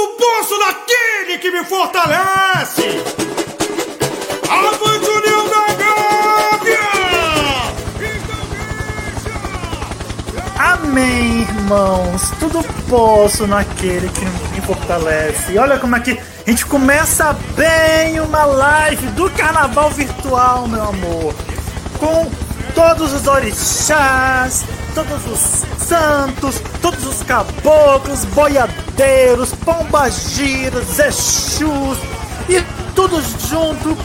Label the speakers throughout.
Speaker 1: do bolso daquele que me fortalece. Avante União da Gávea!
Speaker 2: Amém, irmãos. Tudo posso naquele que me fortalece. Olha como aqui a gente começa bem uma live do carnaval virtual, meu amor. Com todos os orixás, todos os santos, todos os caboclos, boiadeiros, pombagiras, exus e tudo junto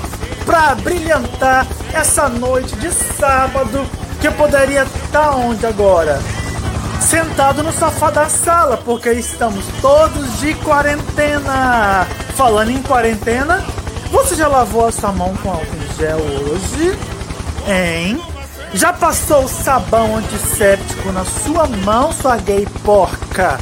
Speaker 2: para brilhantar essa noite de sábado que eu poderia estar onde agora? Sentado no sofá da sala, porque estamos todos de quarentena. Falando em quarentena, você já lavou a sua mão com álcool em gel hoje? Hein? Já passou sabão antisséptico na sua mão, sua gay porca?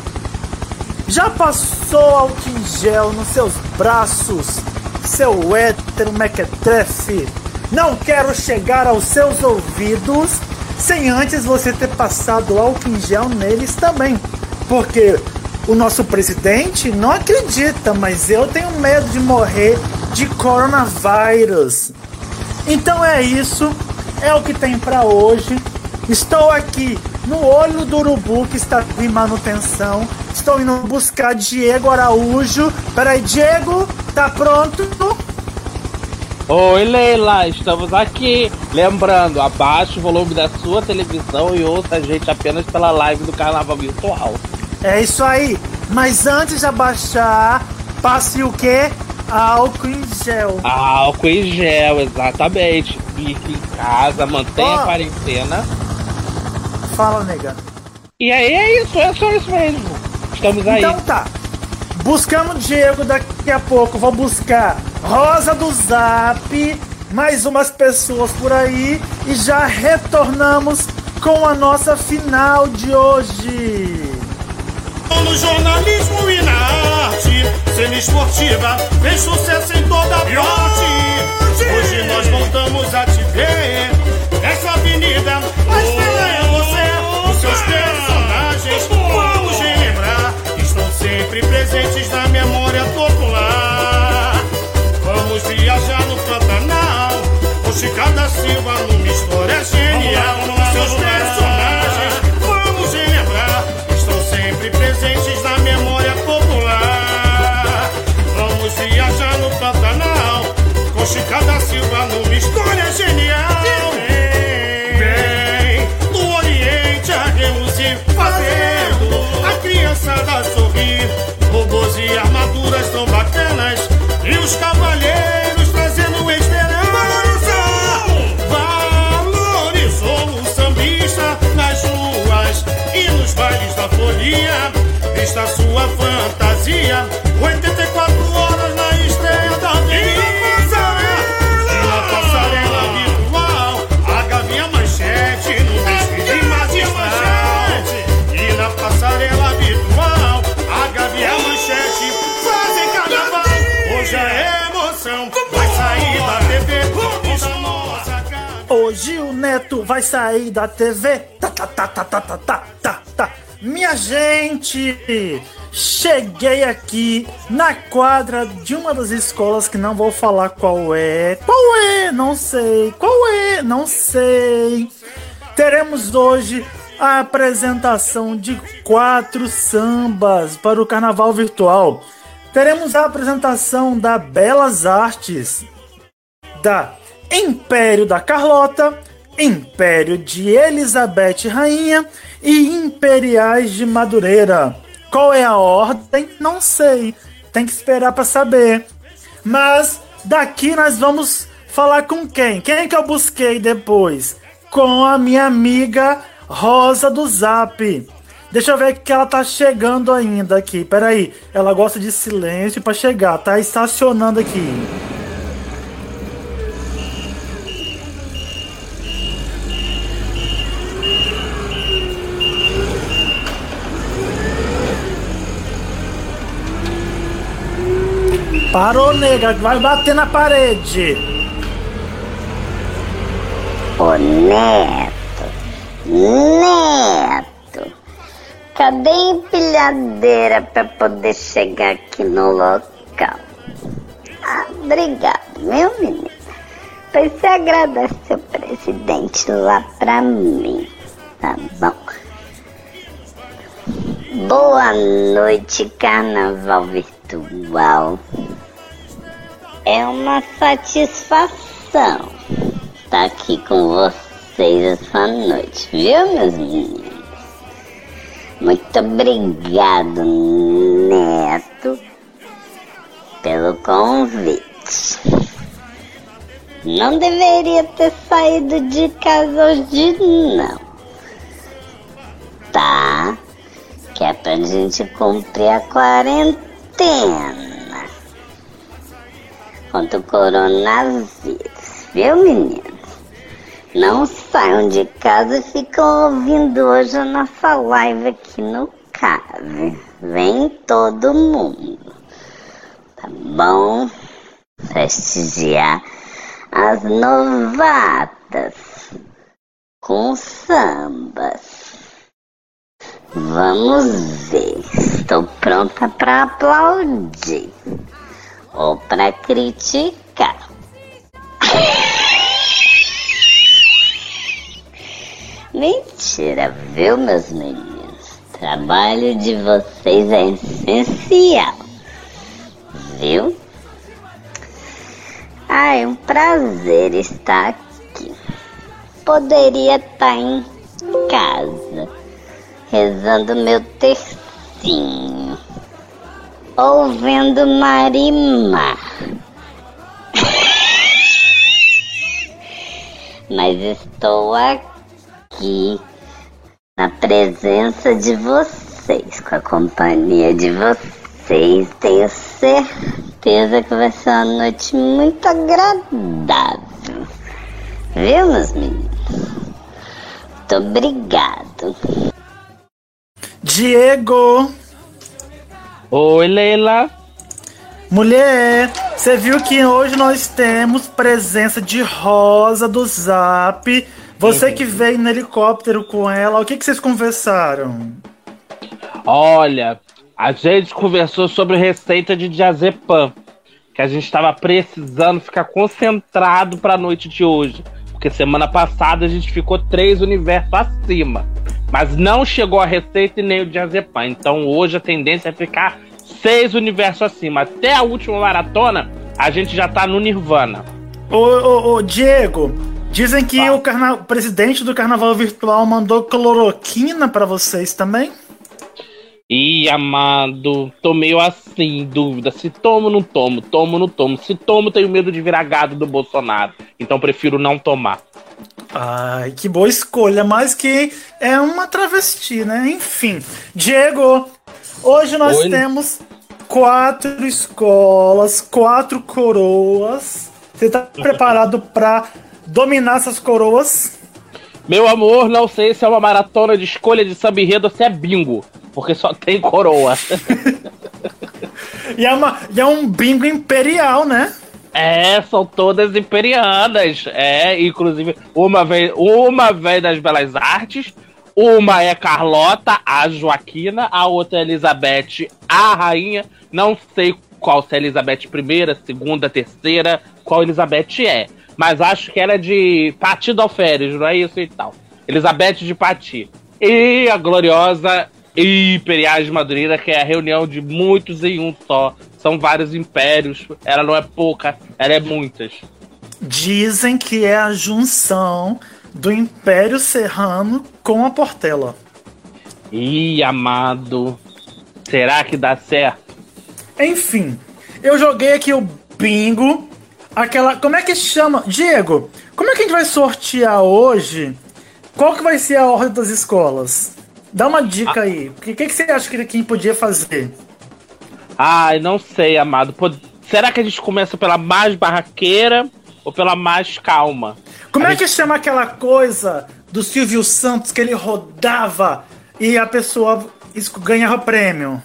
Speaker 2: Já passou álcool em gel nos seus braços, seu hétero mequetrefe? Não quero chegar aos seus ouvidos sem antes você ter passado álcool em gel neles também. Porque o nosso presidente não acredita, mas eu tenho medo de morrer de coronavírus. Então é isso é o que tem para hoje. Estou aqui no olho do urubu que está em manutenção. Estou indo buscar Diego Araújo. Peraí, Diego, tá pronto?
Speaker 3: Oi Leila, estamos aqui. Lembrando, abaixe o volume da sua televisão e ouça a gente apenas pela live do Carnaval Virtual.
Speaker 2: É isso aí. Mas antes de abaixar, passe o quê? Álcool em gel.
Speaker 3: Álcool em gel, exatamente. Fique em casa, mantenha a quarentena.
Speaker 2: Fala, nega.
Speaker 3: E aí é isso, é só isso mesmo. Estamos aí.
Speaker 2: Então tá. Buscamos Diego daqui a pouco. Vou buscar Rosa do Zap, mais umas pessoas por aí. E já retornamos com a nossa final de hoje.
Speaker 1: No jornalismo e na arte, cena esportiva, fez sucesso em toda parte. Hoje nós voltamos a te ver. Nessa avenida. Mas é você, os seus personagens, vamos relembrar, estão sempre presentes na memória popular. Vamos viajar no Pantanal, com Chica da Silva numa história genial. Seus personagens, vamos relembrar, estão sempre presentes na memória popular. Vamos viajar no Pantanal, com Chica da Silva numa história genial. Vem do Oriente a reluzir, fazendo a criançada sorrir. Robôs e armaduras tão bacanas, e os cavalheiros sua folia, vista é sua fantasia. 84 horas na estreia da avenida passarela. Uma passarela virtual, a gavinha manchete no desfile magistral. E na passarela virtual, a gavinha manchete fazem carnaval. Hoje a emoção vai sair da TV.
Speaker 2: Hoje o Neto vai sair da TV. Tá, tá, tá, tá, tá, tá, tá. Minha gente, cheguei aqui na quadra de uma das escolas que não vou falar qual é. Qual é? Não sei. Qual é? Não sei. Teremos hoje a apresentação de quatro sambas para o carnaval virtual. Teremos a apresentação da Belas Artes, da Império da Carlota, Império de Elizabeth Rainha e Imperiais de Madureira. Qual é a ordem? Não sei. Tem que esperar para saber. Mas daqui nós vamos falar com quem? Quem que eu busquei depois? Com a minha amiga Rosa do Zap. Deixa eu ver que ela tá chegando ainda aqui. Peraí, ela gosta de silêncio para chegar, tá estacionando aqui. Parou, nega, vai bater na parede.
Speaker 4: Ô Neto, Neto, Cadê a empilhadeira para poder chegar aqui no local? Ah, obrigado, meu menino. Pois você agradece o presidente lá pra mim, tá bom? Boa noite, carnaval virtual. É uma satisfação estar aqui com vocês essa noite, viu, meus meninos? Muito obrigado, Neto, pelo convite. Não deveria ter saído de casa hoje, não. Tá? Que é pra gente cumprir a quarentena contra o coronavírus, viu, meninos? Não saiam de casa e ficam ouvindo hoje a nossa live aqui no Cave. Vem todo mundo, tá bom? Prestigiar as novatas com sambas. Vamos ver. Estou pronta para aplaudir ou para criticar. Mentira, viu, meus meninos? Trabalho de vocês é essencial, viu? Ai, um prazer estar aqui. Poderia estar em casa, rezando meu tercinho, ou vendo Marimar. Mas estou aqui na presença de vocês, com a companhia de vocês. Tenho certeza que vai ser uma noite muito agradável. Viu, meus meninos? Muito obrigado.
Speaker 2: Diego!
Speaker 3: Oi, Leila.
Speaker 2: Mulher, você viu que hoje nós temos presença de Rosa do Zap. Você que veio no helicóptero com ela, o que, que vocês conversaram?
Speaker 3: Olha, a gente conversou sobre receita de diazepam, que a gente estava precisando ficar concentrado para a noite de hoje, porque semana passada a gente ficou três universos acima, mas não chegou a receita e nem o diazepam. Então hoje a tendência é ficar seis universos acima. Até a última maratona a gente já tá no Nirvana.
Speaker 2: Ô, ô, ô Diego, dizem que o, carna... o presidente do Carnaval Virtual mandou cloroquina para vocês também?
Speaker 3: Ih, amado, tô meio assim, dúvida. Se tomo, não tomo, tomo, não tomo. Se tomo, tenho medo de virar gado do Bolsonaro. Então prefiro não tomar.
Speaker 2: Ai, que boa escolha, mas que é uma travesti, né? Enfim. Diego, hoje nós Oi. temos quatro escolas, quatro coroas. Você tá preparado para dominar essas coroas?
Speaker 3: Meu amor, não sei se é uma maratona de escolha de samba enredo ou se é bingo porque só tem coroa.
Speaker 2: e, é uma, e é um bingo imperial, né?
Speaker 3: É, são todas imperianas. É, inclusive, uma vez, uma das Belas Artes, uma é Carlota, a Joaquina, a outra é Elizabeth, a rainha. Não sei qual se é Elizabeth I, segunda, terceira, qual Elizabeth é. Mas acho que era de Pati do Alferes, não é isso e tal. Elizabeth de Pati. E a gloriosa Imperiais de Madureira, que é a reunião de muitos em um só. São vários impérios. Ela não é pouca, ela é muitas.
Speaker 2: Dizem que é a junção do Império Serrano com a Portela.
Speaker 3: Ih, amado. Será que dá certo?
Speaker 2: Enfim, eu joguei aqui o bingo. Aquela. Como é que chama? Diego, como é que a gente vai sortear hoje? Qual que vai ser a ordem das escolas? Dá uma dica ah. aí. O que, que, você acha que quem podia fazer?
Speaker 3: Ai, não sei, amado. Será que a gente começa pela mais barraqueira ou pela mais calma?
Speaker 2: Como
Speaker 3: a
Speaker 2: é
Speaker 3: gente...
Speaker 2: que chama aquela coisa do Silvio Santos que ele rodava e a pessoa ganhava prêmio?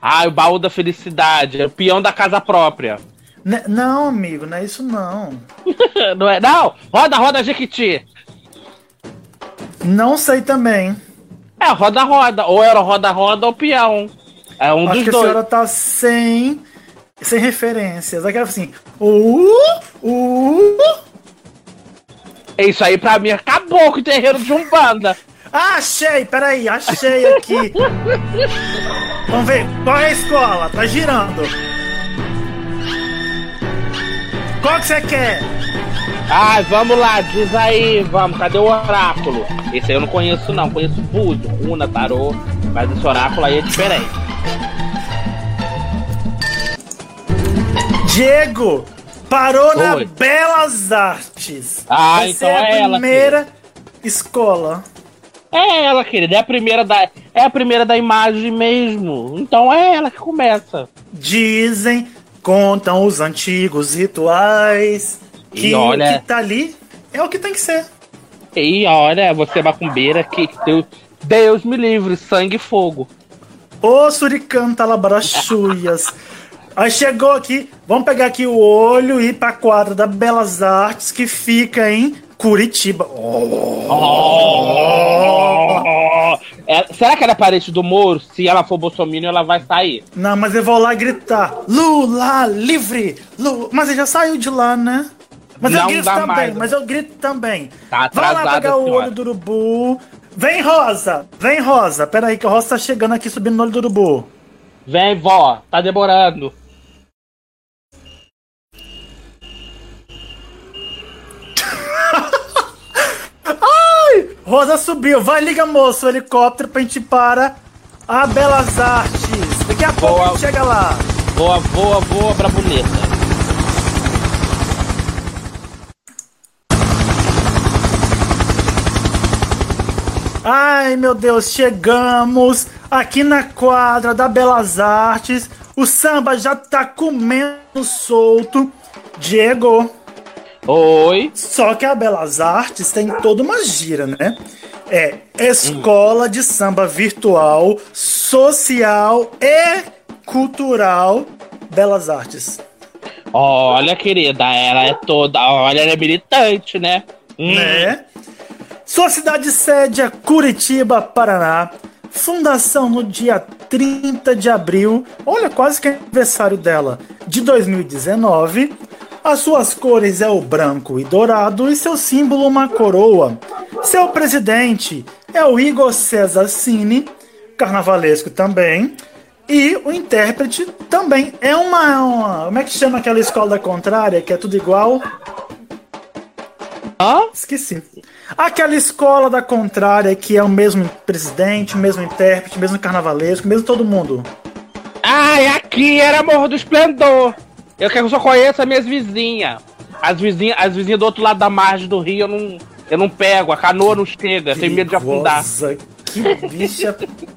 Speaker 3: Ah, o baú da felicidade, é o peão da casa própria.
Speaker 2: N não, amigo, não é isso não.
Speaker 3: não é? Não! Roda, roda, Jequiti!
Speaker 2: Não sei também.
Speaker 3: É, roda-roda. Ou era roda-roda ou peão. É um
Speaker 2: Acho
Speaker 3: dos
Speaker 2: que a
Speaker 3: dois.
Speaker 2: senhora tá sem. sem referências. Aquela assim. Uh, uh.
Speaker 3: Isso aí pra mim acabou com o terreiro de Umbanda.
Speaker 2: Ah, achei! Peraí, achei aqui. Vamos ver, qual é a escola? Tá girando. Qual que você quer?
Speaker 3: Ah, vamos lá, diz aí, vamos, cadê o oráculo? Esse aí eu não conheço não, conheço Búzio, Runa, Tarô, mas esse oráculo aí é diferente.
Speaker 2: Diego! Parou na
Speaker 3: Oi.
Speaker 2: Belas Artes.
Speaker 3: Ah,
Speaker 2: Você
Speaker 3: então
Speaker 2: é a
Speaker 3: é ela,
Speaker 2: primeira escola.
Speaker 3: É ela, querida, é a primeira da, é a primeira da imagem mesmo. Então é ela que começa.
Speaker 2: Dizem, contam os antigos rituais que
Speaker 3: E olha-
Speaker 2: o que tá ali é o que tem que ser.
Speaker 3: E olha, você é macumbeira que Deus, Deus me livre, sangue e fogo.
Speaker 2: Ô Suricano Talabarachuias. Aí chegou aqui, vamos pegar aqui o olho e ir pra quadra da Belas Artes que fica em Curitiba. Oh,
Speaker 3: É, será que ela é parente do Moro? Se ela for bolsominion, ela vai sair.
Speaker 2: Não, mas eu vou lá gritar: Lula livre! Lula. Mas ele já saiu de lá, né? Mas eu
Speaker 3: Não
Speaker 2: grito
Speaker 3: dá
Speaker 2: também,
Speaker 3: mais.
Speaker 2: mas eu grito também.
Speaker 3: Tá
Speaker 2: Vai lá pegar o olho do urubu. Vem, Rosa! Vem, Rosa! Pera aí que a Rosa tá chegando aqui subindo no olho do urubu.
Speaker 3: Vem, vó, tá demorando.
Speaker 2: Rosa subiu. Vai, liga, moço, o helicóptero pra gente ir para a Belas Artes. Daqui a pouco a gente
Speaker 3: Boa.
Speaker 2: chega lá.
Speaker 3: Voa, voa, voa pra bonita.
Speaker 2: Ai, meu Deus, chegamos aqui na quadra da Belas Artes. O samba já tá comendo solto. Diego.
Speaker 3: Oi.
Speaker 2: Só que a Belas Artes tem toda uma gira, né? É escola de samba virtual, social e cultural Belas Artes.
Speaker 3: Olha, querida, ela é toda. Olha, ela é militante, né? Hum.
Speaker 2: né? Sua cidade sede é Curitiba, Paraná. Fundação no dia 30 de abril, olha, quase que é aniversário dela, de 2019. As suas cores é o branco e dourado e seu símbolo uma coroa. Seu presidente é o Igor César Cine, carnavalesco também. E o intérprete também é uma, uma. Como é que chama aquela escola contrária, que é tudo igual?
Speaker 3: Hã?
Speaker 2: Esqueci. Aquela escola da contrária que é o mesmo presidente, o mesmo intérprete, o mesmo carnavalesco, o mesmo todo mundo.
Speaker 3: Ai, aqui era Morro do Esplendor. Eu que eu só conheço as minhas vizinhas. As vizinhas, as vizinhas do outro lado da margem do rio eu não, eu não pego, a canoa não chega, tenho medo de afundar.
Speaker 2: Nossa, que bicha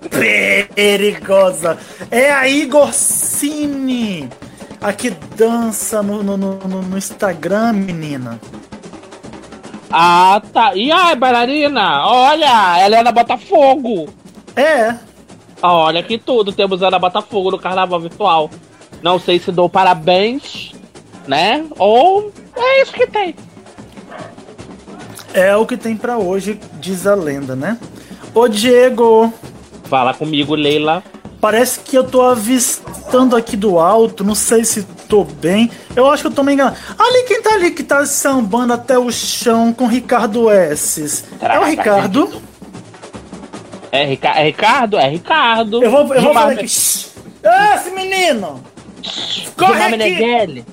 Speaker 2: perigosa. É a Igor Cine. A que dança no, no, no- no Instagram, menina.
Speaker 3: Ah, tá. E ai, bailarina? Olha, ela é da Botafogo.
Speaker 2: É.
Speaker 3: Olha que tudo, temos Ana Botafogo no carnaval virtual. Não sei se dou parabéns, né? Ou é isso que tem.
Speaker 2: É o que tem pra hoje, diz a lenda, né? Ô Diego,
Speaker 3: Fala comigo, Leila.
Speaker 2: Parece que eu tô avistando aqui do alto, não sei se tô bem. Eu acho que eu tô me enganando. Ali, quem tá ali que tá sambando até o chão com Ricardo S?
Speaker 3: Será
Speaker 2: É o Ricardo?
Speaker 3: É, Rica é Ricardo? É Ricardo.
Speaker 2: Eu vou, eu vou falar aqui. Esse menino! Corre aqui!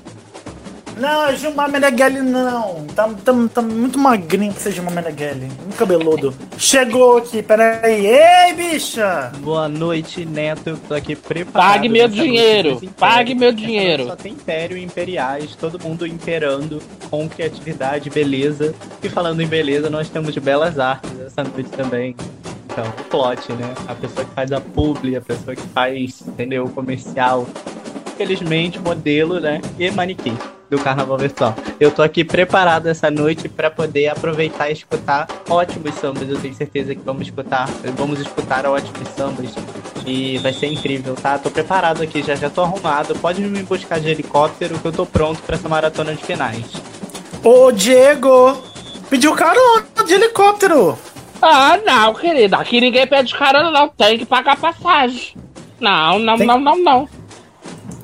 Speaker 2: Não, é Gilmar Meneghelli não. Tá, tá, tá muito magrinho pra ser Gilmar Meneghelli. Muito cabeludo. Chegou aqui, peraí. Ei, bicha!
Speaker 5: Boa noite, Neto. Tô aqui preparado.
Speaker 3: Pague meu dinheiro. Pague meu
Speaker 5: impérios.
Speaker 3: dinheiro.
Speaker 5: Só tem império e imperiais, todo mundo imperando com criatividade, beleza. E falando em beleza, nós temos belas artes essa noite também. Então, o plot, né? A pessoa que faz a publi, a pessoa que faz, entendeu, o comercial. Infelizmente, modelo, né? E manequim do Carnaval Virtual. Eu tô aqui preparado essa noite para poder aproveitar e escutar ótimos sambas. Eu tenho certeza que vamos escutar, vamos escutar ótimos sambas e vai ser incrível, tá? Tô preparado aqui, já já tô arrumado. Pode me buscar de helicóptero que eu tô pronto para essa maratona de finais.
Speaker 2: Ô, Diego! Pediu carona de helicóptero!
Speaker 3: Ah, não, querida. Aqui ninguém pede carona, não. Tem que pagar passagem. Não, não,
Speaker 2: Tem-
Speaker 3: não, não, não.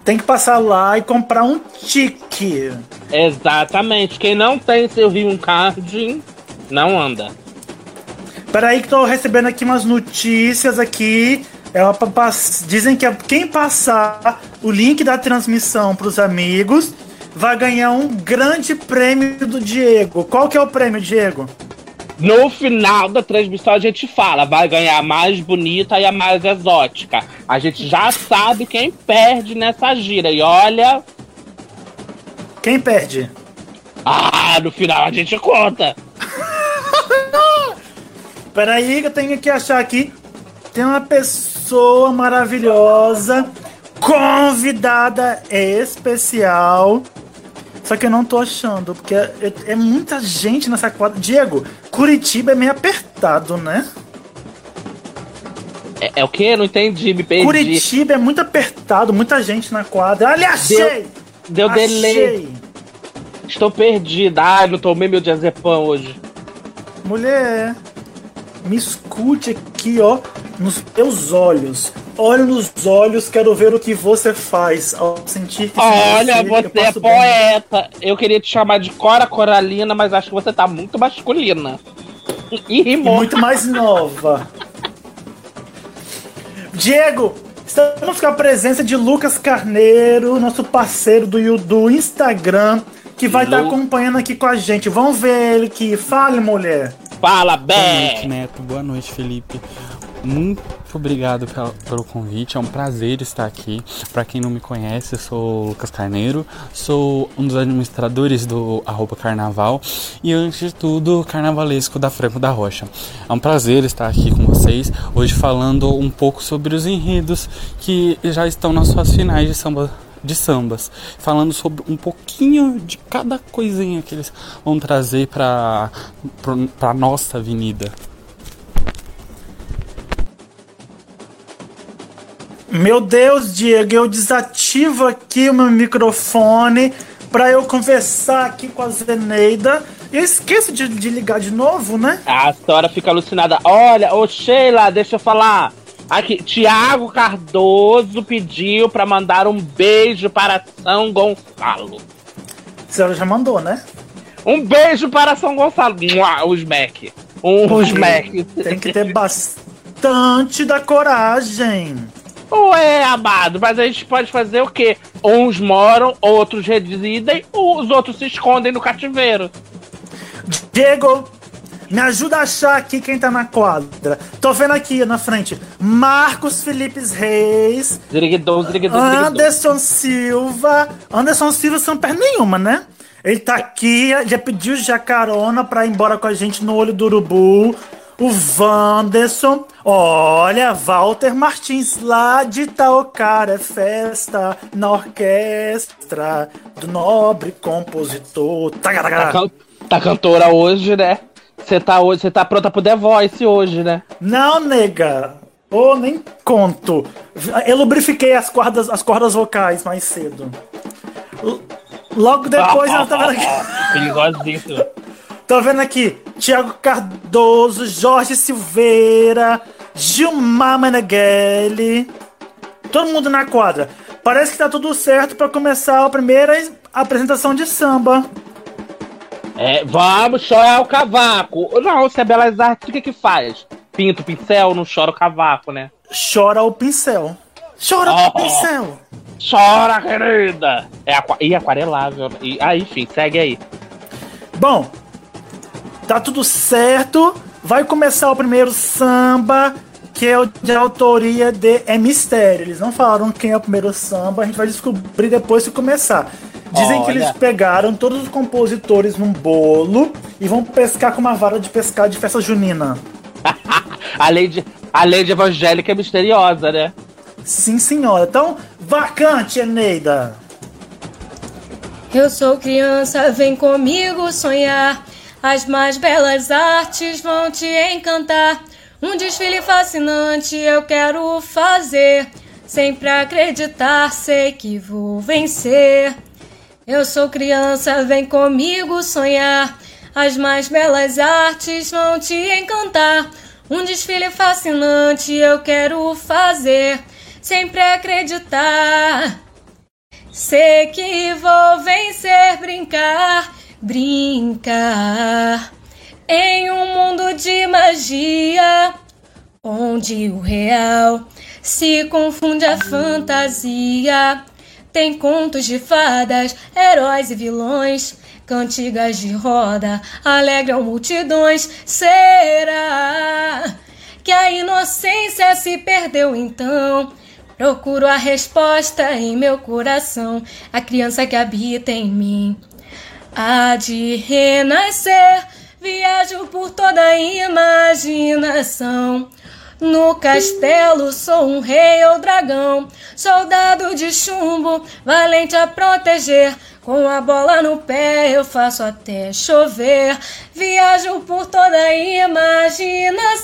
Speaker 2: Tem que passar lá e comprar um tique.
Speaker 3: Exatamente. Quem não tem seu Rio Card não anda.
Speaker 2: Peraí que tô recebendo aqui umas notícias aqui. É uma Dizem que quem passar o link da transmissão pros amigos vai ganhar um grande prêmio do Diego. Qual que é o prêmio, Diego?
Speaker 3: No final da transmissão a gente fala, vai ganhar a mais bonita e a mais exótica. A gente já sabe quem perde nessa gira. E olha,
Speaker 2: Quem perde?
Speaker 3: ah, no final a gente conta.
Speaker 2: Peraí que eu tenho que achar aqui. Tem uma pessoa maravilhosa, convidada especial. Só que eu não tô achando, porque é, é muita gente nessa quadra. Diego, Curitiba é meio apertado, né?
Speaker 3: É, é o quê? Não entendi, me perdi.
Speaker 2: Curitiba é muito apertado, muita gente na quadra. Olha, achei!
Speaker 3: Deu
Speaker 2: achei.
Speaker 3: delay. Estou perdida. Ai, não tomei meu diazepam hoje.
Speaker 2: Mulher, me escute aqui, ó, nos meus olhos. Olho nos olhos, quero ver o que você faz ao sentir que
Speaker 3: Olha,
Speaker 2: eu
Speaker 3: você é
Speaker 2: passo bem.
Speaker 3: poeta. Eu queria te chamar de Cora Coralina, mas acho que você tá muito masculina. E
Speaker 2: E muito mais nova. Diego, estamos com a presença de Lucas Carneiro, nosso parceiro do, do Instagram, que vai estar
Speaker 3: Lu-
Speaker 2: acompanhando aqui com a gente. Vamos ver ele que fale, mulher.
Speaker 3: Fala,
Speaker 6: Boa noite. Neto. Boa noite, Felipe. Muito obrigado pela- pelo convite. É um prazer estar aqui. Para quem não me conhece, eu sou o Lucas Carneiro, sou um dos administradores do Arroba Carnaval e, antes de tudo, carnavalesco da Franco da Rocha. É um prazer estar aqui com vocês, hoje falando um pouco sobre os enredos que já estão nas suas finais de samba de sambas, falando sobre um pouquinho de cada coisinha que eles vão trazer para para nossa avenida.
Speaker 2: Meu Deus, Diego, eu desativo aqui o meu microfone pra eu conversar aqui com a Zeneida. Eu esqueço de, de ligar de novo, né?
Speaker 3: A senhora fica alucinada. Olha, ô Sheila, deixa eu falar. Aqui, Tiago Cardoso pediu pra mandar um beijo para São Gonçalo.
Speaker 2: A senhora já mandou, né?
Speaker 3: Um beijo para São Gonçalo. Mua, O Smack. Um Smack.
Speaker 2: Tem que ter bastante da coragem.
Speaker 3: Ué, amado, mas a gente pode fazer o quê? Uns moram, outros residem, os outros se escondem no cativeiro.
Speaker 2: Diego, me ajuda a achar aqui quem tá na quadra. Tô vendo aqui na frente Marcos Felipe Reis. Anderson Silva. Anderson Silva sem perna nenhuma, né? Ele tá aqui, já pediu já carona pra ir embora com a gente no olho do urubu. O Wanderson, olha, Walter Martins, lá de Itaocara, é festa na orquestra do nobre compositor.
Speaker 3: Tá,
Speaker 2: Tagaragá.
Speaker 3: can- tá cantora hoje, né? Você tá hoje, você tá pronta pro The Voice hoje, né?
Speaker 2: Não, nega. Ô, nem conto. Eu lubrifiquei as cordas, as cordas vocais mais cedo. L- Logo depois ela tá vendo aqui.
Speaker 3: Perigosíssimo.
Speaker 2: Tô vendo aqui. Tiago Cardoso, Jorge Silveira, Gilmar Meneghelli. Todo mundo na quadra. Parece que tá tudo certo pra começar a primeira apresentação de samba.
Speaker 3: É, vamos chorar o cavaco. Não, se é Belas Artes, o que que faz? Pinta o pincel, não chora o cavaco, né?
Speaker 2: Chora o pincel. Chora
Speaker 3: Oh.
Speaker 2: o pincel.
Speaker 3: Chora, querida! É aqua... e aquarelável. E, ah, enfim, segue aí.
Speaker 2: Bom, tá tudo certo. Vai começar o primeiro samba, que é o de autoria de É Mistério. Eles não falaram quem é o primeiro samba, a gente vai descobrir depois que começar. Dizem que
Speaker 3: Olha.
Speaker 2: eles pegaram todos os compositores num bolo e vão pescar com uma vara de pescar de festa junina.
Speaker 3: A lei de, a lei de evangélica é misteriosa, né?
Speaker 2: Sim, senhora. Então, vacante, Eneida.
Speaker 7: Eu sou criança, vem comigo sonhar. As mais belas artes vão te encantar. Um desfile fascinante eu quero fazer. Sempre acreditar, sei que vou vencer. Eu sou criança, vem comigo sonhar. As mais belas artes vão te encantar. Um desfile fascinante eu quero fazer, sempre acreditar. Sei que vou vencer, brincar, brincar em um mundo de magia, onde o real se confunde a fantasia. Tem contos de fadas, heróis e vilões, cantigas de roda, alegram multidões. Será que a inocência se perdeu então? Procuro a resposta em meu coração, a criança que habita em mim. Há de renascer, viajo por toda a imaginação. No castelo sou um rei ou dragão, soldado de chumbo, valente a proteger. Com a bola no pé eu faço até chover. Viajo por toda a imaginação.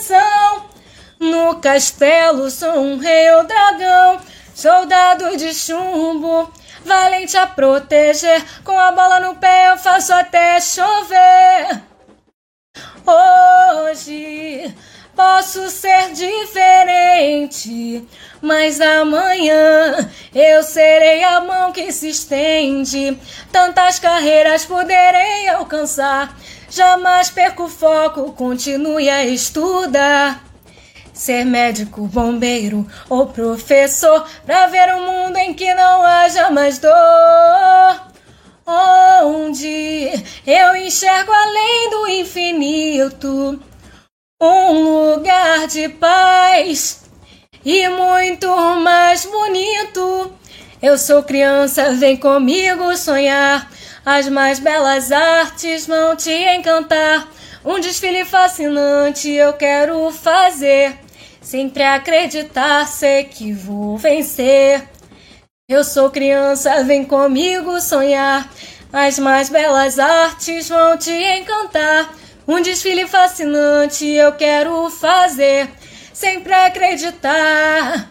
Speaker 7: No castelo sou um rei ou dragão, soldado de chumbo, valente a proteger. Com a bola no pé eu faço até chover. Hoje posso ser diferente, mas amanhã eu serei a mão que se estende. Tantas carreiras poderei alcançar. Jamais perco o foco, continue a estudar. Ser médico, bombeiro ou professor, pra ver um mundo em que não haja mais dor. Onde eu enxergo além do infinito um lugar de paz e muito mais bonito. Eu sou criança, vem comigo sonhar. As mais belas artes vão te encantar. Um desfile fascinante eu quero fazer. Sempre acreditar, sei que vou vencer. Eu sou criança, vem comigo sonhar. As mais belas artes vão te encantar. Um desfile fascinante eu quero fazer. Sempre acreditar.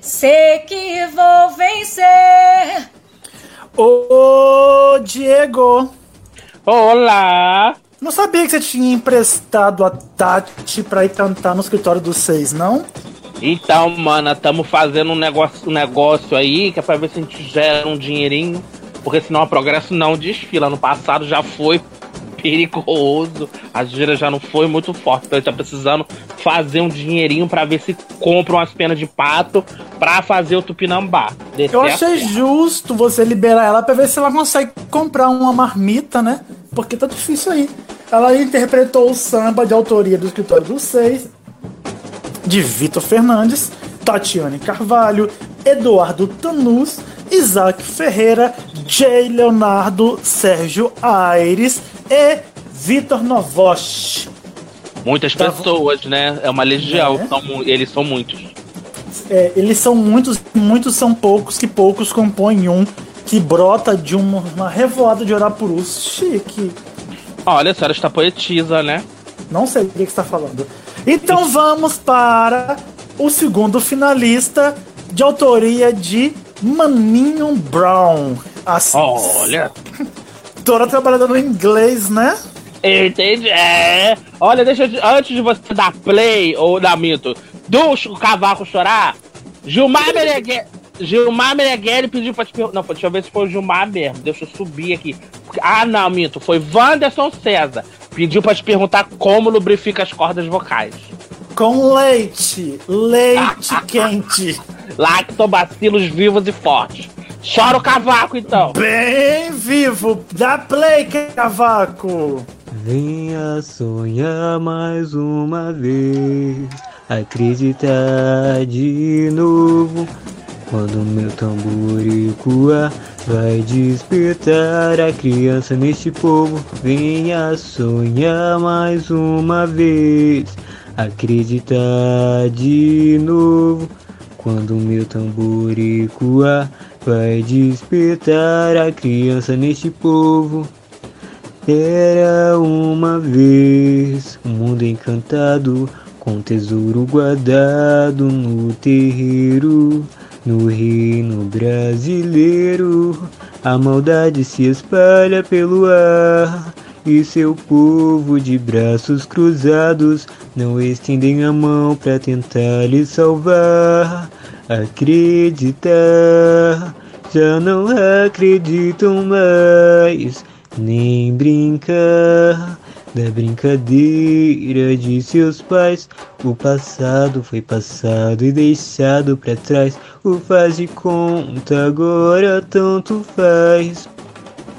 Speaker 7: Sei que vou vencer.
Speaker 2: Ô, Diego!
Speaker 3: Olá!
Speaker 2: Não sabia que você tinha emprestado a Tati pra ir cantar no escritório dos seis, não?
Speaker 3: Então, mano, estamos fazendo um negócio, um negócio aí que é pra ver se a gente gera um dinheirinho. Porque senão a progresso não desfila. No passado já foi perigoso. A gira já não foi muito forte. Então gente tá precisando fazer um dinheirinho pra ver se compra umas penas de pato pra fazer o tupinambá. Descer
Speaker 2: Eu achei justo você liberar ela pra ver se ela consegue comprar uma marmita, né? Porque tá difícil aí. Ela interpretou o samba de autoria do escritório dos seis, de Vitor Fernandes, Tatiane Carvalho, Eduardo Tanus, Isaac Ferreira, Jay Leonardo, Sérgio Aires e Vitor Novosch.
Speaker 3: Muitas
Speaker 2: Tá-
Speaker 3: pessoas, né? É uma legião.
Speaker 2: É.
Speaker 3: São eles são muitos.
Speaker 2: É, eles são muitos, muitos são poucos, que poucos compõem um que brota de uma, uma revoada de Orapurus. Chique.
Speaker 3: Olha, a senhora está poetisa, né?
Speaker 2: Não sei o que que você está falando. Então vamos para o segundo finalista de autoria de Maninho Brown. A
Speaker 3: Olha.
Speaker 2: Dora trabalhando no inglês, né?
Speaker 3: Entendi. É. Olha, deixa eu, te- antes de você dar play ou dar mito do cavaco chorar, Gilmar Meneghelli. Gilmar Meneghelli pediu pra te perguntar. Não, deixa eu ver se foi o Gilmar mesmo. Deixa eu subir aqui. Ah, não, mito. Foi Wanderson César. Pediu pra te perguntar como lubrifica as cordas vocais.
Speaker 2: Com leite. Leite quente.
Speaker 3: Lactobacilos vivos e fortes. Chora o cavaco, então.
Speaker 2: Bem vivo. Dá play, cavaco.
Speaker 8: Venha sonhar mais uma vez, acreditar de novo. Quando meu tambor ecoar, vai despertar a criança neste povo. Venha sonhar mais uma vez, acreditar de novo. Quando meu tambor ecoar, vai despertar a criança neste povo. Era uma vez um mundo encantado, com tesouro guardado no terreiro, no reino brasileiro. A maldade se espalha pelo ar e seu povo de braços cruzados não estendem a mão para tentar lhe salvar. Acreditar, já não acreditam mais, nem brincar da brincadeira de seus pais. O passado foi passado e deixado para trás. O faz de conta agora tanto faz.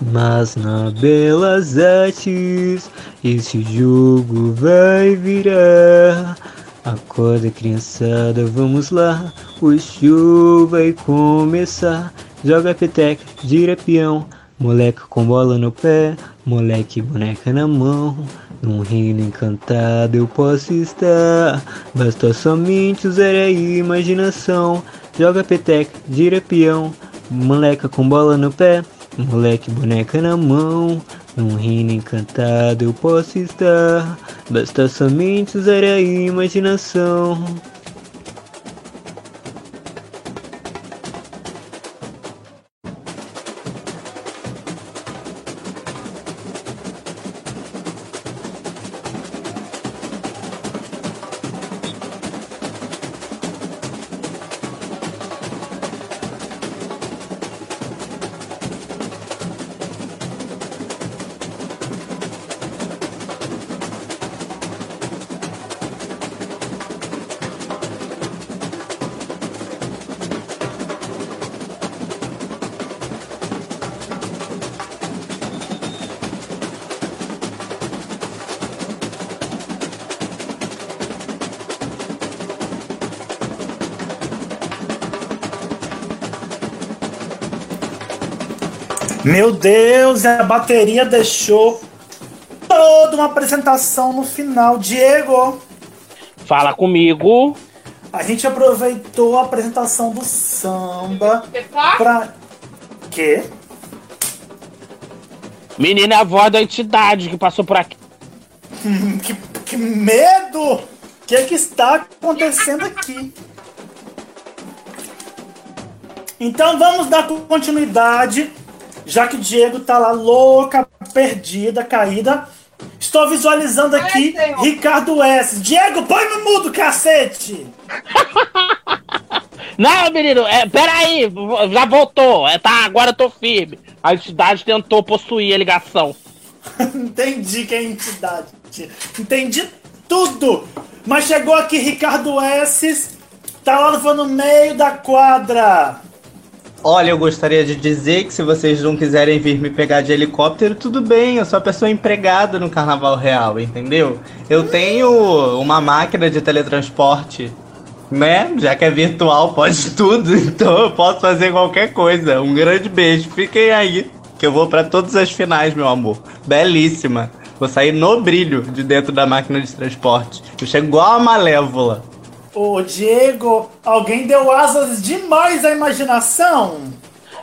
Speaker 8: Mas na Belas Artes esse jogo vai virar. Acorda criançada, vamos lá, o show vai começar. Joga peteca, gira peão, moleque com bola no pé, moleque boneca na mão. Num reino encantado eu posso estar, basta somente usar a imaginação. Joga peteca, gira peão, moleca com bola no pé, moleque boneca na mão. Num reino encantado eu posso estar, basta somente usar a imaginação.
Speaker 2: Meu Deus, a bateria deixou toda uma apresentação no final. Diego,
Speaker 3: Fala comigo.
Speaker 2: a gente aproveitou a apresentação do samba pra. Quê?
Speaker 3: Menina é a voz da entidade que passou por aqui.
Speaker 2: Que, que medo! O que, é que está acontecendo aqui? Então vamos dar continuidade, já que Diego tá lá louca, perdida, caída. Estou visualizando aqui Ricardo S. Diego, põe no mudo, cacete!
Speaker 3: Não, menino, é, peraí, já voltou. É, tá, agora eu tô firme. A entidade tentou possuir a ligação.
Speaker 2: Entendi que é entidade. Entendi tudo. Mas chegou aqui Ricardo S. Tá lá no meio da quadra.
Speaker 5: Olha, eu gostaria de dizer que se vocês não quiserem vir me pegar de helicóptero, tudo bem, eu sou a pessoa empregada no Carnaval Real, entendeu? Eu tenho uma máquina de teletransporte, né? Já que é virtual, pode tudo, então eu posso fazer qualquer coisa. Um grande beijo, fiquem aí, que eu vou pra todas as finais, meu amor. Belíssima. Vou sair no brilho de dentro da máquina de transporte. Eu chego igual a Malévola.
Speaker 2: Ô, Diego, alguém deu asas demais à imaginação.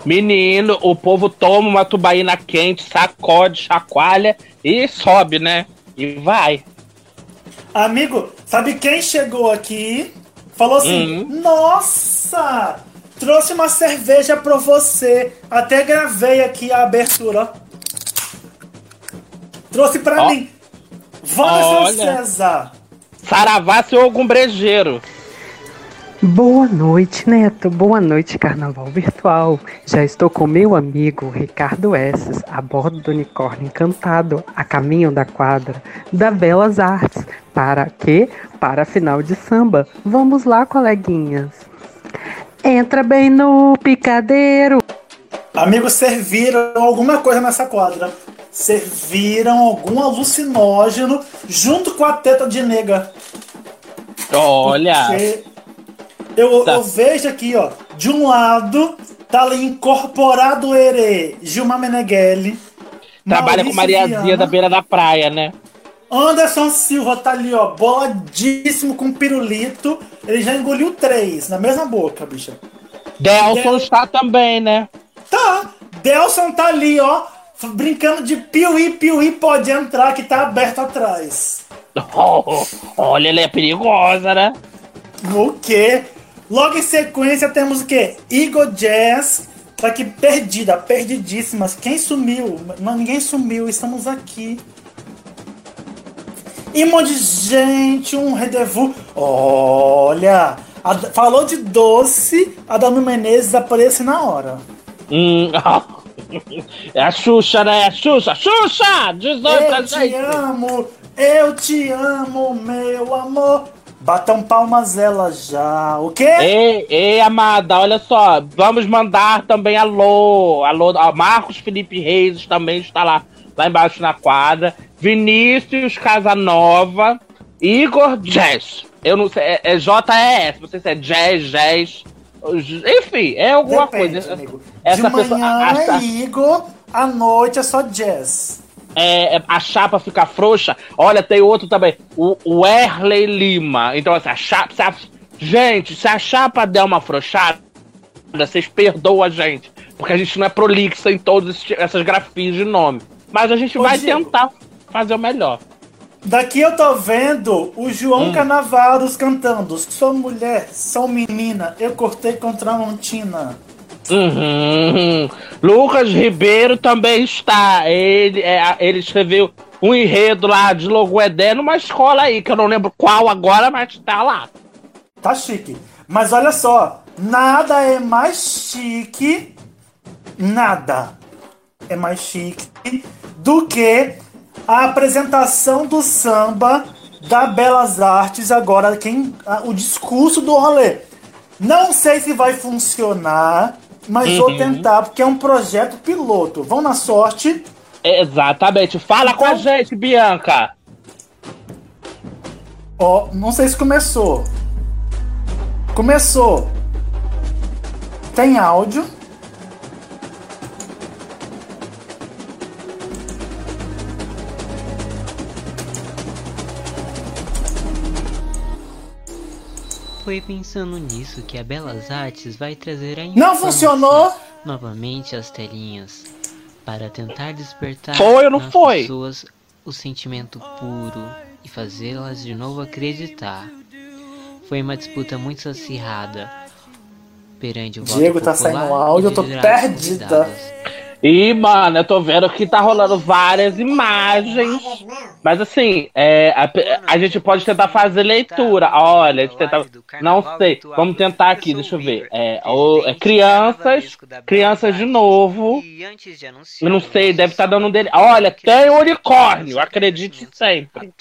Speaker 3: Menino, o povo toma uma tubaína quente, sacode, chacoalha e sobe, né? E vai.
Speaker 2: Amigo, sabe quem chegou aqui? Falou assim: Nossa, trouxe uma cerveja pra você. Até gravei aqui a abertura. ó. Trouxe pra
Speaker 3: Ó.
Speaker 2: mim.
Speaker 3: Olha.
Speaker 2: César.
Speaker 3: Saravá, seu algum brejeiro.
Speaker 9: Boa noite, Neto. Boa noite, Carnaval Virtual. Já estou com meu amigo Ricardo Esses a bordo do unicórnio encantado, a caminho da quadra da Belas Artes. Para quê? Para a final de samba. Vamos lá, coleguinhas. Entra bem no picadeiro.
Speaker 2: Amigos, serviram alguma coisa nessa quadra. Serviram algum alucinógeno junto com a teta de nega.
Speaker 3: Olha.
Speaker 2: Porque Eu,
Speaker 3: Tá.
Speaker 2: eu vejo aqui, ó. De um lado, tá ali incorporado o Ere Gilmar Meneghelli.
Speaker 3: Trabalha com
Speaker 2: Maurício
Speaker 3: Mariazinha
Speaker 2: Viana,
Speaker 3: da beira da praia, né?
Speaker 2: Anderson Silva tá ali, ó, boladíssimo com pirulito. Ele já engoliu três na mesma boca, bicha.
Speaker 3: Delson está também, né?
Speaker 2: Tá. Delson tá ali, ó, brincando de piuí, piuí, pode entrar, que tá aberto atrás.
Speaker 3: Oh, olha, ela é perigosa, né?
Speaker 2: O quê? Logo em sequência temos o quê? Igor Jazz, Tô aqui perdida, perdidíssimas. Quem sumiu? Não, ninguém sumiu, estamos aqui. E um monte de gente, um rendezvous. Olha, a- falou de doce, a Dani Menezes aparece na hora.
Speaker 3: Hum, é a Xuxa, né? É a Xuxa! Xuxa! Diz pra
Speaker 2: Eu te
Speaker 3: gente!
Speaker 2: amo, eu te amo, meu amor. Batam palmas ela já, o quê?
Speaker 3: Ei, ei, amada, olha só, vamos mandar também alô, alô, ó, Marcos Felipe Reis também está lá, lá embaixo na quadra, Vinícius Casanova, Igor Jazz, eu não sei, é, é JES, não sei se é Jazz, Jazz, enfim, é alguma
Speaker 2: Depende,
Speaker 3: coisa.
Speaker 2: amigo.
Speaker 3: Essa
Speaker 2: de
Speaker 3: pessoa,
Speaker 2: manhã
Speaker 3: a- a-
Speaker 2: é Igor, à noite é só jazz.
Speaker 3: é, é, a chapa fica frouxa. Olha, tem outro também, o, o Erley Lima. Então, assim, a chapa. se a- gente, se a chapa der uma afrouxada, vocês perdoam a gente. Porque a gente não é prolixa em todas essas grafias de nome. Mas a gente
Speaker 2: Ô,
Speaker 3: vai
Speaker 2: Diego.
Speaker 3: tentar fazer o melhor.
Speaker 2: Daqui eu tô vendo o João
Speaker 3: Hum.
Speaker 2: Canavaros cantando Sou mulher, sou menina, eu cortei contra a montina.
Speaker 3: Uhum. Lucas Ribeiro também está. Ele, é, ele escreveu um enredo lá de Logoedé numa escola aí, que eu não lembro qual agora, mas tá lá.
Speaker 2: Tá chique. Mas olha só, nada é mais chique, nada é mais chique do que a apresentação do samba da Belas Artes agora, quem, o discurso do rolê. Não sei se vai funcionar, mas vou
Speaker 3: Uhum.
Speaker 2: tentar, porque é um projeto piloto. Vão na sorte.
Speaker 3: Exatamente. Fala com a gente, Bianca.
Speaker 2: Ó, não sei se começou. Começou. Tem áudio.
Speaker 8: Foi pensando nisso que a Belas Artes vai trazer a
Speaker 2: Não funcionou.
Speaker 8: novamente às telinhas para tentar despertar
Speaker 3: Foi
Speaker 8: nas
Speaker 3: foi?
Speaker 8: pessoas o sentimento puro e fazê-las de novo acreditar. Foi uma disputa muito acirrada perante o
Speaker 2: Diego,
Speaker 8: voto
Speaker 2: tá
Speaker 8: popular
Speaker 2: saindo áudio, eu tô perdida.
Speaker 8: convidados.
Speaker 3: E, mano, eu tô vendo que tá rolando várias imagens. Mas assim, é, a, a gente pode tentar fazer leitura. Olha, a gente tenta, não sei. Vamos tentar aqui, deixa eu ver. É, é crianças, crianças de novo. Eu não sei, deve estar dando um dele. Olha, tem unicórnio, acredite sempre.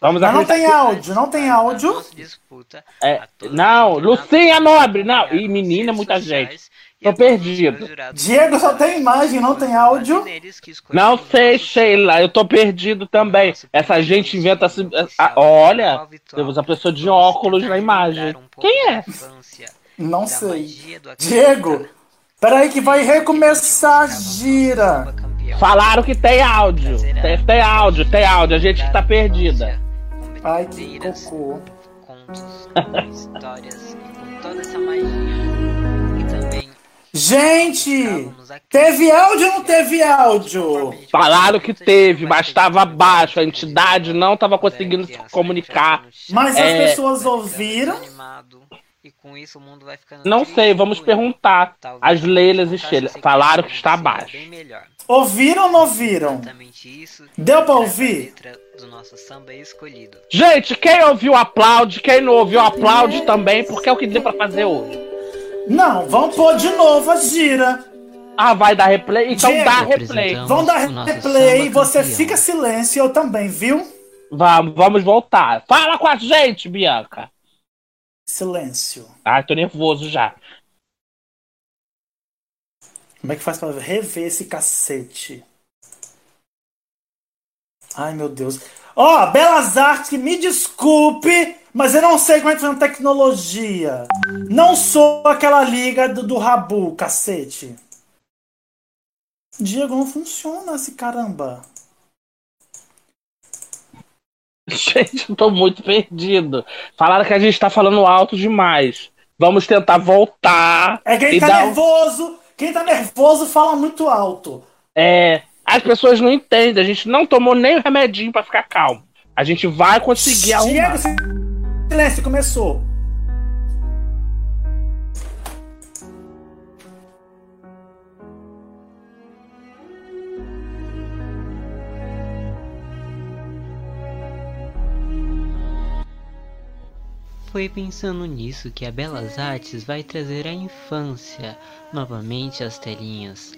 Speaker 3: Vamos
Speaker 2: não tem áudio, não tem áudio.
Speaker 3: É, não, Lucinha Nobre, não. Ih, menina, muita gente. Tô perdido.
Speaker 2: Diego só tem imagem, não tem áudio.
Speaker 3: Não sei, Sheila, eu tô perdido também. Essa gente inventa. assim, ah, Olha, temos a pessoa de óculos na imagem. Quem é?
Speaker 2: Não sei. Diego, peraí que vai recomeçar a gira.
Speaker 3: Falaram que tem áudio. Tem, tem áudio, tem áudio. A gente que tá perdida.
Speaker 2: Ai, que cocô.
Speaker 8: histórias e com toda essa magia.
Speaker 2: Gente, teve áudio ou não teve áudio?
Speaker 3: Falaram que teve, mas tava baixo. A entidade não tava conseguindo se comunicar.
Speaker 2: Mas as
Speaker 3: É,
Speaker 2: pessoas ouviram?
Speaker 8: e com isso o mundo vai ficando
Speaker 3: Não sei, vamos perguntar. As Leilas e Sheila falaram que está baixo.
Speaker 2: Ouviram ou não ouviram? Deu pra ouvir?
Speaker 8: do nosso samba escolhido.
Speaker 3: Gente, quem ouviu aplaude, quem não ouviu aplaude também, porque é o que deu pra fazer hoje.
Speaker 2: Não, vamos pôr de novo a gira.
Speaker 3: Ah, vai dar replay? Então
Speaker 2: Diego,
Speaker 3: dá replay.
Speaker 2: Vamos dar replay, você fica silêncio, eu também, viu?
Speaker 3: Vamos, vamos voltar. Fala com a gente, Bianca.
Speaker 2: Silêncio.
Speaker 3: Ai, tô nervoso já.
Speaker 2: Como é que faz pra rever esse cacete? Ai, meu Deus. Ó, Belas Artes, me desculpe, mas eu não sei como é que funciona tecnologia. Não sou aquela liga do, do Rabu, cacete. Diego, não funciona esse caramba.
Speaker 3: Gente, eu tô muito perdido. Falaram que a gente tá falando alto demais. Vamos tentar voltar.
Speaker 2: É quem tá
Speaker 3: dar
Speaker 2: nervoso. Quem tá nervoso fala muito alto.
Speaker 3: É, as pessoas não entendem. A gente não tomou nem o remedinho pra ficar calmo. A gente vai conseguir arrumar.
Speaker 2: Diego, Silêncio começou.
Speaker 10: Foi pensando nisso que a Belas Artes vai trazer a infância novamente às telinhas,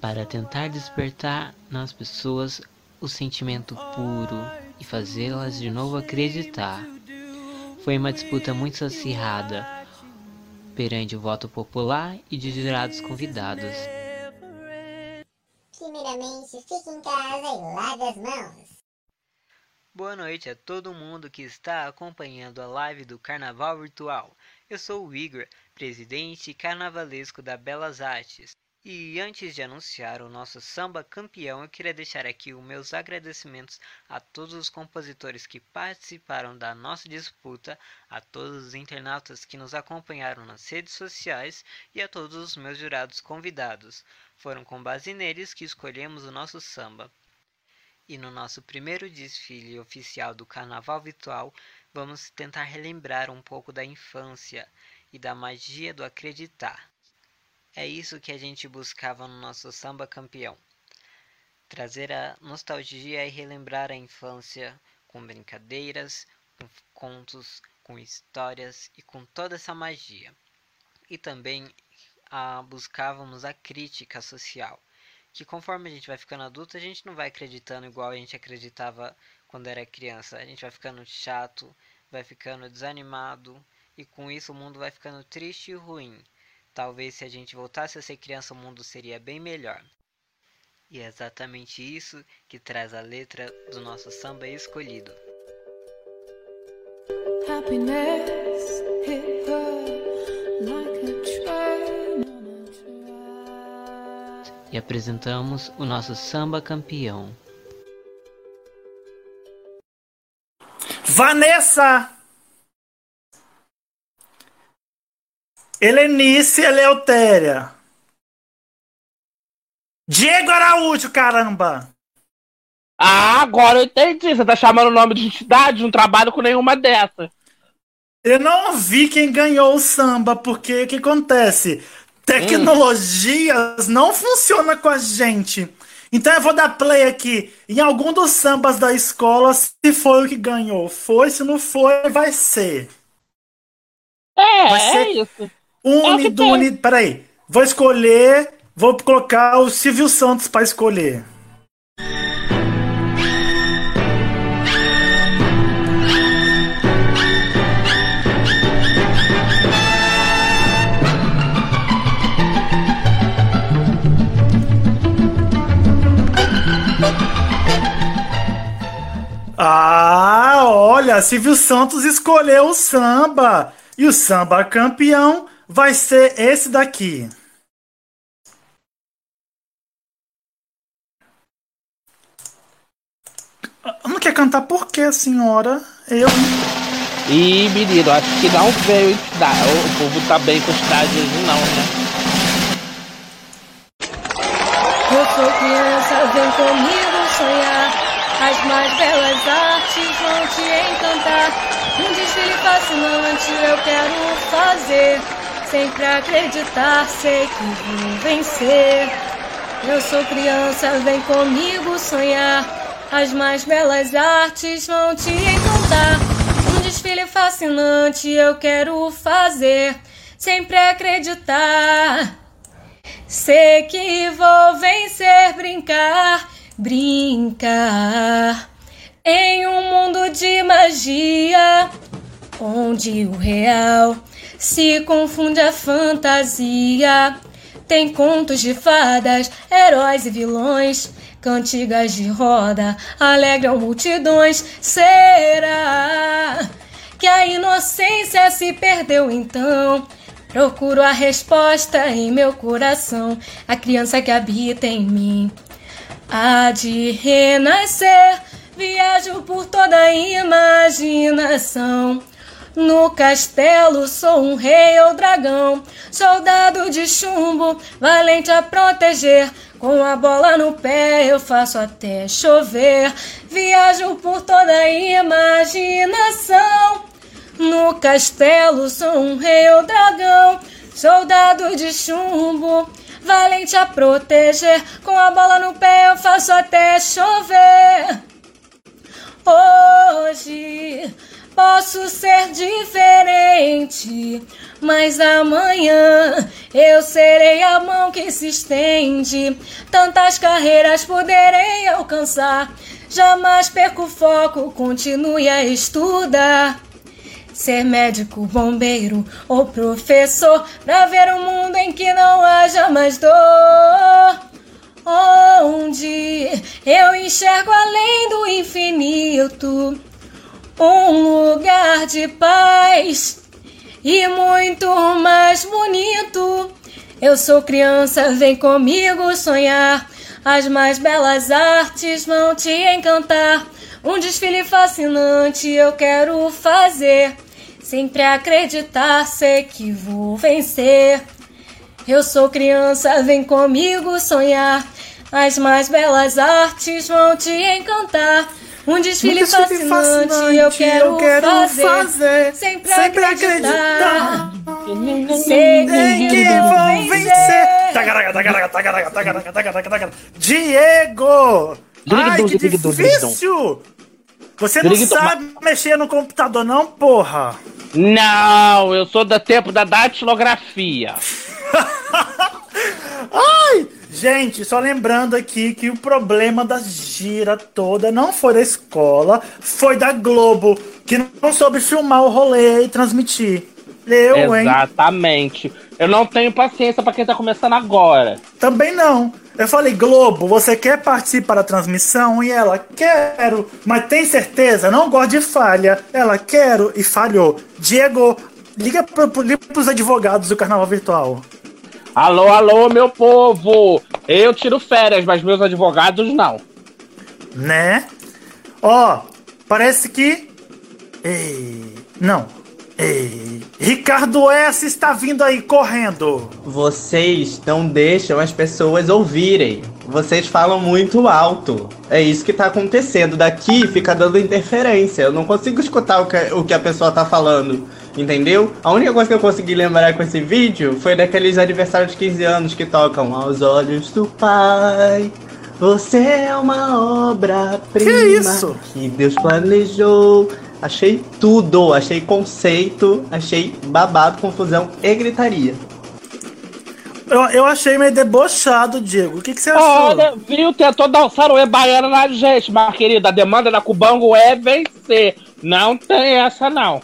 Speaker 10: para tentar despertar nas pessoas o sentimento puro e fazê-las de novo acreditar. Foi uma disputa muito acirrada perante o voto popular e de jurados convidados.
Speaker 11: Primeiramente, fique em casa e lave as mãos.
Speaker 10: Boa noite a todo mundo que está acompanhando a live do Carnaval Virtual. Eu sou o Igor, presidente carnavalesco da Belas Artes. E antes de anunciar o nosso samba campeão, eu queria deixar aqui os meus agradecimentos a todos os compositores que participaram da nossa disputa, a todos os internautas que nos acompanharam nas redes sociais e a todos os meus jurados convidados. Foram com base neles que escolhemos o nosso samba. E no nosso primeiro desfile oficial do Carnaval Virtual, vamos tentar relembrar um pouco da infância e da magia do acreditar. É isso que a gente buscava no nosso samba campeão. Trazer a nostalgia e relembrar a infância com brincadeiras, com contos, com histórias e com toda essa magia. E também ah, buscávamos a crítica social que conforme a gente vai ficando adulto, a gente não vai acreditando igual a gente acreditava quando era criança. A gente vai ficando chato, vai ficando desanimado e com isso o mundo vai ficando triste e ruim. Talvez se a gente voltasse a ser criança, o mundo seria bem melhor. E é exatamente isso que traz a letra do nosso samba escolhido.
Speaker 12: Happiness hit her like a train
Speaker 10: e apresentamos o nosso samba campeão.
Speaker 2: Vanessa! Helenice Eleutéria. Diego Araújo, caramba!
Speaker 3: Ah, agora eu entendi. Você tá chamando o nome de entidade? Não trabalho com nenhuma dessas.
Speaker 2: Eu não vi quem ganhou o samba, porque o que acontece? Tecnologias hum. não funciona com a gente. Então eu vou dar play aqui em algum dos sambas da escola, se foi o que ganhou. Foi, se não foi, vai ser.
Speaker 3: É, vai ser é isso.
Speaker 2: Uni, é. Peraí. Vou escolher. Vou colocar o Silvio Santos para escolher. Ah, olha, Silvio Santos escolheu o samba. E o samba campeão vai ser esse daqui. Não quer cantar por quê, senhora? Eu.
Speaker 3: Ih, menino, acho que não veio entidade. O povo tá bem com estádios, não, né?
Speaker 7: Eu sou criança, vem comigo sonhar. As mais belas artes vão te encantar. Um desfile fascinante eu quero fazer. Sempre acreditar, sei que vou vencer. Eu sou criança, vem comigo sonhar. As mais belas artes vão te encantar. Um desfile fascinante eu quero fazer. Sempre acreditar. Sei que vou vencer, brincar brincar em um mundo de magia onde o real se confunde a fantasia. Tem contos de fadas, heróis e vilões, cantigas de roda alegram multidões. Será que a inocência se perdeu então? Procuro a resposta em meu coração, a criança que habita em mim há de renascer. Viajo por toda a imaginação. No castelo sou um rei ou dragão, soldado de chumbo, valente a proteger. Com a bola no pé eu faço até chover. Viajo por toda a imaginação. No castelo sou um rei ou dragão, soldado de chumbo, valente a proteger. Com a bola no pé eu faço até chover. Hoje Posso ser diferente, mas amanhã eu serei a mão que se estende. Tantas carreiras poderei alcançar. Jamais perco o foco, continue a estudar. Ser médico, bombeiro ou professor, pra ver um mundo em que não haja mais dor. Onde eu enxergo além do infinito um lugar de paz e muito mais bonito. Eu sou criança, vem comigo sonhar. As mais belas artes vão te encantar. Um desfile fascinante eu quero fazer. Sempre acreditar, sei que vou vencer. Eu sou criança, vem comigo sonhar. As mais belas artes vão te encantar. Um desfile,
Speaker 2: Um desfile
Speaker 7: fascinante,
Speaker 2: fascinante
Speaker 7: eu quero,
Speaker 2: eu quero
Speaker 7: fazer.
Speaker 2: fazer.
Speaker 7: Sempre,
Speaker 2: Sempre
Speaker 7: acreditar. Sei
Speaker 2: Tem que vão
Speaker 7: vou
Speaker 2: vencer. Tagaraga, tagaraga, tagaraga, tagaraga, tagaraga, tagaraga. Diego! Ai, que difícil! Você não sabe mexer no computador, não, porra?
Speaker 3: Não, eu sou do tempo da datilografia.
Speaker 2: Ai! Gente, só lembrando aqui que o problema da gira toda não foi da escola, foi da Globo, que não soube filmar o rolê e transmitir. Eu, hein?
Speaker 3: Exatamente. Eu não tenho paciência pra quem tá começando agora.
Speaker 2: Também não. Eu falei, Globo, você quer participar da transmissão? E ela, quero. Mas tem certeza? Não gosto de falha. Ela, quero. E falhou. Diego, liga, pro, liga pros advogados do Carnaval Virtual.
Speaker 3: Alô, alô, meu povo! Eu tiro férias, mas meus advogados não.
Speaker 2: Né? Ó, parece que. Ei, não. Ei, Ricardo S está vindo aí correndo.
Speaker 5: Vocês não deixam as pessoas ouvirem. Vocês falam muito alto. É isso que tá acontecendo. Daqui fica dando interferência. Eu não consigo escutar o que, o que a pessoa tá falando. Entendeu? A única coisa que eu consegui lembrar com esse vídeo foi daqueles aniversários de 15 anos que tocam aos olhos do pai. Você é uma obra-prima
Speaker 2: Que isso?
Speaker 5: que Deus planejou. Achei tudo, achei conceito, achei babado, confusão e gritaria.
Speaker 2: Eu, eu achei meio debochado, Diego. O que, que você achou?
Speaker 3: Olha, viu? Tentou dar um saruê baiano na gente, mas querida, a demanda da Cubango é vencer. Não tem essa, não.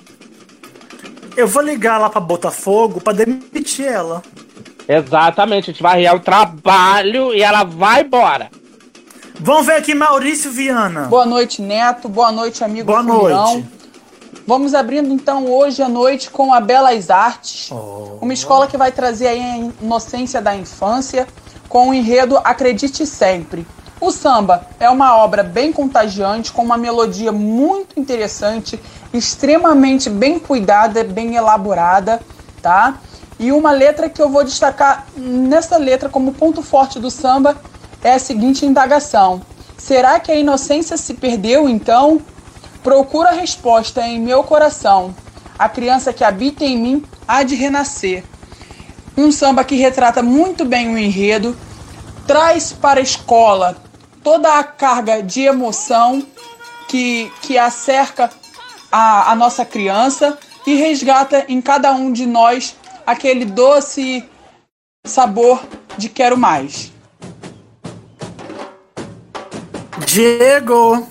Speaker 2: Eu vou ligar lá pra Botafogo pra demitir ela.
Speaker 3: Exatamente, a gente vai rear o trabalho e ela vai embora.
Speaker 2: Vamos ver aqui, Maurício Viana.
Speaker 13: Boa noite, Neto. Boa noite, amigo
Speaker 2: Boa
Speaker 13: Furião.
Speaker 2: noite.
Speaker 13: Vamos abrindo então hoje à noite com a Belas Artes, uma escola que vai trazer aí a inocência da infância com o enredo Acredite Sempre. O samba é uma obra bem contagiante, com uma melodia muito interessante, extremamente bem cuidada, bem elaborada, tá? E uma letra que eu vou destacar nessa letra como ponto forte do samba é a seguinte indagação: Será que a inocência se perdeu então? Procura a resposta em meu coração. A criança que habita em mim há de renascer. Um samba que retrata muito bem o enredo, traz para a escola toda a carga de emoção que, que acerca a, a nossa criança e resgata em cada um de nós aquele doce sabor de quero mais.
Speaker 2: Diego!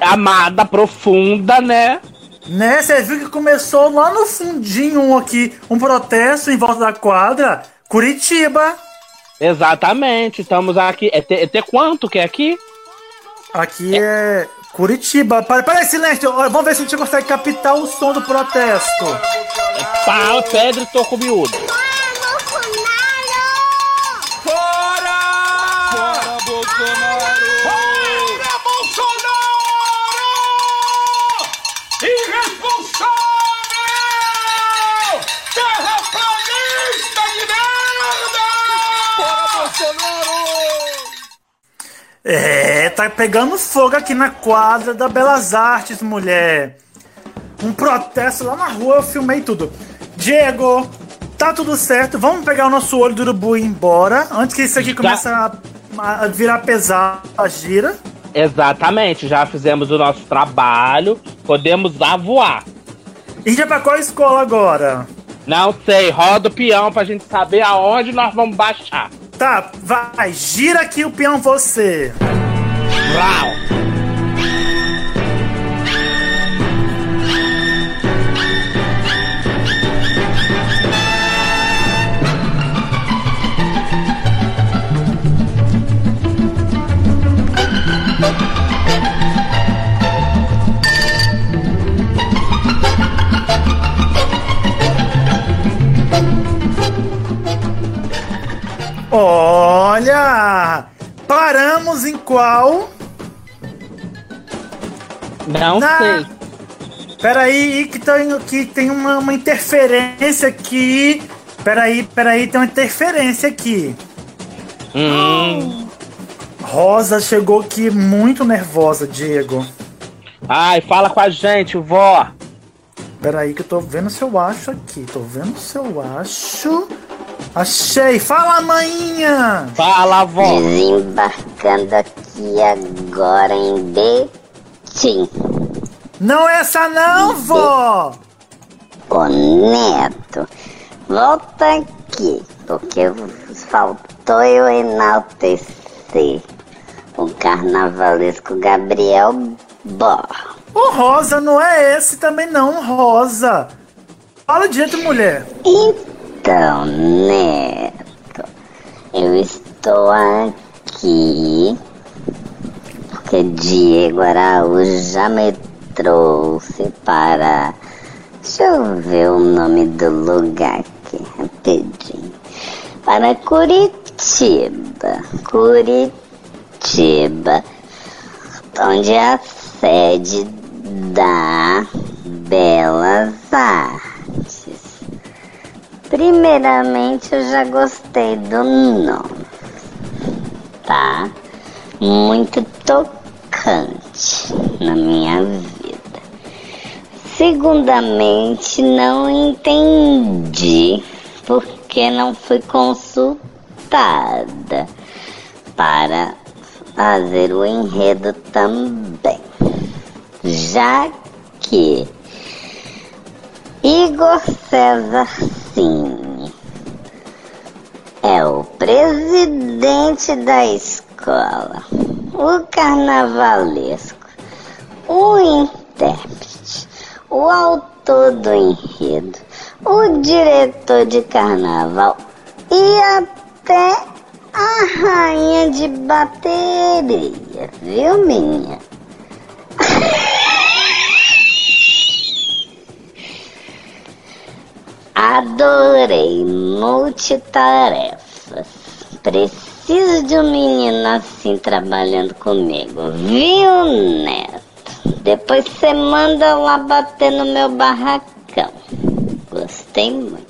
Speaker 3: Amada profunda, né?
Speaker 2: Né, você viu que começou lá no fundinho um aqui, um protesto em volta da quadra. Curitiba.
Speaker 3: Exatamente, estamos aqui. É ter, é ter quanto que é aqui?
Speaker 2: Aqui é, Curitiba. Para, para silêncio, vamos ver se a gente consegue captar o som do protesto.
Speaker 3: É pau, pedra e toco miúdo.
Speaker 2: É, tá pegando fogo aqui na quadra da Belas Artes, mulher. Um protesto lá na rua, eu filmei tudo. Diego, tá tudo certo. Vamos pegar o nosso olho do urubu e ir embora. Antes que isso aqui comece a, a virar pesado, a gira.
Speaker 3: Exatamente, já fizemos o nosso trabalho, Podemos voar.
Speaker 2: E já pra qual escola agora?
Speaker 3: Não sei, roda o peão pra gente saber aonde nós vamos baixar.
Speaker 2: Tá, vai, gira aqui o peão você.
Speaker 3: Uau!
Speaker 2: Olha! Paramos em qual?
Speaker 3: Não sei.
Speaker 2: Peraí, que tem, que tem uma, uma interferência aqui. Peraí, peraí, tem uma interferência aqui.
Speaker 3: Hum.
Speaker 2: Rosa chegou aqui muito nervosa, Diego.
Speaker 3: Ai, fala com a gente, vó.
Speaker 2: Peraí que eu tô vendo se eu acho aqui. Tô vendo se eu acho. Achei! Fala, maninha!
Speaker 3: Fala, vó!
Speaker 4: Desembarcando aqui agora em Betim.
Speaker 2: Não é essa não, vó!
Speaker 4: Ô Neto, volta aqui, porque faltou eu enaltecer o carnavalesco Gabriel Borra.
Speaker 2: O Rosa não é esse também não, Rosa. Fala direito, mulher.
Speaker 4: Então, Neto, eu estou aqui porque Diego Araújo já me trouxe para. Deixa eu ver o nome do lugar aqui, rapidinho. Para Curitiba. Curitiba. Onde é a sede da Belas Artes. Primeiramente, eu já gostei do nome, tá? Muito tocante na minha vida. Segundamente, não entendi porque não fui consultada para fazer o enredo também, já que Igor César Cine é o presidente da escola, o carnavalesco, o intérprete, o autor do enredo, o diretor de carnaval e até a rainha de bateria, viu, minha? Adorei multitarefas. Preciso de um menino assim trabalhando comigo, viu, Neto? Depois você manda lá bater no meu barracão. Gostei muito.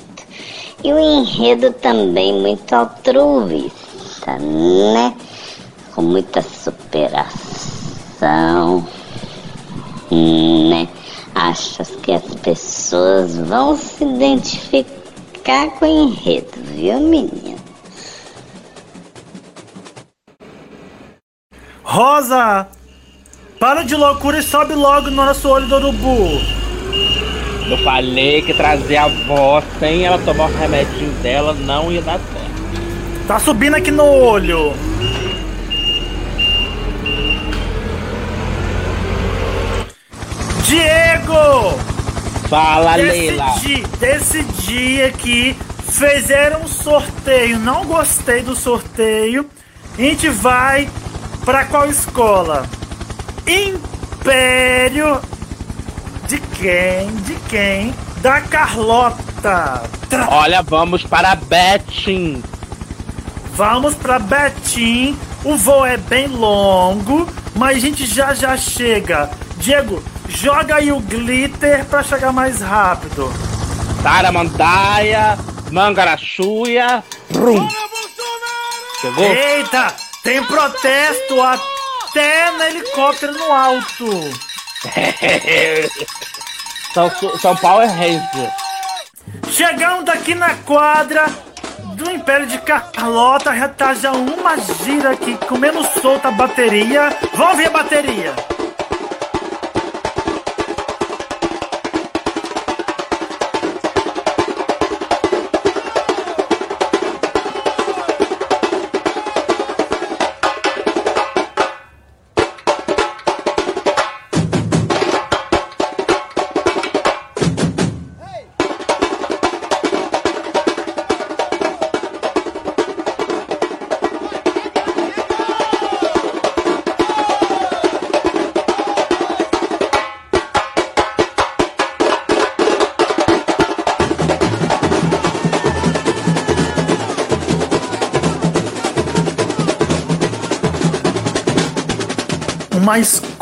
Speaker 4: E o enredo também muito altruísta, né? Com muita superação, né? Achas que as pessoas vão se identificar com o enredo, viu, menino?
Speaker 2: Rosa! Para de loucura e sobe logo no nosso olho do urubu.
Speaker 3: Eu falei que trazer a avó sem ela tomar o remedinho dela não ia dar certo.
Speaker 2: Tá subindo aqui no olho. Diego!
Speaker 3: Fala,
Speaker 2: Decidi,
Speaker 3: Leila.
Speaker 2: decidi aqui. Fizeram um sorteio. Não gostei do sorteio. A gente vai pra qual escola? Império. De quem? De quem? Da Carlota. Tra-
Speaker 3: Olha, vamos para Betim.
Speaker 2: Vamos pra Betim. O voo é bem longo, mas a gente já já chega. Diego, joga aí o glitter pra chegar mais rápido.
Speaker 3: Taramandaia, Mangarachuia. Brum. Chegou?
Speaker 2: Eita, tem protesto até no helicóptero no alto.
Speaker 3: São, São Paulo é Ranger.
Speaker 2: Chegando aqui na quadra do Império de Carlota, já tá já uma gira aqui, comendo solta a bateria. Vamos ver a bateria.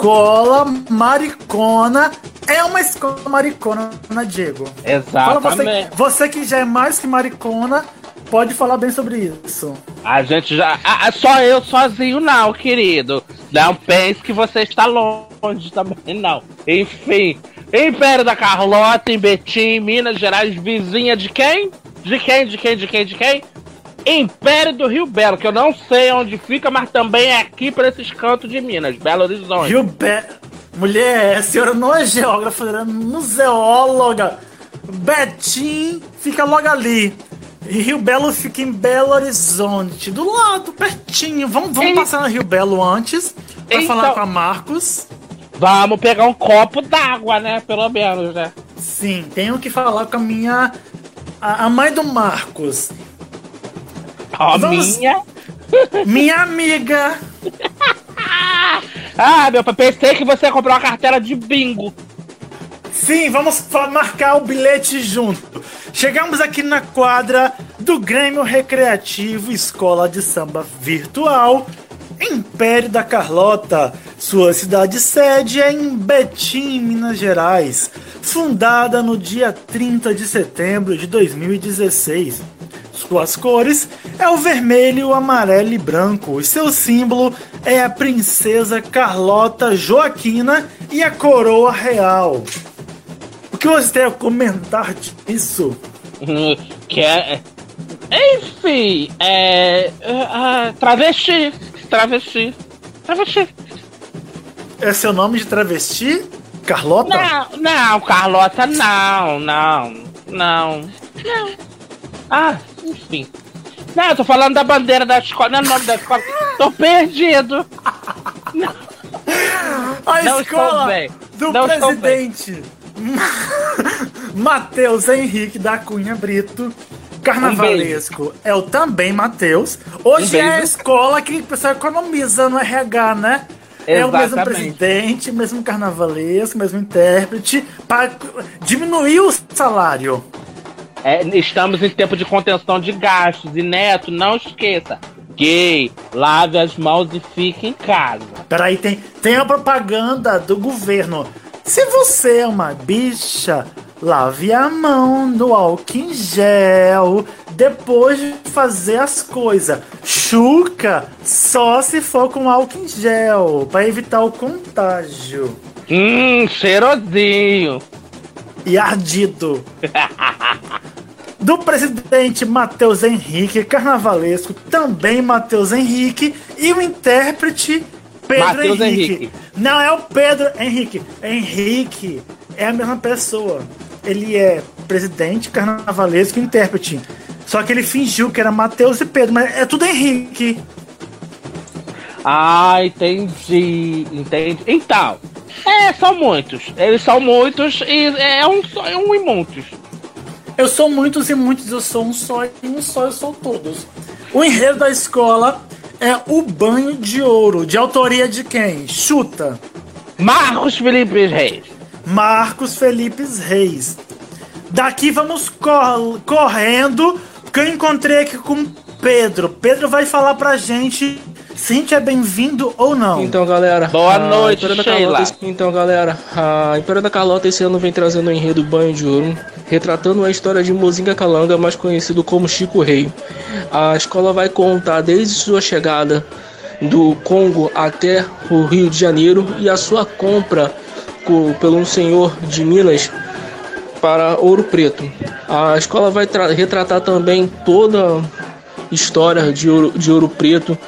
Speaker 2: Escola maricona é uma escola maricona, né, Diego? Fala você,
Speaker 3: Exatamente.
Speaker 2: você que já é mais que maricona, pode falar bem sobre isso.
Speaker 3: A gente já. ah, só eu sozinho, não, querido. Não pense que você está longe também, não. Enfim. Império da Carlota, em Betim, Minas Gerais, vizinha de quem? De quem, de quem, de quem, de quem? Império do Rio Belo, que eu não sei onde fica, mas também é aqui para esses cantos de Minas, Belo Horizonte.
Speaker 2: Rio Be... Mulher, a senhora não é geógrafa, é museóloga. Betim fica logo ali. E Rio Belo fica em Belo Horizonte, do lado, pertinho. Vamos, vamos passar no Rio Belo antes, pra
Speaker 3: Então-
Speaker 2: falar com a Marcos.
Speaker 3: Vamos pegar um copo d'água, né? Pelo menos, né?
Speaker 2: Sim, tenho que falar com a minha. A, a mãe do Marcos.
Speaker 3: A
Speaker 2: Vamos-
Speaker 3: minha.
Speaker 2: Minha amiga.
Speaker 3: Ah, meu pai, pensei que você comprou uma cartela de bingo.
Speaker 2: Sim, vamos marcar o bilhete junto. Chegamos aqui na quadra do Grêmio Recreativo Escola de Samba Virtual, Império da Carlota. Sua cidade sede é em Betim, Minas Gerais, fundada no dia 30 de setembro de 2016. Suas cores é o vermelho, amarelo e branco. E seu símbolo é a princesa Carlota Joaquina e a coroa real. O que você tem a comentar disso?
Speaker 3: Que é. Enfim, é. é, ah, travesti. Travesti. Travesti.
Speaker 2: É seu nome de travesti? Carlota?
Speaker 3: Não, não, Carlota, não, não, não, não. Ah, enfim. Não, eu tô falando da bandeira da escola, não é o nome da escola. Tô perdido.
Speaker 2: A
Speaker 3: Não
Speaker 2: escola
Speaker 3: bem.
Speaker 2: do
Speaker 3: Não
Speaker 2: presidente Matheus Henrique da Cunha Brito. Carnavalesco é o também Matheus. Hoje
Speaker 3: Um
Speaker 2: é a escola que o pessoal economiza no RH, né? É o mesmo presidente, mesmo carnavalesco, mesmo intérprete, para diminuir o salário.
Speaker 3: É, estamos em tempo de contenção de gastos. E Neto, não esqueça. Gay, lave as mãos e fique em casa.
Speaker 2: Peraí, tem, tem a propaganda do governo. Se você é uma bicha, lave a mão no álcool em gel depois de fazer as coisas. Chuca só se for com álcool em gel, para evitar o contágio.
Speaker 3: Hum, cheirosinho.
Speaker 2: E ardido. Do presidente Matheus Henrique, carnavalesco, também Matheus Henrique, e o intérprete Pedro Henrique.
Speaker 3: Henrique.
Speaker 2: Não é o Pedro Henrique. Henrique é a mesma pessoa. Ele é presidente, carnavalesco e intérprete. Só que ele fingiu que era Matheus e Pedro, mas é tudo Henrique.
Speaker 3: Ah, entendi, entendi. Então, é, são muitos. Eles são muitos e é um só, é um e muitos.
Speaker 2: Eu sou muitos e muitos, eu sou um só e um só eu sou todos. O enredo da escola é o banho de ouro, de autoria de quem? Chuta.
Speaker 3: Marcos Felipe Reis.
Speaker 2: Marcos Felipe Reis. Daqui vamos cor- correndo, porque eu encontrei aqui com Pedro. Pedro vai falar pra gente a gente é bem-vindo ou não.
Speaker 14: Então, galera.
Speaker 3: Boa
Speaker 14: a
Speaker 3: noite,
Speaker 14: Império da
Speaker 3: Sheila.
Speaker 14: Carlota, então, galera. A Império da Carlota esse ano vem trazendo o enredo Banho de Ouro, retratando a história de Mozinga Calanga, mais conhecido como Chico Rei. A escola vai contar desde sua chegada do Congo até o Rio de Janeiro e a sua compra co- pelo um senhor de Minas para Ouro Preto. A escola vai tra- retratar também toda a história de Ouro, de Ouro Preto,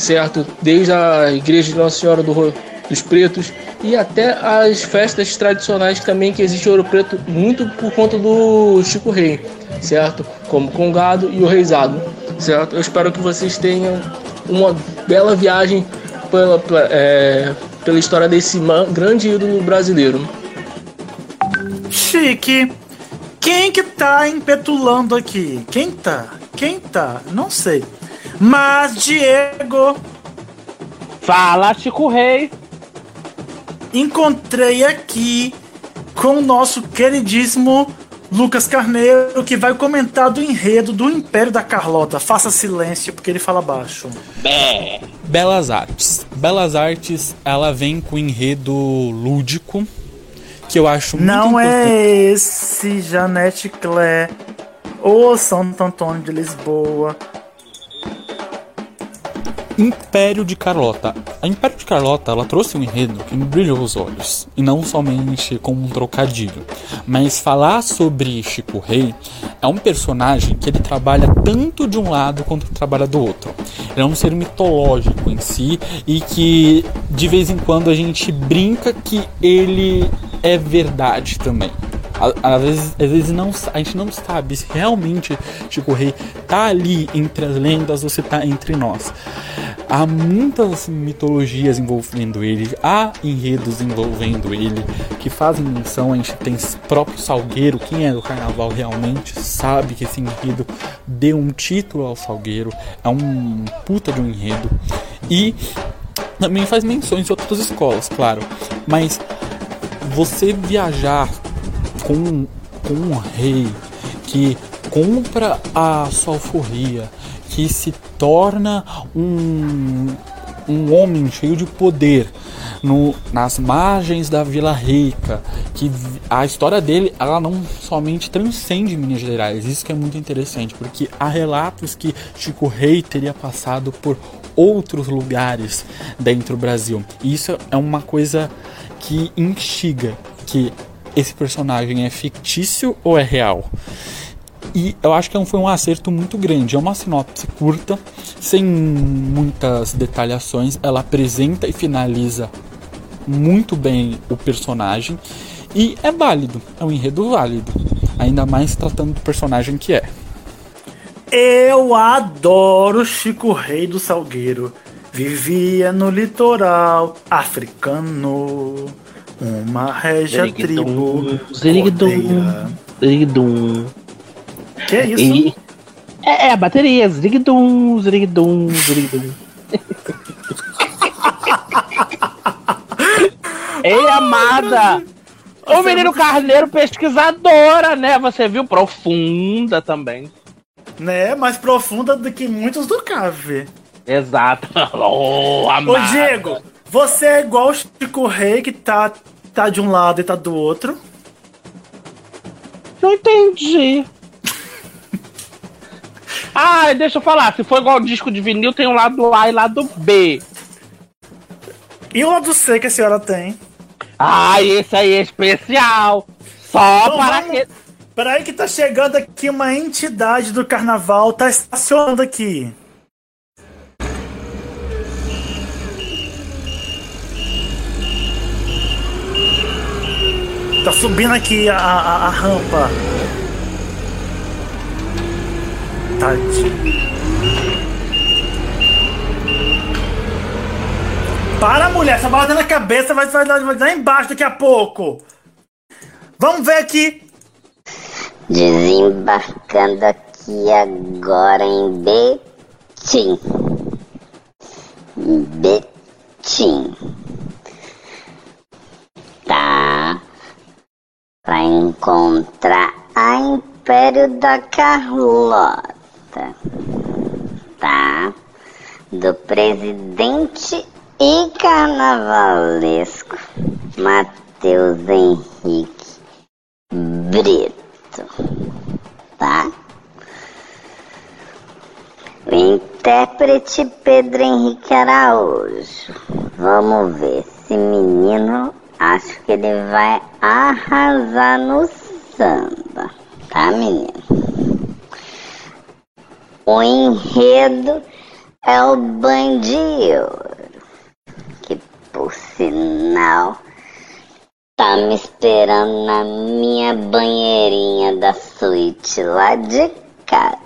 Speaker 14: certo? Desde a igreja de Nossa Senhora do dos Pretos e até as festas tradicionais também que existe Ouro Preto, muito por conta do Chico Rei, certo? Como Congado e o Reisado, certo? Eu espero que vocês tenham uma bela viagem pela, pela, é, pela história desse grande ídolo brasileiro.
Speaker 2: Chique. Quem que tá empetulando aqui? Quem tá? Quem tá? Não sei. Mas Diego,
Speaker 3: Fala, Chico Rei.
Speaker 2: encontrei aqui com o nosso queridíssimo Lucas Carneiro, que vai comentar do enredo do Império da Carlota. Faça silêncio, porque ele fala baixo.
Speaker 3: Bé.
Speaker 6: Belas Artes. Belas Artes, ela vem com enredo lúdico, que eu acho muito
Speaker 2: Não
Speaker 6: importante.
Speaker 2: é esse Janete Clé ou Santo Antônio de Lisboa.
Speaker 6: Império de Carlota. A Império de Carlota, ela trouxe um enredo que me brilhou os olhos. E não somente como um trocadilho. Mas falar sobre Chico Rei é um personagem que ele trabalha tanto de um lado quanto trabalha do outro. Ele é um ser mitológico em si e que de vez em quando a gente brinca que ele é verdade também. Às vezes, às vezes não, a gente não sabe se realmente Chico Rei tá ali entre as lendas ou se tá entre nós. Há muitas mitologias envolvendo ele, há enredos envolvendo ele que fazem menção. A gente tem próprio Salgueiro, quem é do carnaval realmente sabe que esse enredo deu um título ao Salgueiro, é um puta de um enredo. E também faz menções de outras escolas, claro, mas você viajar com, com um rei que compra a sua alforria, que se torna um, um homem cheio de poder no, nas margens da Vila Rica, que a história dele ela não somente transcende Minas Gerais, isso que é muito interessante, porque há relatos que Chico Rei teria passado por outros lugares dentro do Brasil. Isso é uma coisa que instiga que esse personagem é fictício ou é real. E eu acho que é foi um acerto muito grande. É uma sinopse curta, sem muitas detalhações. Ela apresenta e finaliza muito bem o personagem. E é válido, é um enredo válido. Ainda mais tratando do personagem que é.
Speaker 2: Eu adoro Chico Rei do Salgueiro. Vivia no litoral africano. Uma régia tribo.
Speaker 3: Zirigdum,
Speaker 2: cordeira.
Speaker 3: zirigdum.
Speaker 2: Que é isso?
Speaker 3: E- É, é a bateria, zirigdum, zirigdum, zirigdum. Ei, amada! O menino Carneiro pesquisadora, né? Você viu? Profunda também.
Speaker 2: Né? Mais profunda do que muitos do CAV.
Speaker 3: Exato. Oh,
Speaker 2: Ô
Speaker 3: amada.
Speaker 2: Diego, você é igual o Chico Rei que tá, tá de um lado e tá do outro.
Speaker 3: Não entendi. Ah, deixa eu falar. Se for igual disco de vinil, tem um lado A e lado B.
Speaker 2: E o lado C que a senhora tem?
Speaker 3: Ah, esse aí é especial. Só
Speaker 2: Então
Speaker 3: para
Speaker 2: vamos-
Speaker 3: que.
Speaker 2: Peraí que tá chegando aqui uma entidade do carnaval, tá estacionando aqui. Tá subindo aqui a, a, a rampa. Tadinho. Para, mulher, essa bala tá na cabeça, vai, vai, vai embaixo daqui a pouco. Vamos ver aqui.
Speaker 4: Desembarcando aqui agora em Betim. Betim. Tá. Pra encontrar a Império da Carlota. Tá. Do presidente e carnavalesco Matheus Henrique Brito, tá? O intérprete Pedro Henrique Araújo. Vamos ver. Esse menino, acho que ele vai arrasar no samba, tá, menino? O enredo é o ouro, que por sinal tá me esperando na minha banheirinha da suíte lá de casa.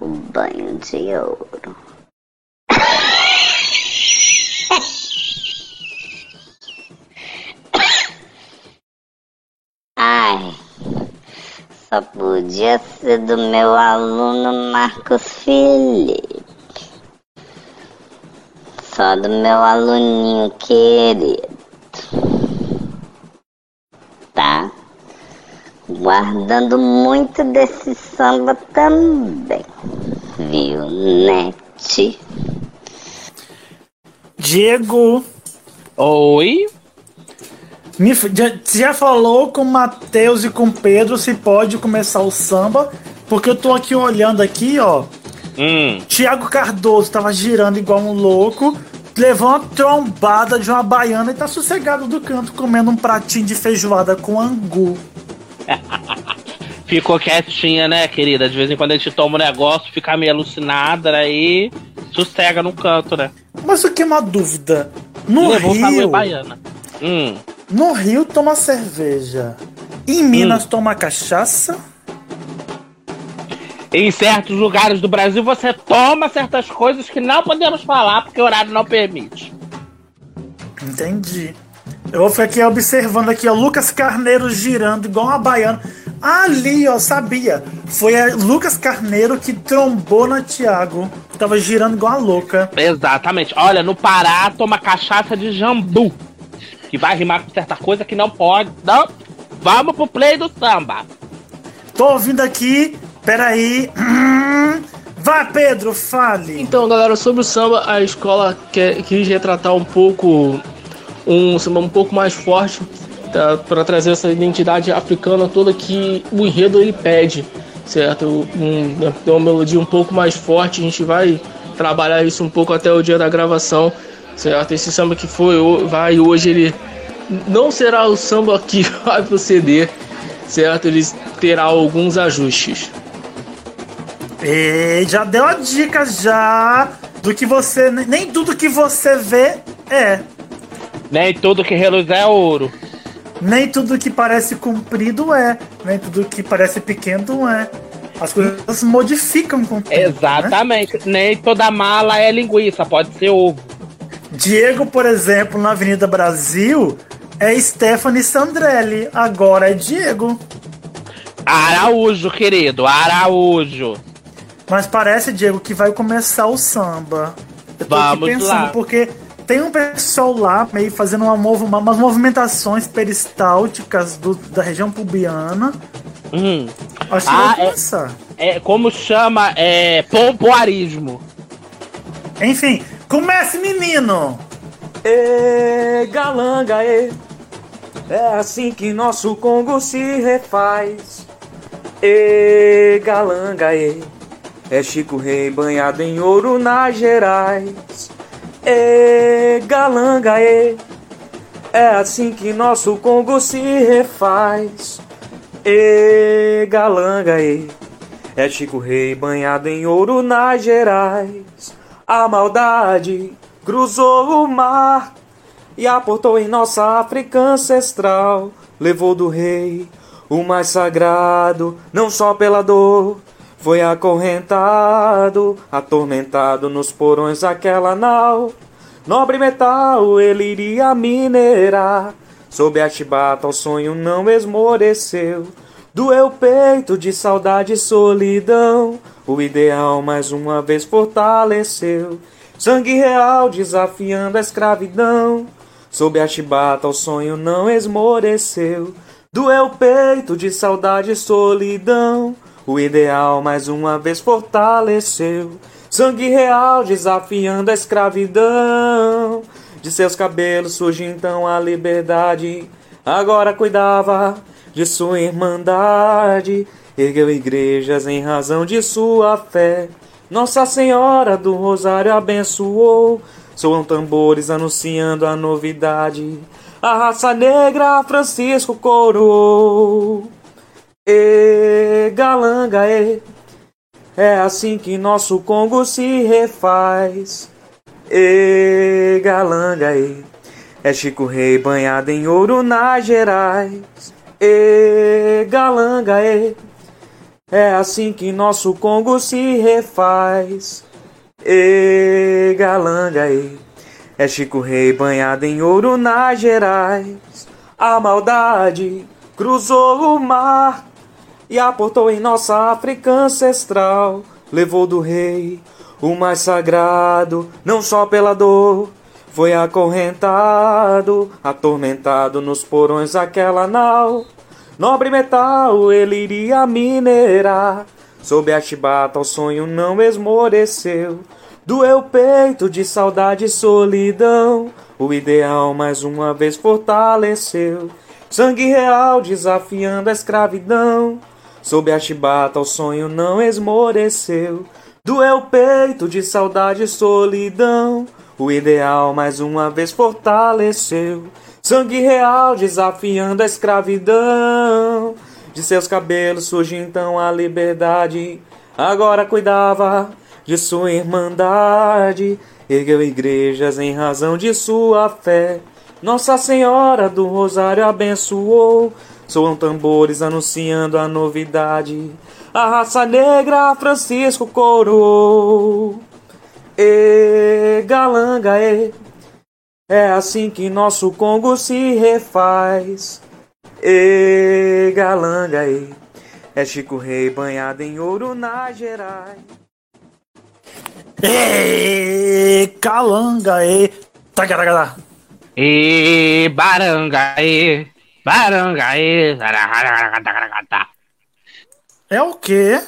Speaker 4: O banho de ouro. Ai, só podia ser do meu aluno Marcos Felipe. Só do meu aluninho querido. Tá? Guardando muito desse samba também. Viu, Net?
Speaker 2: Diego.
Speaker 3: Oi?
Speaker 2: Me, já, você já falou com o Matheus e com o Pedro se pode começar o samba? Porque eu tô aqui olhando aqui, ó.
Speaker 3: Hum.
Speaker 2: Tiago Cardoso tava girando igual um louco, levou uma trombada de uma baiana e tá sossegado do canto comendo um pratinho de feijoada com angu.
Speaker 3: Ficou quietinha, né, querida? De vez em quando a gente toma um negócio, fica meio alucinada, aí sossega no canto, né?
Speaker 2: Mas o que é uma dúvida? No
Speaker 3: Levou
Speaker 2: Rio,
Speaker 3: baiana. Hum.
Speaker 2: no Rio toma cerveja. Em Minas toma cachaça.
Speaker 3: Em certos lugares do Brasil você toma certas coisas que não podemos falar porque o horário não permite.
Speaker 2: Entendi. Eu vou ficar aqui observando aqui, ó, Lucas Carneiro girando igual uma baiana. Ali, ó, sabia. Foi a Lucas Carneiro que trombou na Thiago. Tava girando igual uma louca.
Speaker 3: Exatamente. Olha, no Pará toma cachaça de jambu. Que vai rimar com certa coisa que não pode. Não. Vamos pro play do samba.
Speaker 2: Tô ouvindo aqui. Peraí. Hum. Vai, Pedro, fale.
Speaker 14: Então, galera, sobre o samba, a escola quer, quis retratar um pouco um samba um pouco mais forte tá, para trazer essa identidade africana toda que o enredo ele pede, certo? Um, tem uma melodia um pouco mais forte, a gente vai trabalhar isso um pouco até o dia da gravação, certo? Esse samba que foi vai hoje ele não será o samba que vai pro CD, certo? Ele terá alguns ajustes.
Speaker 2: E já deu a dica já do que você. Nem tudo que você vê é.
Speaker 3: Nem tudo que reluz é ouro.
Speaker 2: Nem tudo que parece comprido é. Nem tudo que parece pequeno é. As coisas modificam com o tempo, né?
Speaker 3: Exatamente. Nem toda mala é linguiça, pode ser ovo.
Speaker 2: Diego, por exemplo, na Avenida Brasil, é Stephanie Sandrelli. Agora é Diego.
Speaker 3: Araújo, querido, Araújo.
Speaker 2: Mas parece, Diego, que vai começar o samba. Eu tô
Speaker 3: Vamos
Speaker 2: aqui pensando,
Speaker 3: lá.
Speaker 2: porque tem um pessoal lá meio fazendo uma mov uma- umas movimentações peristálticas do- da região pubiana.
Speaker 3: Hum.
Speaker 2: Acho que
Speaker 3: Ah,
Speaker 2: vai
Speaker 3: é-. É, como chama? É pompoarismo.
Speaker 2: Enfim, comece, menino!
Speaker 15: Ê, galanga, ê. É assim que nosso Congo se refaz. Ê, galanga, ê. É Chico Rei banhado em ouro nas Gerais. Ê, galanga, ê. É assim que nosso Congo se refaz. Ê, galanga, ê. É Chico Rei banhado em ouro nas Gerais. A maldade cruzou o mar e aportou em nossa África ancestral. Levou do rei o mais sagrado, não só pela dor. Foi acorrentado, atormentado nos porões daquela nau. Nobre metal ele iria minerar. Sob a chibata o sonho não esmoreceu. Doeu peito de saudade e solidão. O ideal mais uma vez fortaleceu. Sangue real desafiando a escravidão. Sob a chibata o sonho não esmoreceu. Doeu o peito de saudade e solidão. O ideal mais uma vez fortaleceu. Sangue real desafiando a escravidão. De seus cabelos surge então a liberdade. Agora cuidava de sua irmandade. Ergueu igrejas em razão de sua fé. Nossa Senhora do Rosário abençoou. Soam tambores anunciando a novidade. A raça negra Francisco coroou. E galanga, e é assim que nosso Congo se refaz. E galanga, e é Chico Rei banhado em ouro nas Gerais. E galanga, e é assim que nosso Congo se refaz. E galanga, e é Chico Rei banhado em ouro nas Gerais. A maldade cruzou o mar e aportou em nossa África ancestral. Levou do rei o mais sagrado, não só pela dor. Foi acorrentado, atormentado nos porões daquela nau. Nobre metal ele iria minerar. Sob a chibata o sonho não esmoreceu. Doeu peito de saudade e solidão. O ideal mais uma vez fortaleceu. Sangue real desafiando a escravidão. Sob a chibata o sonho não esmoreceu. Doeu peito de saudade e solidão. O ideal mais uma vez fortaleceu. Sangue real desafiando a escravidão. De seus cabelos surge então a liberdade. Agora cuidava de sua irmandade. Ergueu igrejas em razão de sua fé. Nossa Senhora do Rosário abençoou. Soam tambores anunciando a novidade. A raça negra Francisco coroou. E galanga, e. É assim que nosso Congo se refaz. E galanga, e. É Chico Rei banhado em ouro nas Gerais.
Speaker 2: Ê, calanga, e. Tagaragada.
Speaker 3: E baranga, e. Baranga, e.
Speaker 2: É o quê?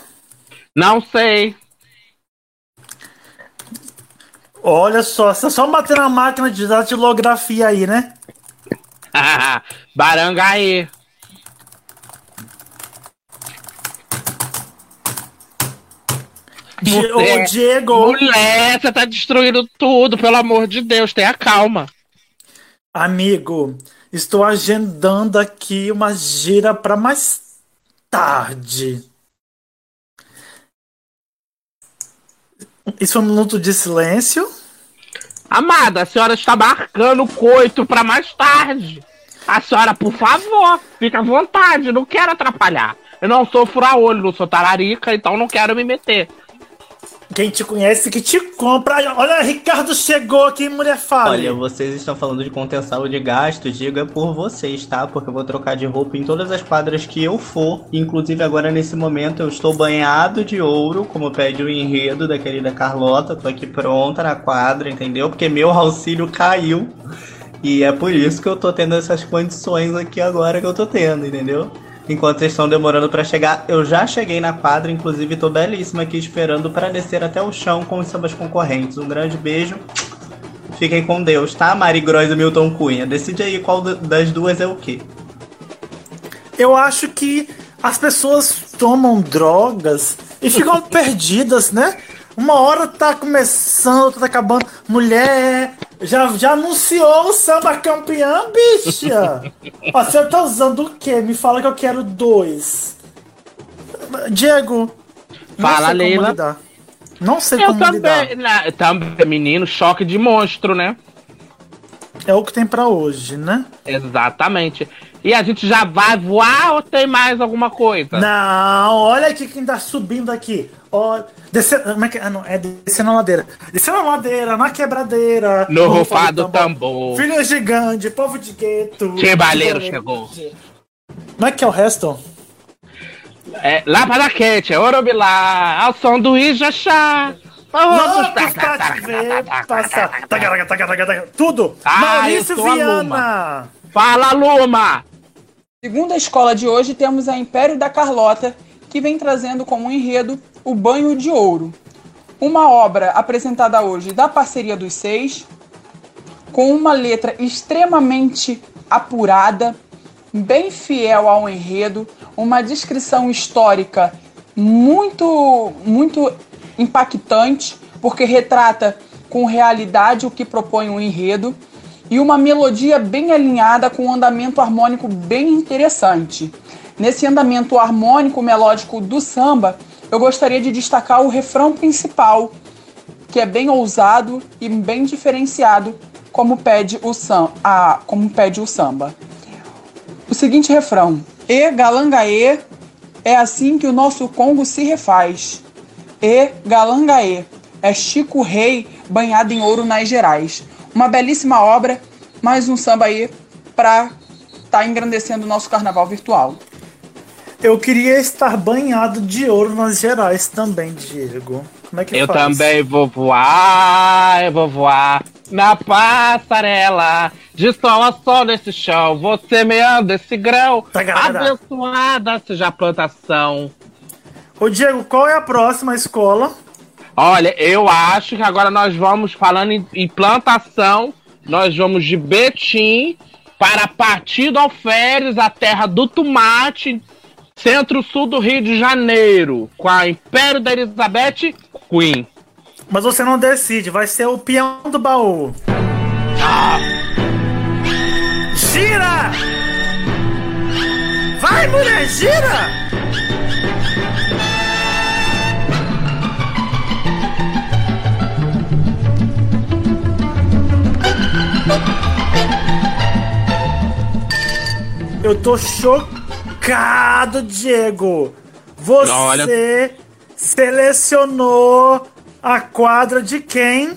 Speaker 3: Não sei.
Speaker 2: Olha só, você só bater na máquina de datilografia aí, né?
Speaker 3: Barangaí.
Speaker 2: Die- Ô, Diego.
Speaker 3: Mulher, você tá destruindo tudo, pelo amor de Deus, tenha calma.
Speaker 2: Amigo, estou agendando aqui uma gira para mais tarde. Isso foi um minuto de silêncio?
Speaker 3: Amada, a senhora está marcando o coito pra mais tarde. A senhora, por favor, fica à vontade, não quero atrapalhar. Eu não sou fura-olho, não sou tararica, então não quero me meter.
Speaker 2: Quem te conhece que te compra. Olha, Ricardo chegou aqui, mulher fala.
Speaker 5: Olha, vocês estão falando de contenção de gasto, diga por vocês, tá? Porque eu vou trocar de roupa em todas as quadras que eu for. Inclusive agora nesse momento eu estou banhado de ouro, como pede o enredo da querida Carlota. Tô aqui pronta na quadra, entendeu? Porque meu auxílio caiu. E é por isso que eu tô tendo essas condições aqui agora que eu tô tendo, entendeu? Enquanto vocês estão demorando pra chegar, eu já cheguei na quadra, inclusive tô belíssima aqui esperando pra descer até o chão com os sambas concorrentes. Um grande beijo. Fiquem com Deus, tá? Mari Gross e Milton Cunha. Decide aí qual da- das duas é o quê.
Speaker 2: Eu acho que as pessoas tomam drogas e ficam perdidas, né? Uma hora tá começando, outra tá acabando. Mulher, já, já anunciou o samba campeã, bicha? Ó, você tá usando o quê? Me fala que eu quero dois. Diego.
Speaker 3: Fala, Leila.
Speaker 2: lidar. Não sei
Speaker 3: Eu
Speaker 2: como lidar.
Speaker 3: também, né, também, menino, choque de monstro, né?
Speaker 2: É o que tem pra hoje, né?
Speaker 3: Exatamente. E a gente já vai voar ou tem mais alguma coisa?
Speaker 2: Não, olha aqui quem tá subindo aqui. Ó, descendo, como é que, ah, não, é descendo a ladeira. Descendo a ladeira, na quebradeira.
Speaker 3: No
Speaker 2: rufar
Speaker 3: rufar
Speaker 2: do
Speaker 3: do tambor.
Speaker 2: Filho gigante, povo de gueto.
Speaker 3: Chebaleiro
Speaker 2: Como
Speaker 3: chegou.
Speaker 2: é que é o resto?
Speaker 3: É, lá para quente, é Orobilá, ao som do Ijachá.
Speaker 2: Loucos pra te ver passar. Tudo.
Speaker 3: Ah,
Speaker 2: Maurício Viana.
Speaker 3: Luma. Fala, Luma!
Speaker 13: Segundo a escola de hoje, temos a Império da Carlota, que vem trazendo como enredo o Banho de Ouro. Uma obra apresentada hoje da parceria dos seis, com uma letra extremamente apurada, bem fiel ao enredo, uma descrição histórica muito, muito impactante, porque retrata com realidade o que propõe o enredo, e uma melodia bem alinhada com um andamento harmônico bem interessante. Nesse andamento harmônico melódico do samba, eu gostaria de destacar o refrão principal, que é bem ousado e bem diferenciado, como pede o, sam a, como pede o samba. O seguinte refrão: E galangaê, é assim que o nosso Congo se refaz. E galangaê, é Chico Rei banhado em ouro nas Gerais. Uma belíssima obra, mais um samba aí para estar tá engrandecendo o nosso carnaval virtual.
Speaker 2: Eu queria estar banhado de ouro nas gerais também, Diego. Como é que
Speaker 3: Eu
Speaker 2: faz?
Speaker 3: também vou voar, eu vou voar na passarela, de sol a sol nesse chão, vou semeando esse grão,
Speaker 2: Tagarara.
Speaker 3: abençoada seja a plantação.
Speaker 2: Ô Diego, qual é a próxima escola?
Speaker 3: Olha, eu acho que agora nós vamos falando em, em plantação, nós vamos de Betim para Partido Alferes, a terra do tomate, centro-sul do Rio de Janeiro, com a Império da Elizabeth Queen.
Speaker 2: Mas você não decide, vai ser o peão do baú. Gira! Vai, mulher, gira! Eu tô chocado, Diego. Você
Speaker 3: Olha.
Speaker 2: selecionou a quadra de quem?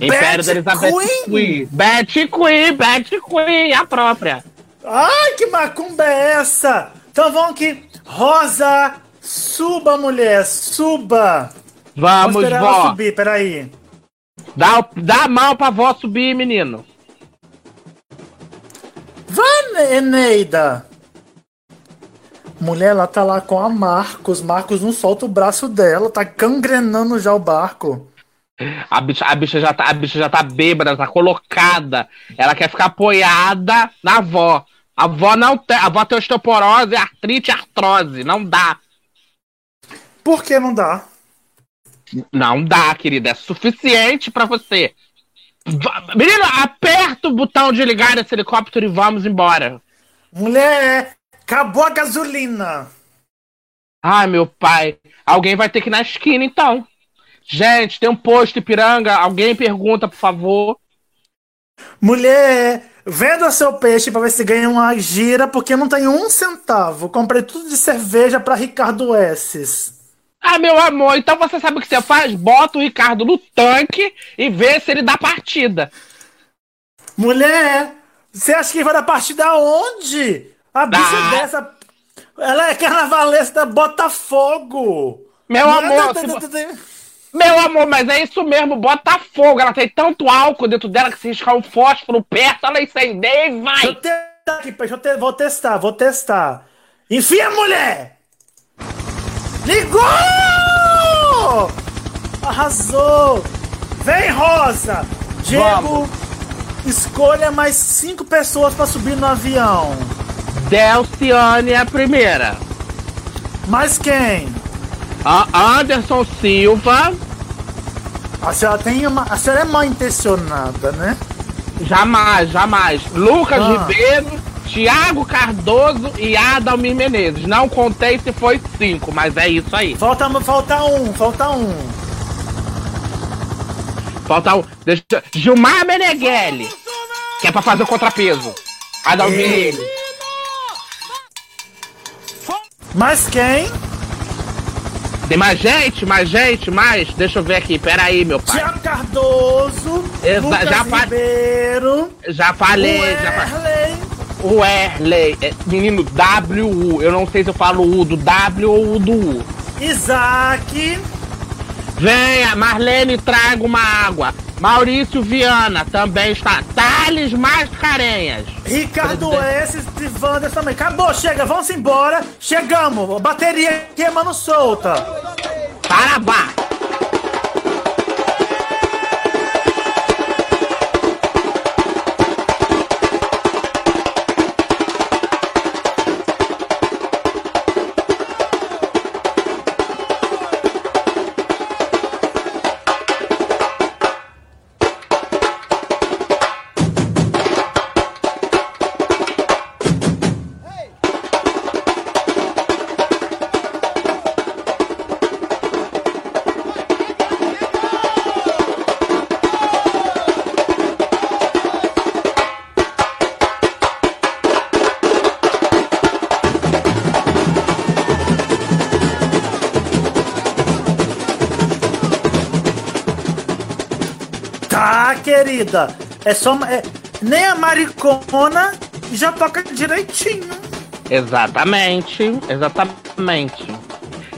Speaker 3: Império da
Speaker 2: Betty
Speaker 3: Elizabeth
Speaker 2: Queen?
Speaker 3: Betty Queen, Betty Queen, a própria.
Speaker 2: Ai, que macumba é essa? Então vamos aqui. Rosa, suba, mulher, suba.
Speaker 3: Vamos,
Speaker 2: esperar ela
Speaker 3: vó.
Speaker 2: subir, peraí.
Speaker 3: Dá, dá a mão pra vó subir, menino.
Speaker 2: Vai, Eneida. Mulher, ela tá lá com a Marcos. Marcos não solta o braço dela, tá gangrenando já o barco.
Speaker 3: A bicha, a bicha já tá, a bicha já tá bêbada, tá colocada. Ela quer ficar apoiada na avó. A avó não tem, a avó tem osteoporose, artrite, artrose, não dá.
Speaker 2: Por que não dá?
Speaker 3: Não dá, querida, é suficiente pra você. Menino, aperta o botão de ligar esse helicóptero e vamos embora.
Speaker 2: Mulher, acabou a gasolina.
Speaker 3: Ai, meu pai. Alguém vai ter que ir na esquina, então. Gente, tem um posto Ipiranga. Alguém pergunta, por favor.
Speaker 2: Mulher, venda seu peixe pra ver se ganha uma gira, porque não tem um centavo. Comprei tudo de cerveja pra Ricardo Esses.
Speaker 3: Ah, meu amor, então você sabe o que você faz? Bota o Ricardo no tanque e vê se ele dá partida.
Speaker 2: Mulher, você acha que vai dar partida aonde? A bicha dessa. Ela é carnavalesca da Botafogo.
Speaker 3: Meu
Speaker 2: Não é
Speaker 3: amor, Meu amor, mas é isso mesmo, bota fogo. Ela tem tanto álcool dentro dela que se riscar um fósforo perto, ela incendeia e
Speaker 2: Deixa eu
Speaker 3: vai.
Speaker 2: testar aqui, deixa eu te- vou testar, vou testar. Enfia, mulher! Ligou! Arrasou! Vem, Rosa! Diego, escolha mais cinco pessoas pra subir no avião.
Speaker 3: Delciane é a primeira.
Speaker 2: Mais quem?
Speaker 3: A Anderson Silva.
Speaker 2: A senhora tem uma. A senhora é mal intencionada, né?
Speaker 3: Jamais, jamais. Lucas
Speaker 2: Ah.
Speaker 3: Ribeiro, Thiago Cardoso e Adalmir Menezes. Não contei se foi cinco, mas é isso aí.
Speaker 2: Falta, falta um, falta um.
Speaker 3: Falta um. Deixa... Gilmar Meneghelli, que é pra fazer o contrapeso. Adalmir
Speaker 2: Ei. Mais quem?
Speaker 3: Tem mais gente, mais gente, mais. Deixa eu ver aqui, peraí, meu pai.
Speaker 2: Tiago Cardoso.
Speaker 3: Exa-
Speaker 2: Lucas
Speaker 3: já
Speaker 2: Ribeiro.
Speaker 3: Já falei, já falei. O Erley, é, menino W-U. Eu não sei se eu falo U do W ou U do U.
Speaker 2: Isaac.
Speaker 3: Venha, Marlene, traga uma água. Maurício Viana também está. Thales Mascarenhas.
Speaker 2: Ricardo S. e Wander também. Acabou, chega, vamos embora. Chegamos. Bateria queimando solta.
Speaker 3: Parabá.
Speaker 2: Querida. É só. é- nem a maricona já toca direitinho.
Speaker 3: Exatamente, exatamente.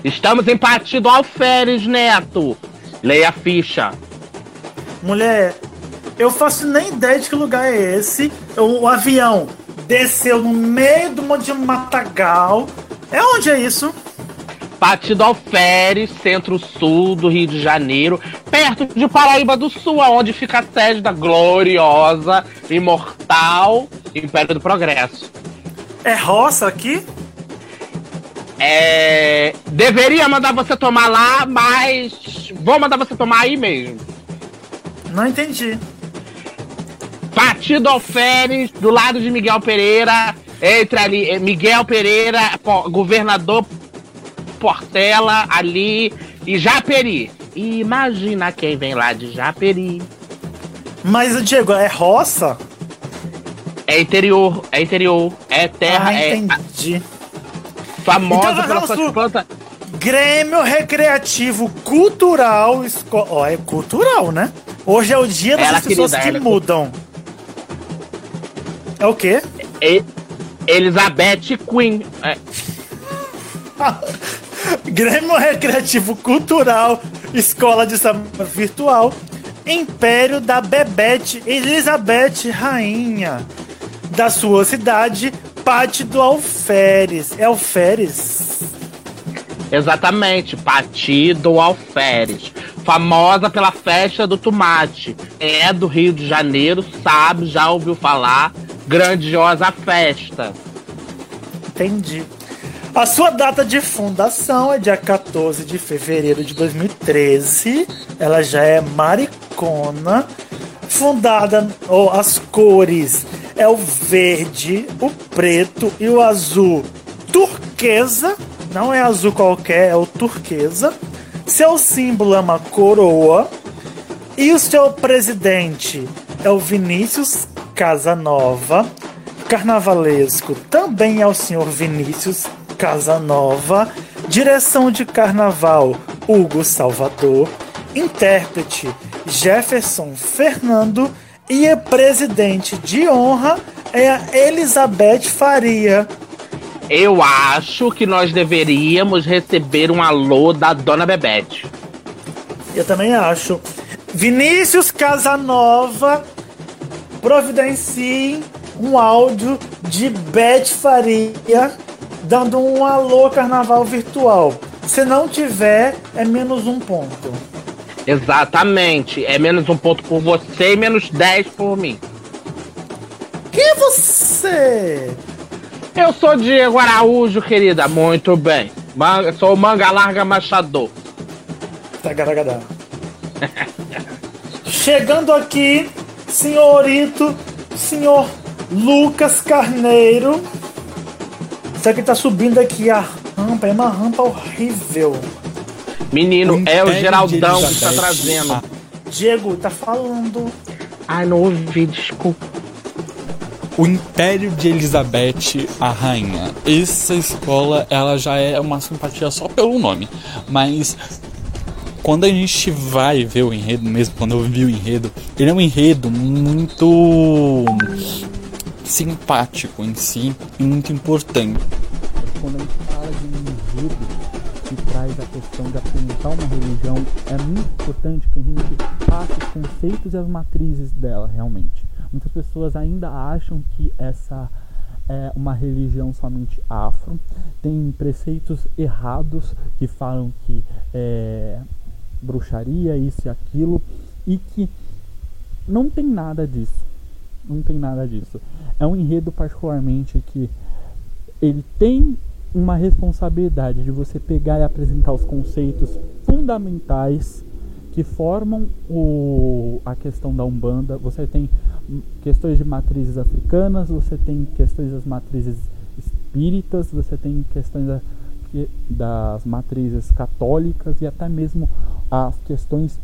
Speaker 3: Estamos em Partido Alferes, Neto. Leia a ficha.
Speaker 2: Mulher, eu faço nem ideia de que lugar é esse. O, o avião desceu no meio do monte de matagal. É onde é isso?
Speaker 3: Partido Alferes, centro-sul do Rio de Janeiro, perto de Paraíba do Sul, onde fica a sede da gloriosa, imortal Império do Progresso.
Speaker 2: É roça aqui?
Speaker 3: É. Deveria mandar você tomar lá, mas. Vou mandar você tomar aí mesmo.
Speaker 2: Não entendi.
Speaker 3: Partido Alferes, do lado de Miguel Pereira, entre ali, eh, Miguel Pereira, governador Portela, ali, e Japeri. Imagina quem vem lá de Japeri.
Speaker 2: Mas, Diego, é roça?
Speaker 3: É interior, é interior, é terra,
Speaker 2: Ah,
Speaker 3: é
Speaker 2: entendi.
Speaker 3: famosa
Speaker 2: Então,
Speaker 3: pela sua planta.
Speaker 2: Grêmio Recreativo Cultural. Esco... Ó, é cultural, né? Hoje é o dia das
Speaker 3: Ela,
Speaker 2: pessoas
Speaker 3: querida,
Speaker 2: que
Speaker 3: é
Speaker 2: mudam. É o quê?
Speaker 3: E- Elizabeth Queen. É,
Speaker 2: Grêmio Recreativo Cultural, Escola de Samba Virtual, Império da Bebete Elizabeth Rainha, da sua cidade, Pátio do Alferes. É Alferes?
Speaker 3: Exatamente, Partido Alferes. Famosa pela festa do tomate. É do Rio de Janeiro, sabe, já ouviu falar. Grandiosa festa.
Speaker 2: Entendi. A sua data de fundação é dia 14 de fevereiro de 2013. Ela já é maricona. Fundada, ou as cores é o verde, o preto e o azul turquesa. Não é azul qualquer, é o turquesa. Seu símbolo é uma coroa. E o seu presidente é o Vinícius Casanova. Carnavalesco também é o senhor Vinícius Casanova. Direção de carnaval Hugo Salvador. Intérprete Jefferson Fernando. E a presidente de honra é a Elizabeth Faria.
Speaker 3: Eu acho que nós deveríamos receber um alô da Dona Bebete.
Speaker 2: Eu também acho. Vinícius Casanova providencie um áudio de Beth Faria dando um alô carnaval virtual. Se não tiver, é menos um ponto.
Speaker 3: Exatamente. É menos um ponto por você e menos 10 por mim.
Speaker 2: Quem é você?
Speaker 3: Eu sou Diego Araújo, querida. Muito bem. Manga, sou manga larga machador.
Speaker 2: Tagaragadá. Chegando aqui, senhorito, senhor Lucas Carneiro. Isso aqui tá subindo aqui a rampa, é uma rampa horrível.
Speaker 3: Menino, é o Geraldão que tá trazendo.
Speaker 2: Diego, tá falando.
Speaker 3: Ai, não ouvi, desculpa.
Speaker 6: O Império de Elizabeth, a Rainha. Essa escola, ela já é uma simpatia só pelo nome. Mas quando a gente vai ver o enredo mesmo, quando eu vi o enredo, ele é um enredo muito simpático em si e muito importante. Quando a gente fala de um enredo que traz a questão de apresentar uma religião, é muito importante que a gente passe os conceitos e as matrizes dela realmente. Muitas pessoas ainda acham que essa é uma religião somente afro, tem preceitos errados que falam que é bruxaria, isso e aquilo, e que não tem nada disso. Não tem nada disso. É um enredo particularmente que ele tem uma responsabilidade de você pegar e apresentar os conceitos fundamentais que formam o, a questão da Umbanda. Você tem questões de matrizes africanas, você tem questões das matrizes espíritas, você tem questões da- das matrizes católicas e até mesmo as questões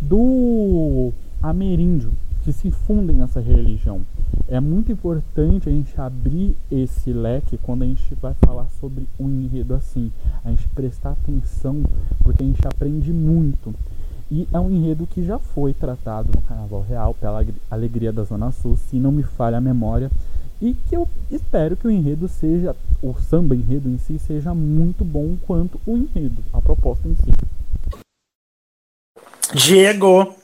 Speaker 6: do ameríndio que se fundem nessa religião. É muito importante a gente abrir esse leque quando a gente vai falar sobre um enredo assim. A gente prestar atenção, porque a gente aprende muito. E é um enredo que já foi tratado no Carnaval Real pela Alegria da Zona Sul, se não me falha a memória. E que eu espero que o enredo seja, o samba enredo em si, seja muito bom quanto o enredo, a proposta em si.
Speaker 2: Diego.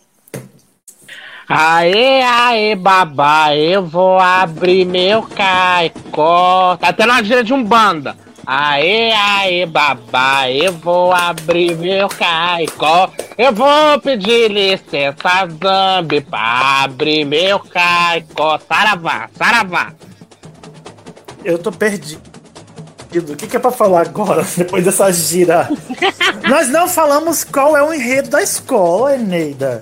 Speaker 3: Aê, aê, babá, eu vou abrir meu caicó. Tá tendo uma gira de um banda. Aê, aê, babá, eu vou abrir meu caicó. Eu vou pedir licença, Zambi, pra abrir meu caicó. Saravá, saravá.
Speaker 2: Eu tô perdido. O que, que é pra falar agora, depois dessa gira? Nós não falamos qual é o enredo da escola, Eneida.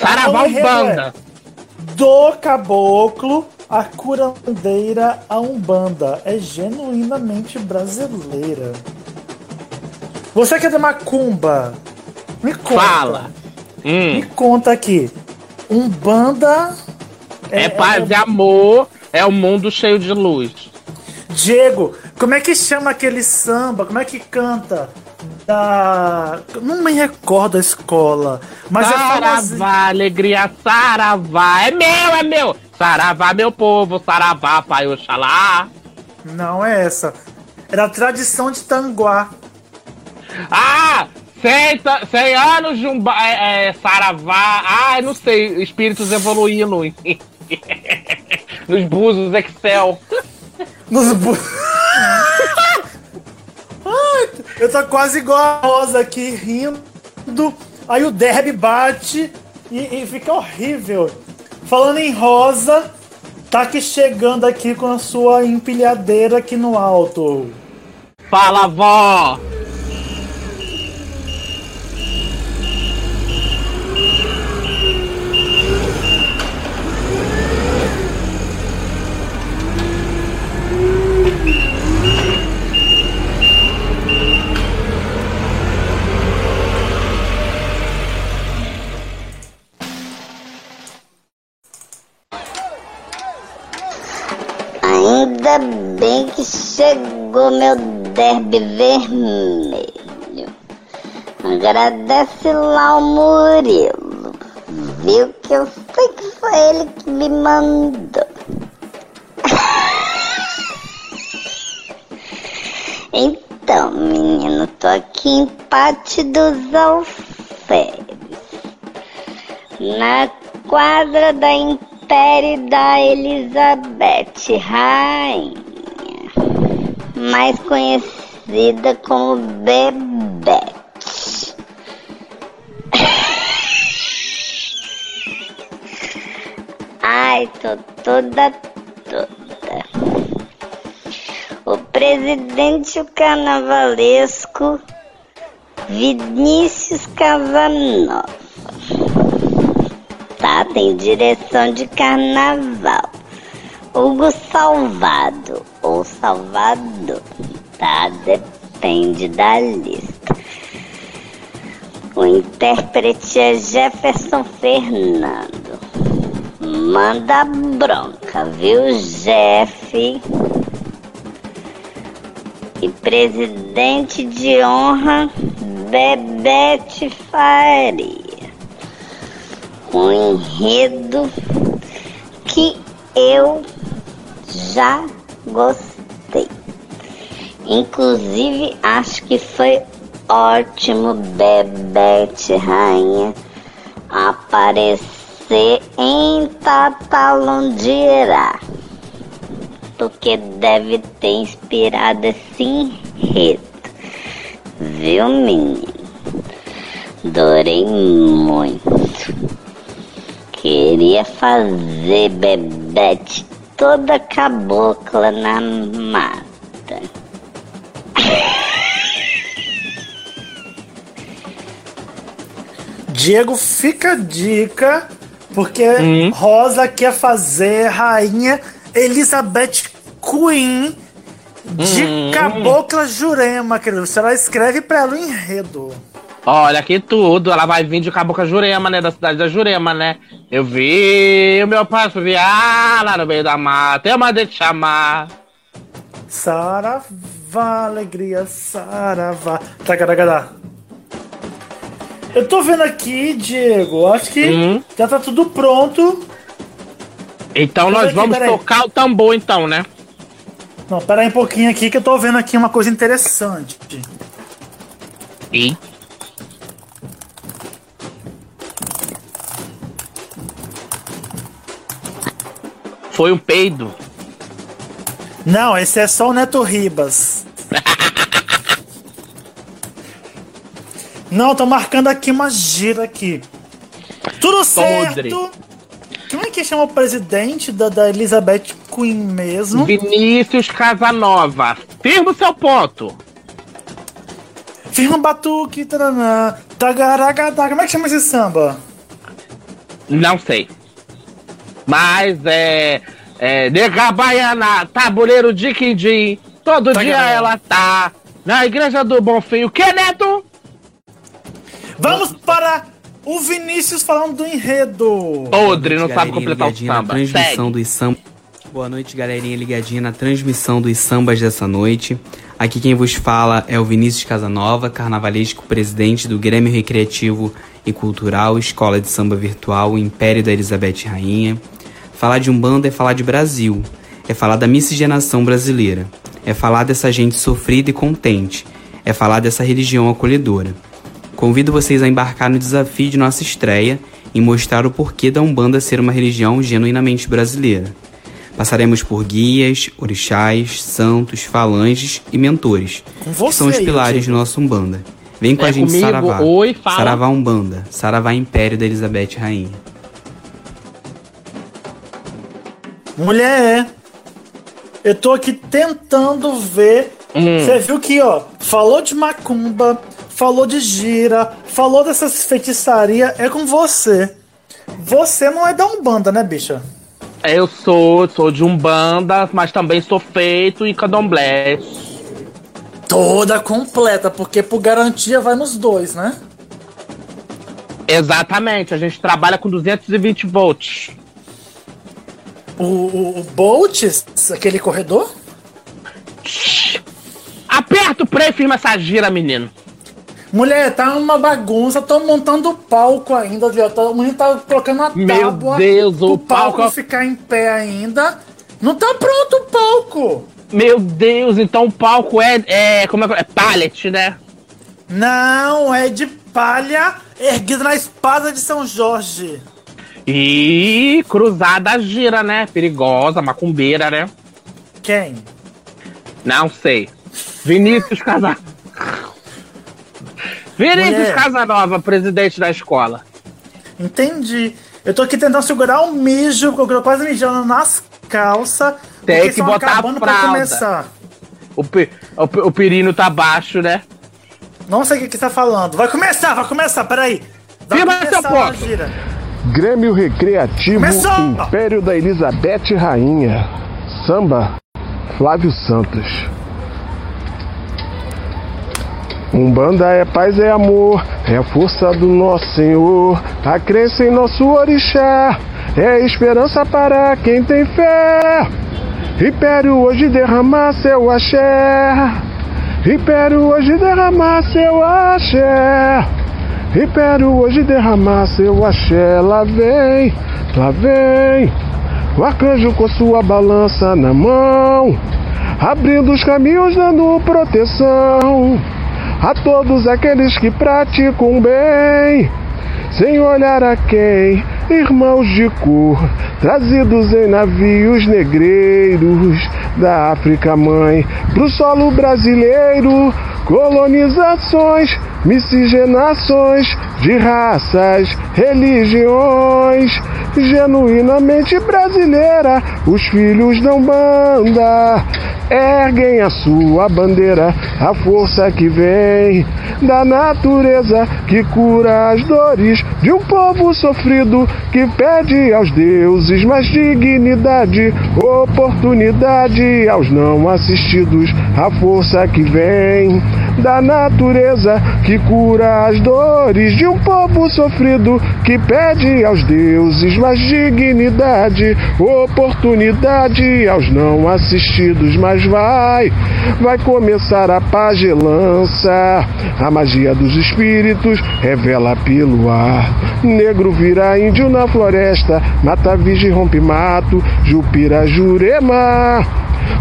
Speaker 2: O
Speaker 3: Umbanda.
Speaker 2: é Do caboclo a curandeira a Umbanda. É genuinamente brasileira. Você que é de Macumba, me conta.
Speaker 3: Fala. Hum.
Speaker 2: Me conta aqui. Umbanda
Speaker 3: É, paz e amor, é um mundo cheio de luz.
Speaker 2: Diego, como é que chama aquele samba? Como é que canta? Da. Não me recordo a escola. Mas é famosinho.
Speaker 3: saravá, alegria, saravá. É meu, é meu. Saravá, meu povo, saravá, pai Oxalá.
Speaker 2: Não é essa. Era a tradição de Tanguá.
Speaker 3: Ah! 100, ta- 100 anos de um é, é, saravá. Ah, não sei. Espíritos evoluindo. Nos búzios Excel.
Speaker 2: Nos bu... Ai, eu tô quase igual a Rosa aqui, rindo. Aí o Derby bate e, e fica horrível. Falando em Rosa, tá aqui chegando aqui com a sua empilhadeira aqui no alto.
Speaker 3: Fala, vó!
Speaker 4: Bem que chegou meu derby vermelho. Agradece lá o Murilo. Viu que eu sei que foi ele que me mandou. Então, menino, tô aqui em Pátio dos Alferes. Na quadra da Império da Elizabeth Rainha, mais conhecida como Bebete. Ai, tô toda toda. O presidente carnavalesco Vinícius Casanova tá? Tem direção de carnaval. Hugo Salvado ou Salvador, tá? Depende da lista. O intérprete é Jefferson Fernando. Manda bronca, viu, Jeff? E presidente de honra, Bebete Faria um enredo que eu já gostei. Inclusive, acho que foi ótimo Bebete Rainha aparecer em Tatalondirá. Porque deve ter inspirado esse enredo. Viu, menino? Adorei muito. Queria fazer Bebete toda cabocla na mata.
Speaker 2: Diego, fica a dica, porque
Speaker 3: Hum.
Speaker 2: Rosa quer fazer Rainha Elizabeth Queen de
Speaker 3: Hum.
Speaker 2: Cabocla Jurema, querido. Você ela escreve pra ela o enredo.
Speaker 3: Olha que tudo, ela vai vir de Cabocla Jurema, né? Da cidade da Jurema, né? Eu vi o meu pai assoviar lá no meio da mata. Eu mandei te chamar.
Speaker 2: Saravá, alegria, saravá. Tacaracadá. Eu tô vendo aqui, Diego, acho que
Speaker 3: Hum.
Speaker 2: já tá tudo pronto.
Speaker 3: Então nós
Speaker 2: aqui,
Speaker 3: vamos tocar o tambor, então, né?
Speaker 2: Não, pera aí um pouquinho aqui que eu tô vendo aqui uma coisa interessante.
Speaker 3: E? Foi um peido.
Speaker 2: Não, esse é só o Neto Ribas. Não, tô marcando aqui uma gira aqui. Tudo
Speaker 3: Podre.
Speaker 2: certo. Como é que chama o presidente da, da Elizabeth Queen mesmo?
Speaker 3: Vinícius Casanova. Firma o seu ponto.
Speaker 2: Firma o batuque, taranã. Tagaragadaga. Como é que chama esse samba?
Speaker 3: Não sei. Mas é. é Nega Baiana, tabuleiro de quindim. Todo
Speaker 2: Tá
Speaker 3: dia
Speaker 2: ganhando.
Speaker 3: ela tá na igreja do Bonfim. O que, Neto?
Speaker 2: Vamos para o Vinícius falando do enredo.
Speaker 3: Podre, não sabe
Speaker 8: Galerinha
Speaker 3: completar o
Speaker 8: ligadinha na
Speaker 3: samba.
Speaker 8: transmissão
Speaker 3: Segue.
Speaker 8: dos sambas. Boa noite, galerinha ligadinha na transmissão dos sambas dessa noite. Aqui quem vos fala é o Vinícius Casanova, carnavalesco presidente do Grêmio Recreativo e Cultural Escola de Samba Virtual Império da Elizabeth Rainha. Falar de Umbanda é falar de Brasil, é falar da miscigenação brasileira, é falar dessa gente sofrida e contente, é falar dessa religião acolhedora. Convido vocês a embarcar no desafio de nossa estreia e mostrar o porquê da Umbanda ser uma religião genuinamente brasileira. Passaremos por guias, orixás, santos, falanges e mentores, que são os pilares
Speaker 2: Diego.
Speaker 8: do nosso Umbanda. Vem com
Speaker 3: É
Speaker 8: a gente,
Speaker 3: comigo?
Speaker 8: Saravá.
Speaker 3: Oi, fala.
Speaker 8: Saravá Umbanda, Saravá Império da Elizabeth Rainha.
Speaker 2: Mulher, eu tô aqui tentando ver.
Speaker 3: Hum.
Speaker 2: Você viu que, ó, falou de macumba, falou de gira, falou dessas feitiçaria, é com você. Você não é da Umbanda, né, bicha?
Speaker 3: Eu sou, sou de Umbanda, mas também sou feito em candomblé.
Speaker 2: Toda completa, porque por garantia vai nos dois, né?
Speaker 3: Exatamente, a gente trabalha com 220 volts.
Speaker 2: O, o, o Bolt, aquele corredor?
Speaker 3: Aperta o play e firma essa gira, menino.
Speaker 2: Mulher, tá uma bagunça, tô montando o palco ainda, viu? Tô- O menino tá colocando a
Speaker 3: Meu
Speaker 2: tábua.
Speaker 3: Deus, o palco-
Speaker 2: ficar em pé ainda. Não tá pronto o palco.
Speaker 3: Meu Deus, então o palco é. É, como é, que- é pallet, né?
Speaker 2: Não, é de palha erguida na espada de São Jorge.
Speaker 3: E cruzada gira, né? Perigosa, macumbeira, né?
Speaker 2: Quem?
Speaker 3: Não sei. Vinícius Casanova. Vinícius
Speaker 2: Mulher.
Speaker 3: Casanova, presidente da escola.
Speaker 2: Entendi. Eu tô aqui tentando segurar o mijo, porque eu tô quase mijando nas calças.
Speaker 3: Tem que botar a fralda.
Speaker 2: começar.
Speaker 3: O, pe- o, o perino tá baixo, né?
Speaker 2: Não sei o que que você tá falando. Vai começar, vai começar, peraí. Vai
Speaker 3: Firma seu
Speaker 2: começar a
Speaker 3: ponto.
Speaker 16: Grêmio Recreativo
Speaker 2: Começou!
Speaker 16: Império da Elizabeth Rainha. Samba Flávio Santos. Umbanda é paz, é amor, é a força do nosso Senhor, a crença em nosso orixá, é esperança para quem tem fé. Império hoje derramar seu axé, Império hoje derramar seu axé. Império hoje derramar seu axé, lá vem, lá vem. O arcanjo com sua balança na mão, abrindo os caminhos, dando proteção a todos aqueles que praticam bem, sem olhar a quem, irmãos de cor, trazidos em navios negreiros da África mãe, pro solo brasileiro, colonizações, miscigenações de raças, religiões, genuinamente brasileira, os filhos da Umbanda erguem a sua bandeira, a força que vem da natureza que cura as dores de um povo sofrido que pede aos deuses mais dignidade, oportunidade aos não assistidos, a força que vem da natureza que cura as dores de um povo sofrido que pede aos deuses mais dignidade, oportunidade aos não assistidos, mas vai, vai começar a pagelança, a magia dos espíritos revela pelo ar, negro vira índio na floresta, mata virgem rompe mato, Jupira Jurema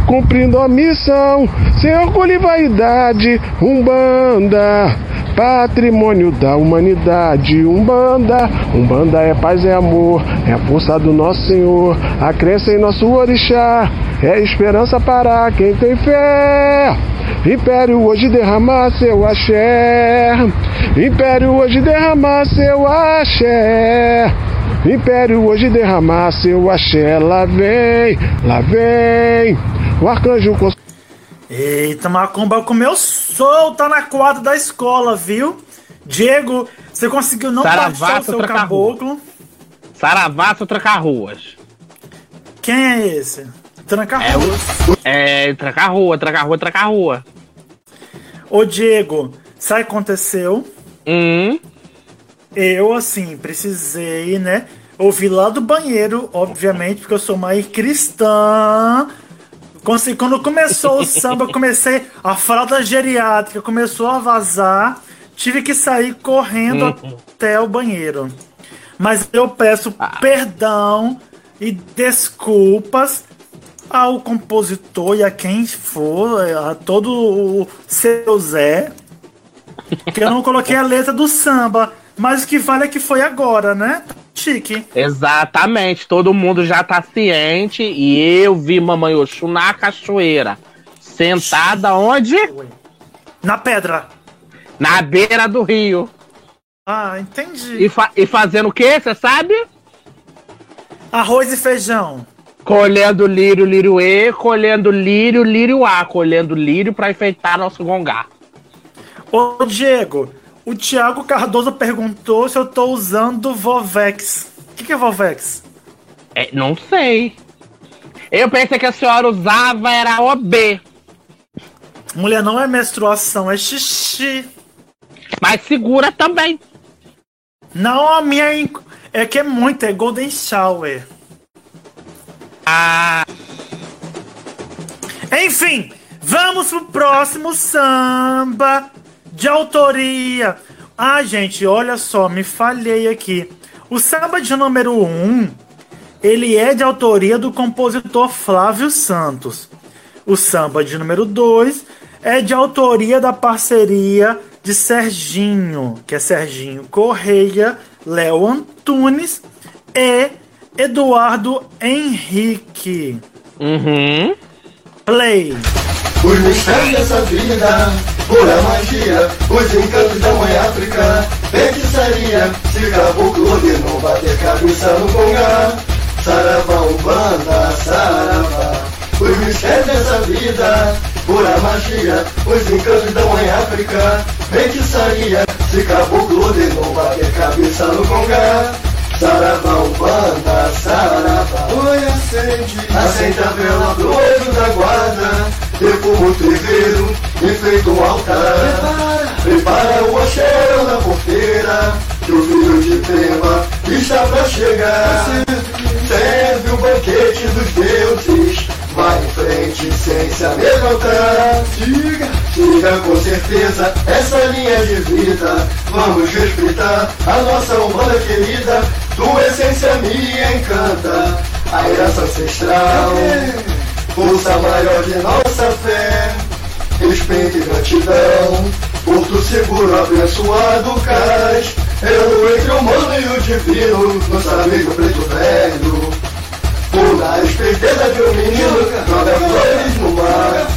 Speaker 16: cumprindo a missão, sem orgulho e vaidade, Umbanda, patrimônio da humanidade, Umbanda, Umbanda é paz, é amor, é a força do nosso Senhor, a crença em nosso orixá, é esperança para quem tem fé. Império hoje derrama seu axé. Império hoje derrama seu axé. Império hoje derrama seu axé. Lá vem, lá vem. O arcanjo
Speaker 2: Eita, Macumba comeu solta na quadra da escola, viu? Diego, você conseguiu não baixar o seu caboclo.
Speaker 3: Saravá, trocar ruas.
Speaker 2: Quem é esse? Tranca
Speaker 3: É, é trancar rua, trancar rua, trancar rua.
Speaker 2: Ô Diego, sabe o que aconteceu?
Speaker 3: Hum.
Speaker 2: Eu, assim, precisei, né? Ouvir lá do banheiro, obviamente, porque eu sou mãe cristã. Quando começou o samba, comecei. A fralda geriátrica começou a vazar. Tive que sair correndo
Speaker 3: Uhum.
Speaker 2: até o banheiro. Mas eu peço perdão e desculpas ao compositor e a quem for, a todo o seu Zé, que eu não coloquei a letra do samba. Mas o que vale é que foi agora, né? Chique.
Speaker 3: Exatamente, todo mundo já tá ciente e eu vi Mamãe Oxum na cachoeira. Sentada onde?
Speaker 2: Na pedra.
Speaker 3: Na beira do rio.
Speaker 2: Ah, entendi.
Speaker 3: E, fa- e fazendo o quê, você sabe?
Speaker 2: Arroz e feijão.
Speaker 3: Colhendo lírio, lírio E, colhendo lírio, lírio A, colhendo lírio pra enfeitar nosso gongá.
Speaker 2: Ô, Diego, o Thiago Cardoso perguntou se eu tô usando Vovex. O que, que é Vovex?
Speaker 3: É, não sei. Eu pensei que a senhora usava era OB.
Speaker 2: Mulher, não é menstruação, é xixi.
Speaker 3: Mas segura também.
Speaker 2: Não, a minha é, é que é muito, é Golden Shower.
Speaker 3: Ah.
Speaker 2: Enfim, vamos pro próximo samba de autoria. Ah, gente, olha só, me falhei aqui. O samba de número 1, um, ele é de autoria do compositor Flávio Santos. O samba de número 2 é de autoria da parceria de Serginho, que é Serginho Correia, Léo Antunes e Eduardo Henrique.
Speaker 3: Uhum.
Speaker 2: Play.
Speaker 17: Os mistérios dessa vida, pura magia, os encantos da mãe África, feitiçaria, se caboclo ordenou bater cabeça no congá, saravá, umbanda, saravá. Os mistérios dessa vida, pura magia, os encantos da mãe África, feitiçaria, se caboclo ordenou bater cabeça no congá, Saravá, Umbanda, Saravá Oi, acende. Acende a vela pro olho da guarda Perfumo o terreiro, enfeita um altar Prepara o axé na porteira Que o filho de Pemba está pra chegar. Serve o banquete dos deuses Vai em frente sem se amedrontar siga com certeza essa linha de vida Vamos respeitar a nossa humana querida Tua essência me encanta A herança ancestral Força maior de nossa fé Respeito e gratidão Porto seguro, abençoado cais Eu entre o humano e o divino Nosso amigo preto velho por na esperteza de um menino, joga flores no mar.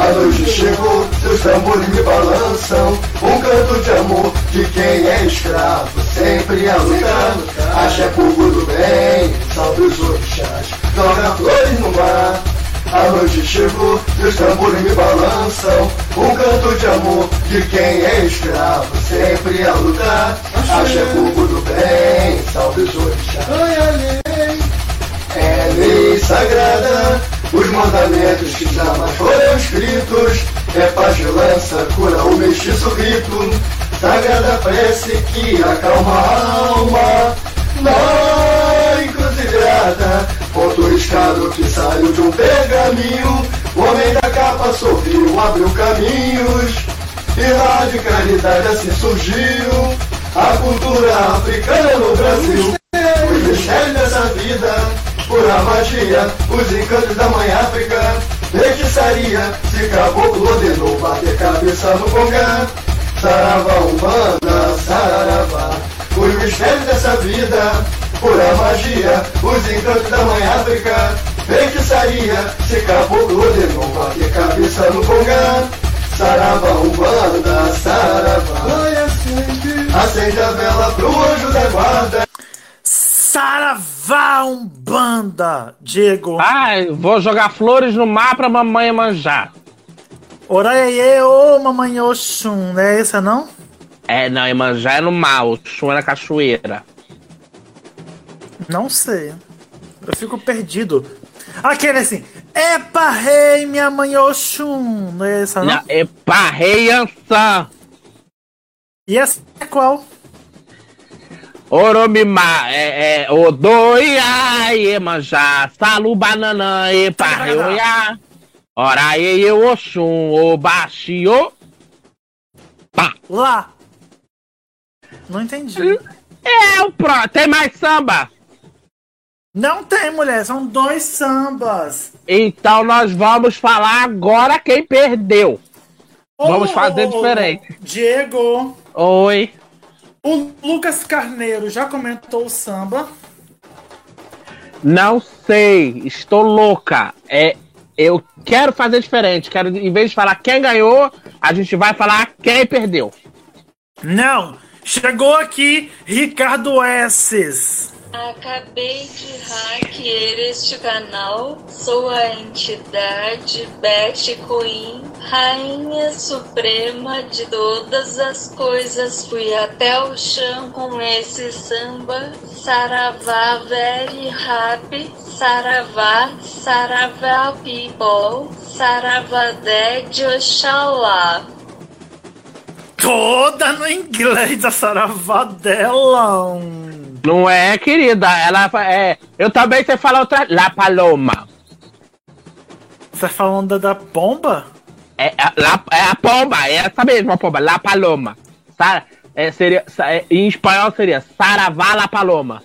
Speaker 17: A noite chegou, seus tambores me balançam. Um canto de amor de quem é escravo, sempre a lutar. Acha povo do bem, salve os orixás. Joga flores no mar. A noite chegou, seus tambores me balançam. Um canto de amor de quem é escravo, sempre a lutar. Acha povo do bem, salve os orixás. É lei sagrada, os mandamentos que jamais foram escritos. É paz de lança, cura o mestiço rito. Sagrada prece que acalma a alma. Na encruzilhada, ponto riscado que saiu de um pergaminho. O homem da capa sorriu, abriu caminhos. E radicalidade assim surgiu. A cultura africana no Brasil. Os mistérios dessa vida pura magia, os encantos da mãe África, feitiçaria, se caboclo ordenou bater cabeça no congá, saravá, umbanda, saravá, os mistérios dessa vida, pura magia, os encantos da mãe África, feitiçaria, se caboclo de não bater cabeça no congá. Saravá, Umbanda, Saravá. Vai acende, acende a vela pro anjo da guarda.
Speaker 2: Saravá Umbanda, Diego.
Speaker 3: Ai, vou jogar flores no mar pra mamãe manjar.
Speaker 2: Oraiê, ô mamãe Oxum, não é essa não?
Speaker 3: É, não, Iemanjá é no mar, o chum é na cachoeira.
Speaker 2: Não sei. Eu fico perdido. Aquele assim, Epa, rei, minha mãe Oxum, não é essa não?
Speaker 3: Não, é Parrei Ançã.
Speaker 2: E essa é qual?
Speaker 3: Oromimá, é, é, Odoia, Iemanjá, Salu Bananã, e Parreia. Ora, e eu, Oxum, o Baixio.
Speaker 2: Lá. Não entendi.
Speaker 3: É, o pro, tem mais samba?
Speaker 2: Não tem, mulher, são dois sambas.
Speaker 3: Então nós vamos falar agora quem perdeu. Vamos
Speaker 2: Ô,
Speaker 3: fazer
Speaker 2: ô, ô,
Speaker 3: diferente.
Speaker 2: Diego,
Speaker 3: Oi.
Speaker 2: o Lucas Carneiro já comentou o samba.
Speaker 3: Não sei, estou louca. É, eu quero fazer diferente. Quero, em vez de falar quem ganhou, a gente vai falar quem perdeu.
Speaker 2: Não, chegou aqui Ricardo Esses.
Speaker 18: Acabei de hackear este canal. Sou a entidade Betty Queen, Rainha Suprema de todas as coisas. Fui até o chão com esse samba. Saravá very happy. Saravá, Saravá people. Saravá dead, Oxalá.
Speaker 2: Toda no inglês a saravá dela.
Speaker 3: Não é, querida? Ela é. Eu também sei falar outra. La Paloma.
Speaker 2: Você tá falando da pomba?
Speaker 3: É, é, la, é a pomba, é essa mesma pomba, La Paloma. Sa, é, seria, é, em espanhol seria Saravá La Paloma.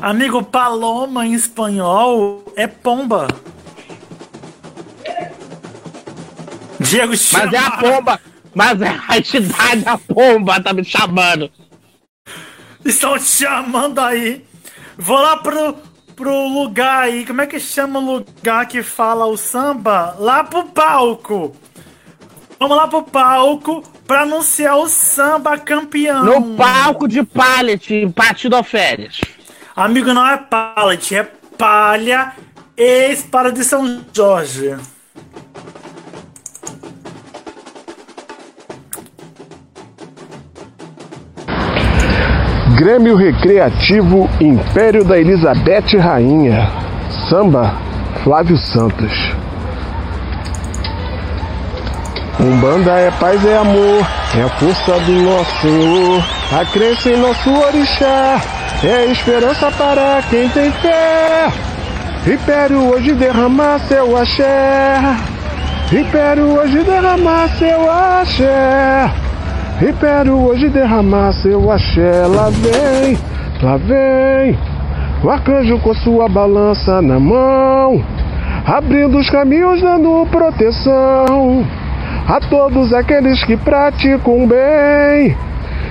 Speaker 2: Amigo, paloma em espanhol é pomba. Diego
Speaker 3: Mas é a pomba, mas é a entidade a pomba, tá me chamando.
Speaker 2: Estão te chamando aí. Vou lá pro, pro lugar aí. Como é que chama o lugar que fala o samba? Lá pro palco. Vamos lá pro palco pra anunciar o samba campeão.
Speaker 3: No palco de pallet, em Partido Alferes.
Speaker 2: Amigo, não é pallet, é palha ex-para de São Jorge.
Speaker 16: Grêmio Recreativo Império da Elizabeth Rainha. Samba Flávio Santos. Umbanda é paz, é amor, é a força do nosso Senhor. A crença em nosso orixá é esperança para quem tem fé. Império hoje derramar seu axé. Império hoje derramar seu axé. Império hoje derramar seu axé. Lá vem, lá vem. O arcanjo com sua balança na mão, abrindo os caminhos, dando proteção a todos aqueles que praticam bem,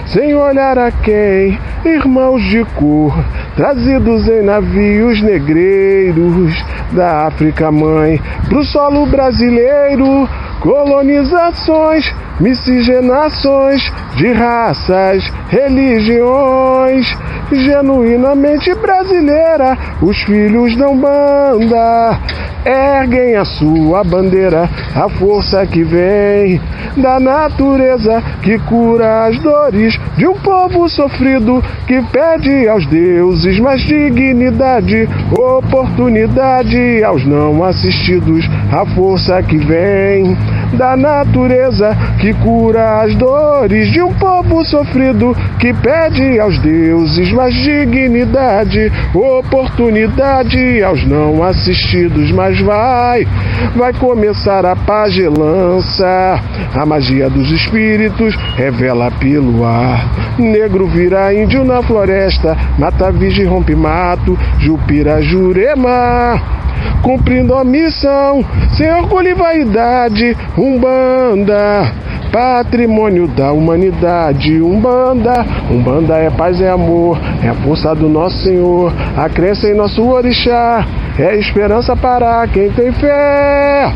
Speaker 16: sem olhar a quem, irmãos de cor, trazidos em navios negreiros da África mãe, pro solo brasileiro, colonizações, miscigenações de raças, religiões, genuinamente brasileira, os filhos da Umbanda erguem a sua bandeira, a força que vem da natureza que cura as dores de um povo sofrido que pede aos deuses mais dignidade, oportunidade aos não assistidos, a força que vem da natureza que cura as dores de um povo sofrido que pede aos deuses mais dignidade, oportunidade aos não assistidos, mas vai, vai começar a pagelança, a magia dos espíritos revela pelo ar, negro vira índio na floresta, mata virgem rompe mato, Jupira Jurema cumprindo a missão, sem orgulho e vaidade, Umbanda, patrimônio da humanidade. Umbanda, Umbanda é paz, é amor, é a força do nosso Senhor, a crença em nosso orixá, é esperança para quem tem fé.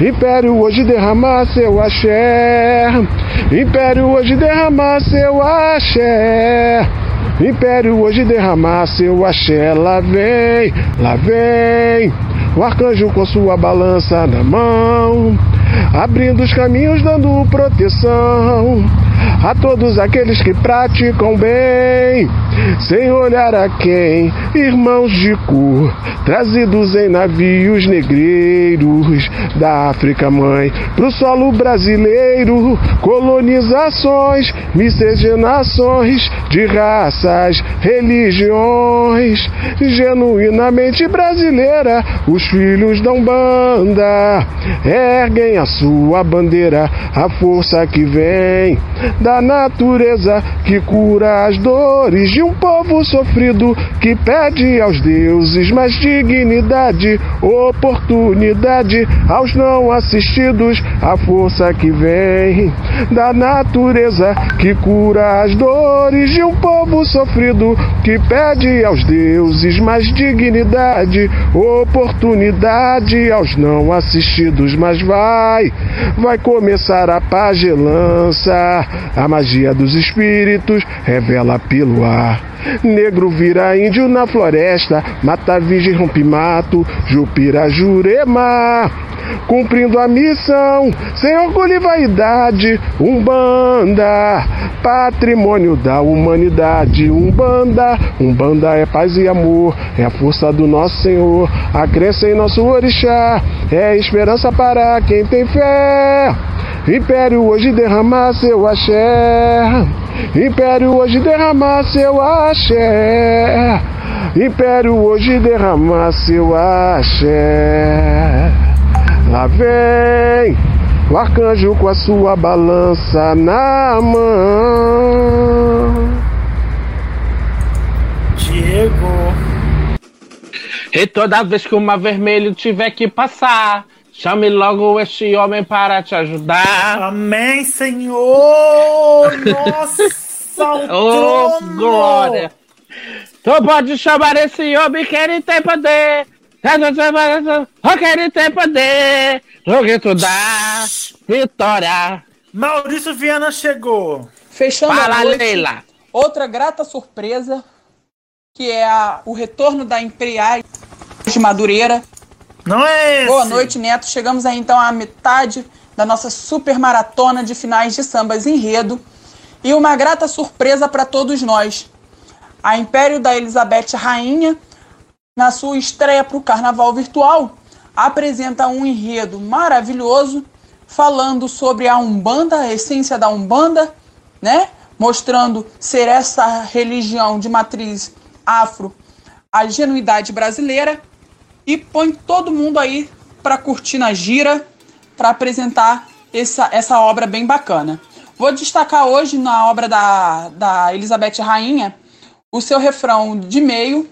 Speaker 16: Império hoje derrama seu axé, Império hoje derrama seu axé. Império hoje derramar seu axé, lá vem, lá vem, o arcanjo com sua balança na mão, abrindo os caminhos, dando proteção a todos aqueles que praticam bem, sem olhar a quem, irmãos de cor, trazidos em navios negreiros da África mãe, pro solo brasileiro, colonizações, miscigenações de raças, religiões, genuinamente brasileira, os filhos da Umbanda erguem a sua bandeira, a força que vem da natureza que cura as dores de um povo sofrido que pede aos deuses mais dignidade, oportunidade aos não assistidos, a força que vem da natureza que cura as dores de um povo sofrido que pede aos deuses mais dignidade, oportunidade aos não assistidos, mas vai, vai começar a pagelança, a magia dos espíritos revela pelo ar. Negro vira índio na floresta, mata virgem, rompe mato, Jupira Jurema. Cumprindo a missão, sem orgulho e vaidade, Umbanda, patrimônio da humanidade. Umbanda, Umbanda é paz e amor, é a força do nosso Senhor, a crença em nosso orixá, é esperança para quem tem fé. Império hoje derrama seu axé. Império hoje derrama seu axé. Império hoje derrama seu axé. Lá vem o arcanjo com a sua balança na mão.
Speaker 2: Diego.
Speaker 3: E toda vez que uma vermelho tiver que passar, chame logo este homem para te ajudar.
Speaker 2: Amém, Senhor! Nossa, o
Speaker 3: Oh, glória! Tu pode chamar esse homem que ele tem poder. Oh, que ele tem poder. O que tu dá, vitória.
Speaker 2: Maurício Viana chegou.
Speaker 13: Fechando
Speaker 3: Fala,
Speaker 13: a noite,
Speaker 3: Leila.
Speaker 13: outra grata surpresa, que é a- o retorno da Imperiais de Madureira.
Speaker 2: Não é esse?
Speaker 13: Boa noite, Neto. Chegamos aí então à metade da nossa super maratona de finais de sambas enredo. E uma grata surpresa para todos nós. A Império da Elizabeth Rainha, na sua estreia para o Carnaval Virtual, apresenta um enredo maravilhoso falando sobre a Umbanda, a essência da Umbanda, né? Mostrando ser essa religião de matriz afro a genuidade brasileira e põe todo mundo aí para curtir na gira, para apresentar essa, essa obra bem bacana. Vou destacar hoje na obra da, da Elizabeth Rainha o seu refrão de meio,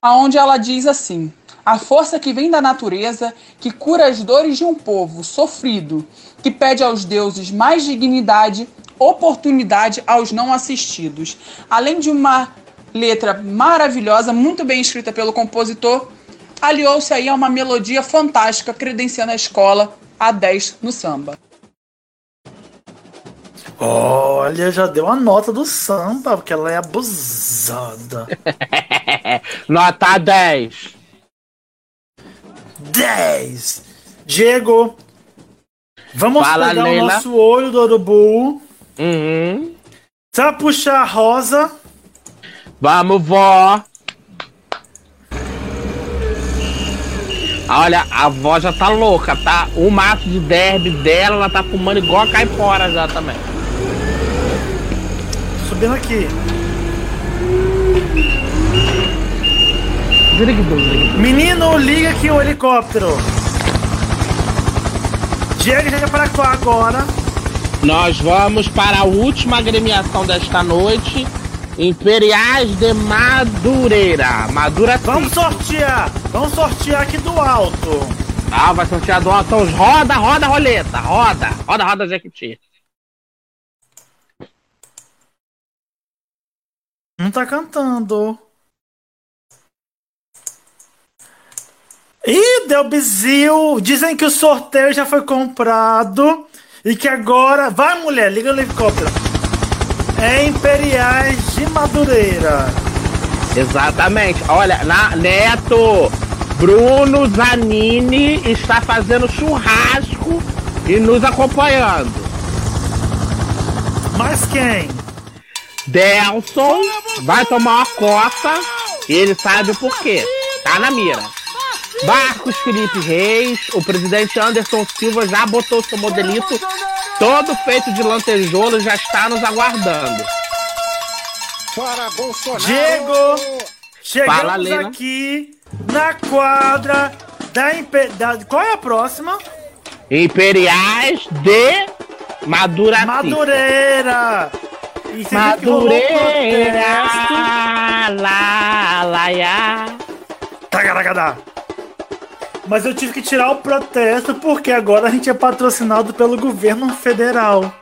Speaker 13: aonde ela diz assim: A força que vem da natureza, que cura as dores de um povo sofrido, que pede aos deuses mais dignidade, oportunidade aos não assistidos. Além de uma letra maravilhosa, muito bem escrita pelo compositor, aliou-se aí a uma melodia fantástica, credenciando a escola a 10 no samba.
Speaker 2: Olha, já deu a nota do samba, porque ela é abusada.
Speaker 3: Nota 10.
Speaker 2: 10. Diego, vamos
Speaker 3: Fala,
Speaker 2: pegar
Speaker 3: Leila.
Speaker 2: o nosso olho do urubu.
Speaker 3: Uhum.
Speaker 2: Você vai puxar a rosa.
Speaker 3: Vamos, vó. Olha, a vó já tá louca, tá? O maço de derby dela, ela tá fumando igual a caipora já também.
Speaker 2: Subindo aqui. Menino, liga aqui o helicóptero. Diego já para cá agora.
Speaker 3: Nós vamos para a última agremiação desta noite. Imperiais de Madureira. Madura
Speaker 2: Vamos sortear. Vamos sortear aqui do alto.
Speaker 3: Ah, vai sortear do alto. Então roda, roda roleta. Roda. Roda, roda, Jequiti.
Speaker 2: Não tá cantando. Ih, deu bizil. Dizem que o sorteio já foi comprado e que agora. Vai, mulher, liga o helicóptero. É Imperiais de Madureira.
Speaker 3: Exatamente. Olha, na Neto, Bruno Zanini está fazendo churrasco e nos acompanhando.
Speaker 2: Mas quem?
Speaker 3: Delson vai tomar uma coça e ele sabe o porquê. Tá na mira. Marcos Felipe Reis, o presidente Anderson Silva já botou seu modelito todo feito de lantejoula e já está nos aguardando.
Speaker 12: Para Bolsonaro!
Speaker 2: Diego! Chegamos
Speaker 3: Fala,
Speaker 2: aqui na quadra da, Impe... da. Qual é a próxima?
Speaker 3: Imperiais de Madura
Speaker 2: Madureira! E
Speaker 3: Madureira!
Speaker 2: protesto?
Speaker 3: Lá, lá, lá.
Speaker 2: Tagaragadá. Mas eu tive que tirar o protesto porque agora a gente é patrocinado pelo governo federal.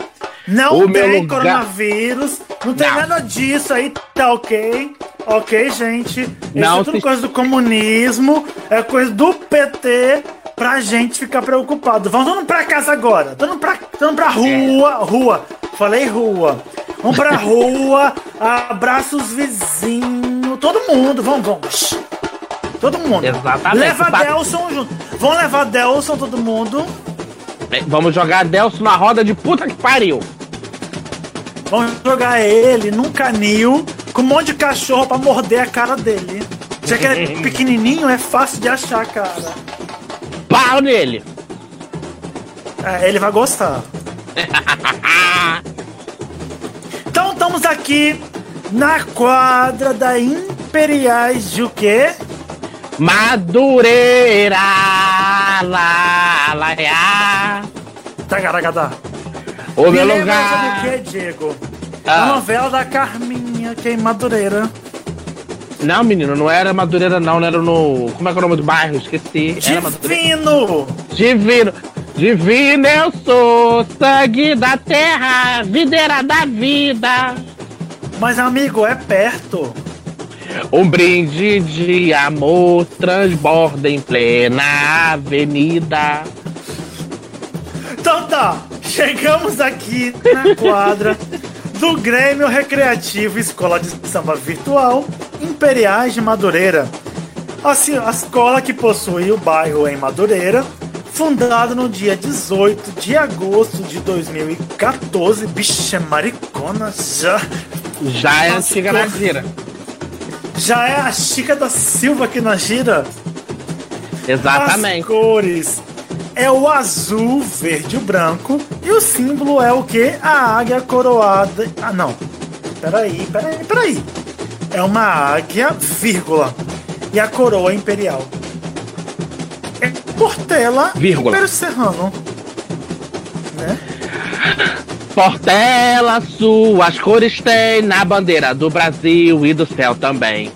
Speaker 2: Não
Speaker 3: O
Speaker 2: tem
Speaker 3: lugar-
Speaker 2: coronavírus, não tem
Speaker 3: Não.
Speaker 2: nada disso aí, tá ok? Ok, gente? Isso
Speaker 3: Não
Speaker 2: é tudo
Speaker 3: se-
Speaker 2: coisa do comunismo, é coisa do PT pra gente ficar preocupado. Vamos mundo pra casa agora. Todo mundo pra, mundo pra rua, rua. Falei rua. Vamos pra rua, abraça os vizinhos, todo mundo, vamos, vamos. Todo mundo.
Speaker 3: Exatamente.
Speaker 2: Leva
Speaker 3: Ba-
Speaker 2: Delson junto. Vamos levar Delson, todo mundo.
Speaker 3: Vamos jogar Delson na roda de puta que pariu.
Speaker 2: Vamos jogar ele num canil com um monte de cachorro pra morder a cara dele. Já que ele é pequenininho, é fácil de achar, cara.
Speaker 3: Pau nele.
Speaker 2: É, ele vai gostar. estamos aqui na quadra da Imperiais de o quê?
Speaker 3: Madureira! Lá, lá, lá.
Speaker 2: Tagaragadá.
Speaker 3: O
Speaker 2: Me
Speaker 3: meu lugar.
Speaker 2: do que, Diego?
Speaker 3: Ah.
Speaker 2: A novela da Carminha, que é em Madureira.
Speaker 3: Não, menino, não era Madureira, não. Não era no. Como é que é o nome do bairro? Esqueci.
Speaker 2: Divino!
Speaker 3: Divino! Divino eu sou, sangue da terra, videira da vida.
Speaker 2: Mas, amigo, é perto.
Speaker 3: Um brinde de amor transborda em plena avenida.
Speaker 2: Então tá, chegamos aqui na quadra do Grêmio Recreativo Escola de Samba Virtual Imperiais de Madureira. Assim, a escola que possui o bairro em Madureira, fundado no dia 18 de agosto de 2014. Bicha maricona já.
Speaker 3: Já é antiga
Speaker 2: cor-
Speaker 3: na gira.
Speaker 2: Já é a Chica da Silva aqui na gira.
Speaker 3: Exatamente.
Speaker 2: As cores é o azul, verde e branco. E o símbolo é o que? A águia coroada. Ah, não. Peraí, peraí, peraí. É uma águia, vírgula. E a coroa imperial. Portela
Speaker 3: Vírgula.
Speaker 2: Império Serrano. Né?
Speaker 3: Portela, suas cores tem na bandeira do Brasil e do céu também.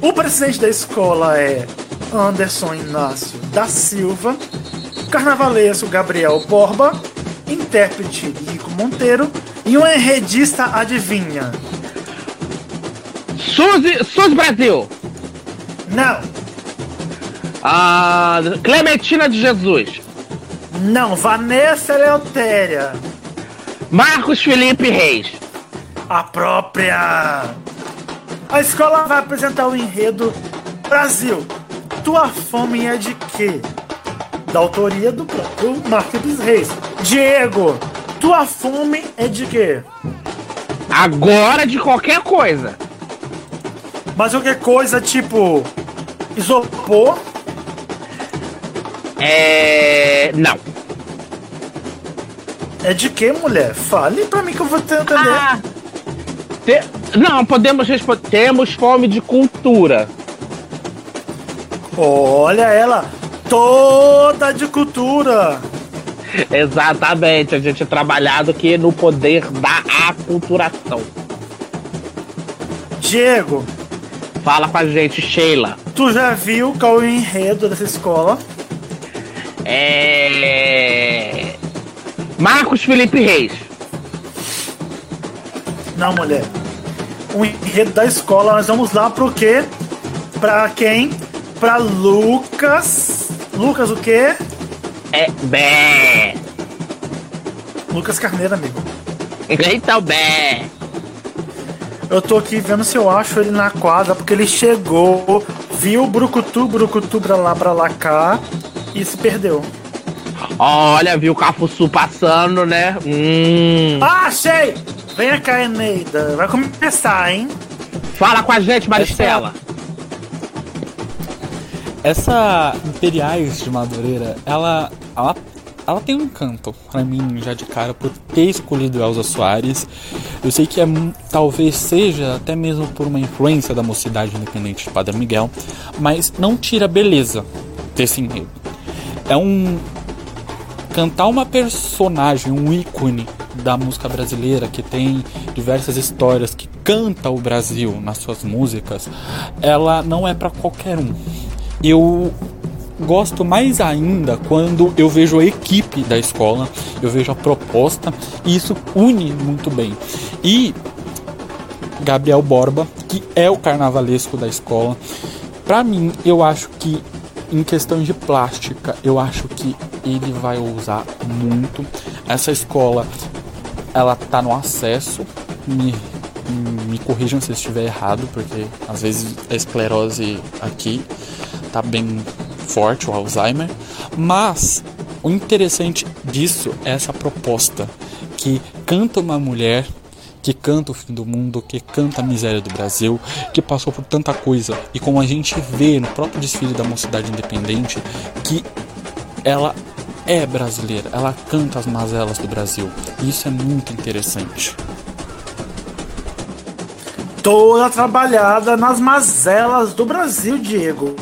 Speaker 2: O presidente da escola é Anderson Inácio da Silva, carnavalesco Gabriel Borba, intérprete Rico Monteiro e um enredista adivinha.
Speaker 3: Suzy, Suzy Brasil.
Speaker 2: Não.
Speaker 3: Ah, Clementina de Jesus.
Speaker 2: Não, Vanessa Eleutéria.
Speaker 3: Marcos Felipe Reis.
Speaker 2: A própria. A escola vai apresentar o enredo Brasil. Tua fome é de quê? Da autoria do próprio Marcos Reis. Diego, tua fome é de quê?
Speaker 3: Agora de qualquer coisa.
Speaker 2: Mas qualquer coisa tipo isopor,
Speaker 3: É. Não.
Speaker 2: é de quê, mulher? Fale pra mim que eu vou tentar entender.
Speaker 3: Ah, Te- Não, podemos responder. Temos fome de cultura.
Speaker 2: Olha ela, toda de cultura.
Speaker 3: Exatamente, a gente é trabalhado aqui no poder da aculturação.
Speaker 2: Diego,
Speaker 3: Fala com a gente, Sheila.
Speaker 2: tu já viu qual é o enredo dessa escola?
Speaker 3: É. Marcos Felipe Reis.
Speaker 2: Não, mulher. o enredo da escola. Nós vamos lá pro quê? Pra quem? Pra Lucas. Lucas o quê?
Speaker 3: É bé.
Speaker 2: Lucas Carneiro, amigo.
Speaker 3: Eita o bé.
Speaker 2: Eu tô aqui vendo se eu acho ele na quadra, porque ele chegou, viu o Brucutu, Brucutu pra lá, pra lá cá e se perdeu.
Speaker 3: Olha, viu o Cafuçu passando, né? Hum.
Speaker 2: Ah, achei! Venha cá, Eneida. Vai começar, hein?
Speaker 3: Fala com a gente, Maristela.
Speaker 6: Essa Imperiais de Madureira, ela, ela, ela tem um encanto pra mim já de cara por ter escolhido Elza Soares. Eu sei que é, talvez seja até mesmo por uma influência da mocidade independente de Padre Miguel, mas não tira a beleza desse enredo. É um cantar uma personagem, um ícone da música brasileira que tem diversas histórias, que canta o Brasil nas suas músicas, ela não é para qualquer um. Eu gosto mais ainda quando eu vejo a equipe da escola, eu vejo a proposta e isso une muito bem. E Gabriel Borba, que é o carnavalesco da escola, Pra mim, eu acho que em questão de plástica, eu acho que ele vai usar muito. Essa escola, ela tá no acesso. Me, me corrijam se eu estiver errado, porque às vezes a esclerose aqui tá bem forte, o Alzheimer. Mas o interessante disso é essa proposta que canta uma mulher que canta o fim do mundo, que canta a miséria do Brasil, que passou por tanta coisa. E como a gente vê no próprio desfile da Mocidade Independente, que ela é brasileira, ela canta as mazelas do Brasil. E isso é muito interessante.
Speaker 2: Toda trabalhada nas mazelas do Brasil, Diego.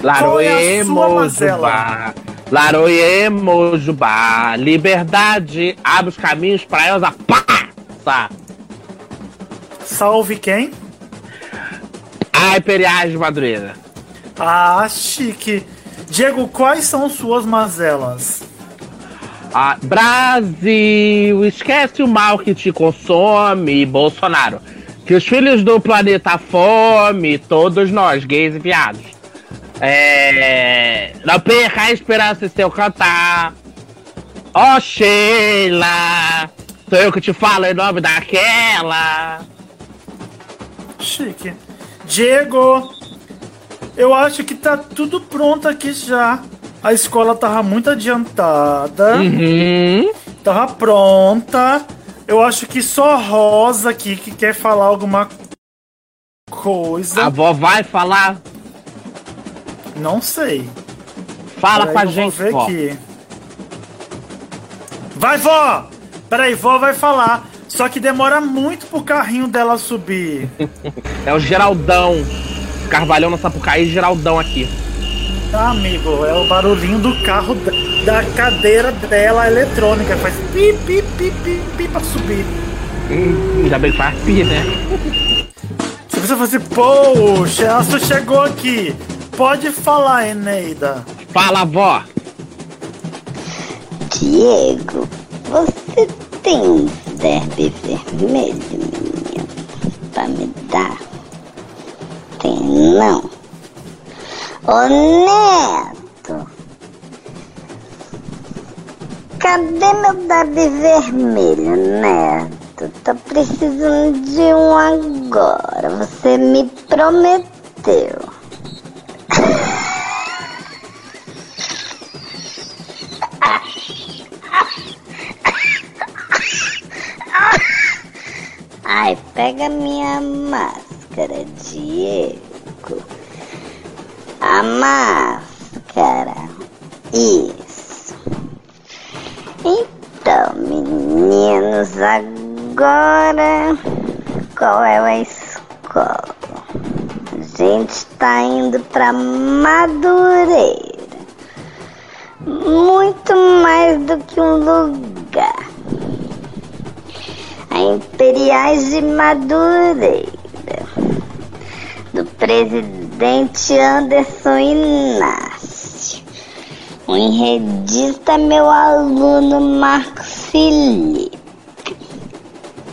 Speaker 2: Qual é a.
Speaker 3: Laroê Mojubá. Liberdade abre os caminhos pra Elza. Passa.
Speaker 2: Salve quem?
Speaker 3: A Imperiais de Madureira.
Speaker 2: Ah, chique. Diego, quais são suas mazelas?
Speaker 3: Ah, Brasil, esquece o mal que te consome, Bolsonaro. Que os filhos do planeta fome, todos nós, gays e viados. É. Não perca a esperança em seu cantar. Ó oh, Sheila, sou eu que te falo em nome daquela.
Speaker 2: Chique. Diego, eu acho que tá tudo pronto aqui já. A escola tava muito adiantada.
Speaker 3: Uhum.
Speaker 2: Tava pronta. Eu acho que só Rosa aqui que quer falar alguma coisa.
Speaker 3: A avó vai falar?
Speaker 2: Não sei.
Speaker 3: Fala
Speaker 2: Peraí,
Speaker 3: com a gente,
Speaker 2: ver
Speaker 3: vó.
Speaker 2: aqui. Vai, vó! Peraí, vó vai falar. Só que demora muito pro carrinho dela subir.
Speaker 3: É o Geraldão. Carvalhão na Sapucaí e Geraldão aqui.
Speaker 2: Tá, amigo, é o barulhinho do carro da, cadeira dela eletrônica. Faz pi, pi, pi, pi, pi pra subir.
Speaker 3: Hum, ainda bem que faz pi, né?
Speaker 2: Se você fosse, poxa, ela chegou aqui. Pode falar, Eneida.
Speaker 3: Fala, vó.
Speaker 4: Diego, você tem derby vermelho, menino, pra me dar? Tem não? Ô Neto! Cadê meu derby vermelho, Neto? Tô precisando de um agora. Você me prometeu. Pega minha máscara, Diego. A máscara. Isso. Então, meninos, agora qual é a escola? A gente tá indo pra Madureira. Muito mais do que um lugar Imperiais de Madureira, do presidente Anderson Inácio. O enredista meu aluno Marcos Felipe.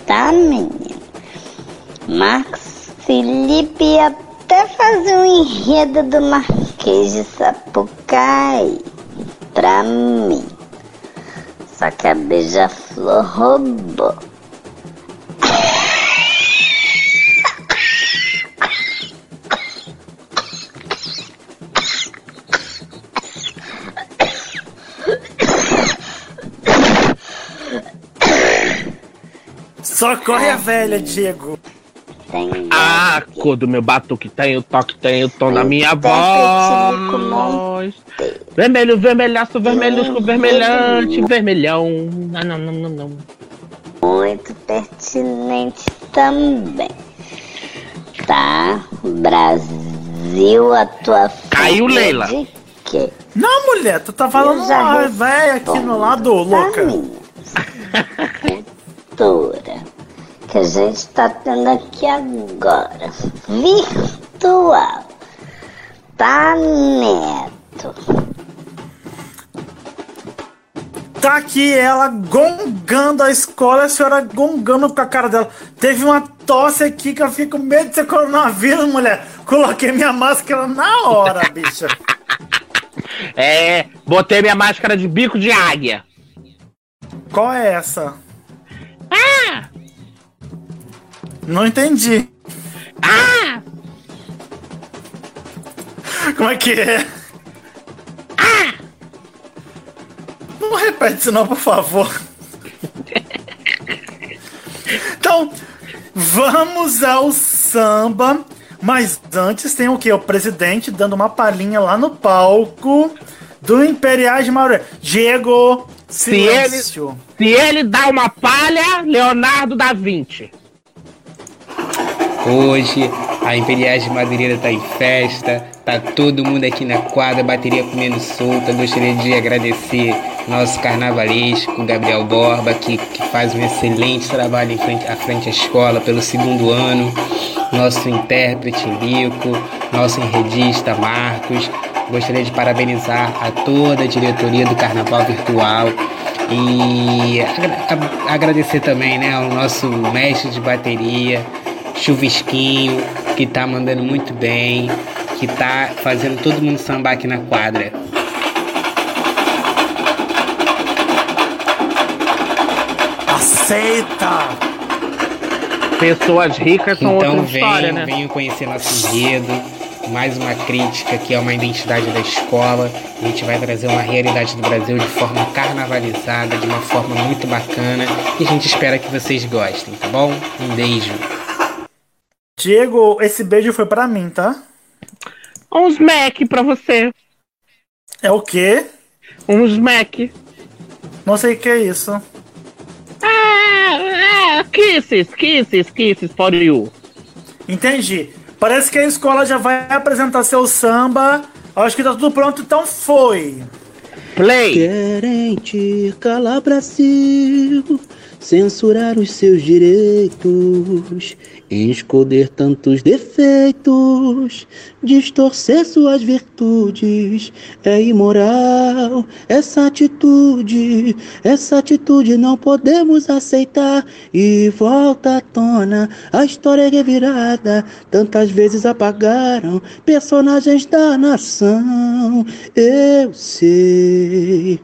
Speaker 4: Tá, menino? Marcos Felipe ia até fazer um enredo do Marquês de Sapucaí pra mim. Só que a beija-flor roubou.
Speaker 2: Socorre a velha, Diego.
Speaker 3: Ah, cor do meu batuque tem o toque, tem o tom da minha voz. Vermelho, vermelhaço, vermelhusco, vermelhante, vermelhão. Não, não, não, não, não.
Speaker 4: Muito pertinente também. Tá? Brasil, a tua
Speaker 3: Caiu, Leila.
Speaker 4: de quê?
Speaker 2: Não, mulher, tu tá falando uma velha aqui no lado, louca.
Speaker 4: Cultura que a gente tá tendo aqui agora. Virtual. Tá, Neto?
Speaker 2: Tá aqui ela gongando a escola, a senhora gongando com a cara dela. Teve uma tosse aqui que eu fico com medo de ser coronavírus, mulher. Coloquei minha máscara na hora, bicha.
Speaker 3: É, botei minha máscara de bico de águia.
Speaker 2: Qual é essa?
Speaker 3: Ah!
Speaker 2: Não entendi.
Speaker 3: Ah!
Speaker 2: Como é que é?
Speaker 3: Ah!
Speaker 2: Não repete isso não, por favor. Então, vamos ao samba. Mas antes tem o que? O presidente dando uma palhinha lá no palco do Imperiais de Mauro. Diego,
Speaker 3: Se ele,
Speaker 2: silêncio.
Speaker 3: se ele dá uma palha, Leonardo da Vinci.
Speaker 19: Hoje a Imperiais de Madureira tá em festa, tá todo mundo aqui na quadra, bateria comendo solta. Gostaria de agradecer nosso carnavalesco Gabriel Borba, que, que faz um excelente trabalho em frente, à frente à escola pelo segundo ano, nosso intérprete Lico, nosso enredista Marcos. Gostaria de parabenizar a toda a diretoria do Carnaval Virtual e agradecer também né, ao nosso mestre de bateria, Chuvisquinho, que tá mandando muito bem, que tá fazendo todo mundo sambar aqui na quadra.
Speaker 2: Aceita!
Speaker 3: Pessoas ricas são
Speaker 19: Então
Speaker 3: outra história,
Speaker 19: venham,
Speaker 3: né?
Speaker 19: venham conhecer nosso enredo, mais uma crítica que é uma identidade da escola. A gente vai trazer uma realidade do Brasil de forma carnavalizada, de uma forma muito bacana. E a gente espera que vocês gostem, tá bom? Um beijo.
Speaker 2: Diego, esse beijo foi pra mim, tá?
Speaker 3: Um smack pra você.
Speaker 2: É o quê?
Speaker 3: Um smack.
Speaker 2: Não sei o que é isso.
Speaker 3: Ah, ah, kisses, kisses, kisses for you.
Speaker 2: Entendi. Parece que a escola já vai apresentar seu samba. Acho que tá tudo pronto, então foi.
Speaker 3: Play.
Speaker 20: Querem te calar Brasil, censurar os seus direitos, esconder tantos defeitos, distorcer suas virtudes. É imoral essa atitude, essa atitude não podemos aceitar. E volta à tona, a história é revirada. Tantas vezes apagaram personagens da nação. Eu sei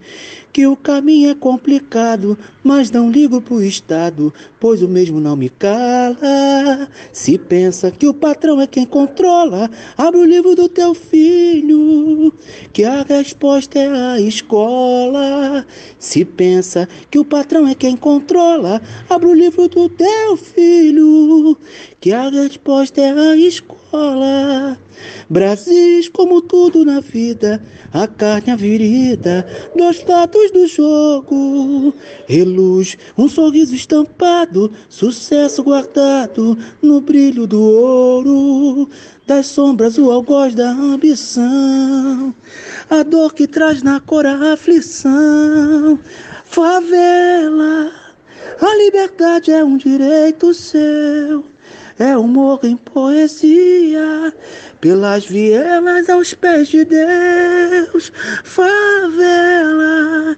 Speaker 20: que o caminho é complicado, mas não ligo pro Estado, pois o mesmo não me cala. Se pensa que o patrão é quem controla, abre o livro do teu filho, que a resposta é a escola. Se pensa que o patrão é quem controla, abre o livro do teu filho, que a resposta é a escola. Brasis, como tudo na vida, a carne avirida, dois lados do jogo. Reluz, um sorriso estampado, sucesso guardado no brilho do ouro. Das sombras, o algoz da ambição, a dor que traz na cor a aflição. Favela, a liberdade é um direito seu. É um morro em poesia, pelas vielas aos pés de Deus. Favela,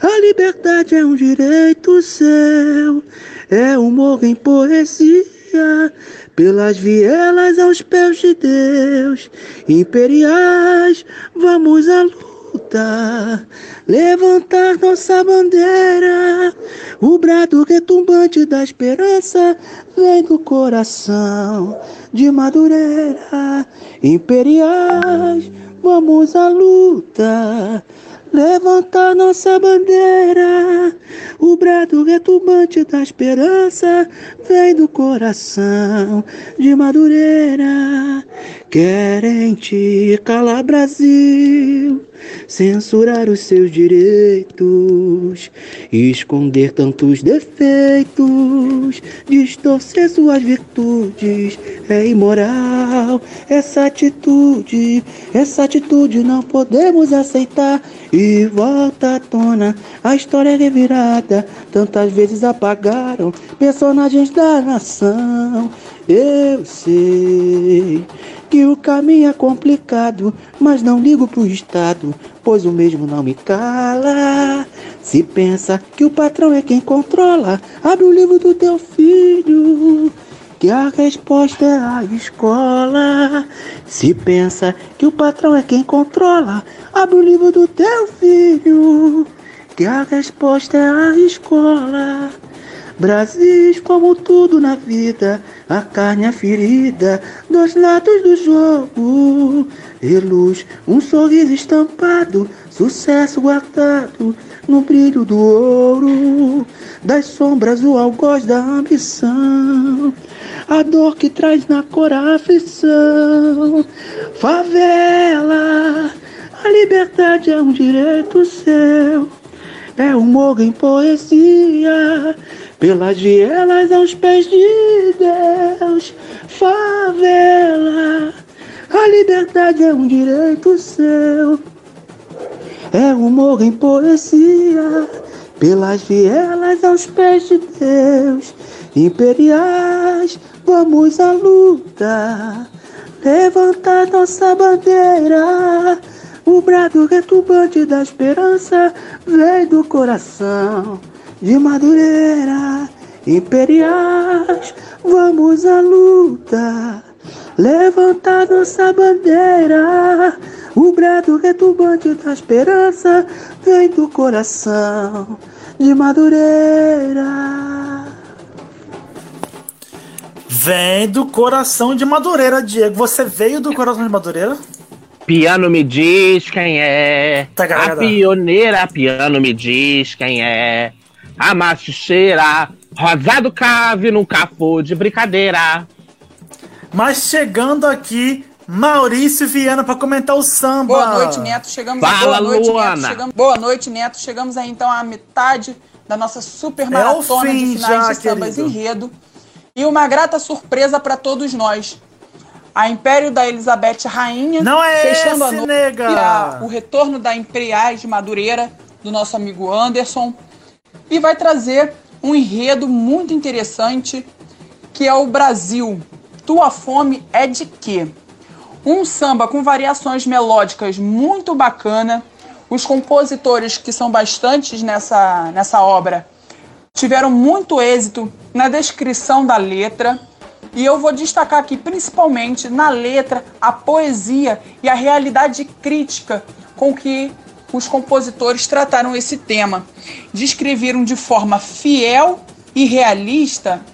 Speaker 20: a liberdade é um direito seu. É um morro em poesia, pelas vielas aos pés de Deus, imperiais, vamos à luta, levantar nossa bandeira, o brado retumbante da esperança vem do coração de Madureira, imperiais, vamos à luta, levantar nossa bandeira. O brado retumbante da esperança vem do coração de Madureira. Querem te calar, Brasil, censurar os seus direitos, esconder tantos defeitos, distorcer suas virtudes. É imoral essa atitude, essa atitude não podemos aceitar. E volta à tona, a história é revirada. Tantas vezes apagaram personagens da nação. Eu sei que o caminho é complicado, mas não ligo pro Estado, pois o mesmo não me cala. Se pensa que o patrão é quem controla, abre o livro do teu filho. Que a resposta é a escola. Se pensa que o patrão é quem controla, abre o livro do teu filho. Que a resposta é a escola. Brasis, como tudo na vida, a carne é ferida, dos lados do jogo. E luz, um sorriso estampado, sucesso guardado no brilho do ouro. Das sombras, o algoz da ambição, a dor que traz na cor a aflição. Favela, a liberdade é um direito seu. É um morro em poesia, pelas vielas aos pés de Deus. Favela, a liberdade é um direito seu. É um morro em poesia, pelas vielas aos pés de Deus. Imperiais, vamos à luta, levantar nossa bandeira. O brado retumbante da esperança vem do coração de Madureira. Imperiais, vamos à luta, levantar nossa bandeira. O brado retumbante da esperança vem do coração de Madureira.
Speaker 2: Vem do coração de Madureira, Diego. Você veio do coração de Madureira?
Speaker 3: Piano me diz quem é.
Speaker 2: Tá,
Speaker 3: a pioneira, piano me diz quem é. A machicheira, rosado cave, nunca foi de brincadeira.
Speaker 2: Mas chegando aqui, Maurício Viana pra comentar o samba.
Speaker 13: Boa noite, Neto. Chegamos
Speaker 3: Fala,
Speaker 13: boa noite,
Speaker 3: Luana.
Speaker 13: Neto. Chegamos, boa noite, Neto. Chegamos aí então à metade da nossa super
Speaker 2: É o
Speaker 13: maratona
Speaker 2: fim
Speaker 13: de finais
Speaker 2: já,
Speaker 13: de sambas
Speaker 2: querido.
Speaker 13: enredo. E uma grata surpresa para todos nós. A Império da Elizabeth Rainha,
Speaker 2: Não é
Speaker 13: fechando
Speaker 2: esse,
Speaker 13: a noite,
Speaker 2: nega!
Speaker 13: e a- o retorno da Imperiais de Madureira, do nosso amigo Anderson. E vai trazer um enredo muito interessante, que é o Brasil. Tua fome é de quê? Um samba com variações melódicas muito bacana. Os compositores que são bastantes nessa, nessa obra tiveram muito êxito na descrição da letra. E eu vou destacar aqui principalmente na letra a poesia e a realidade crítica com que os compositores trataram esse tema. Descreveram de forma fiel e realista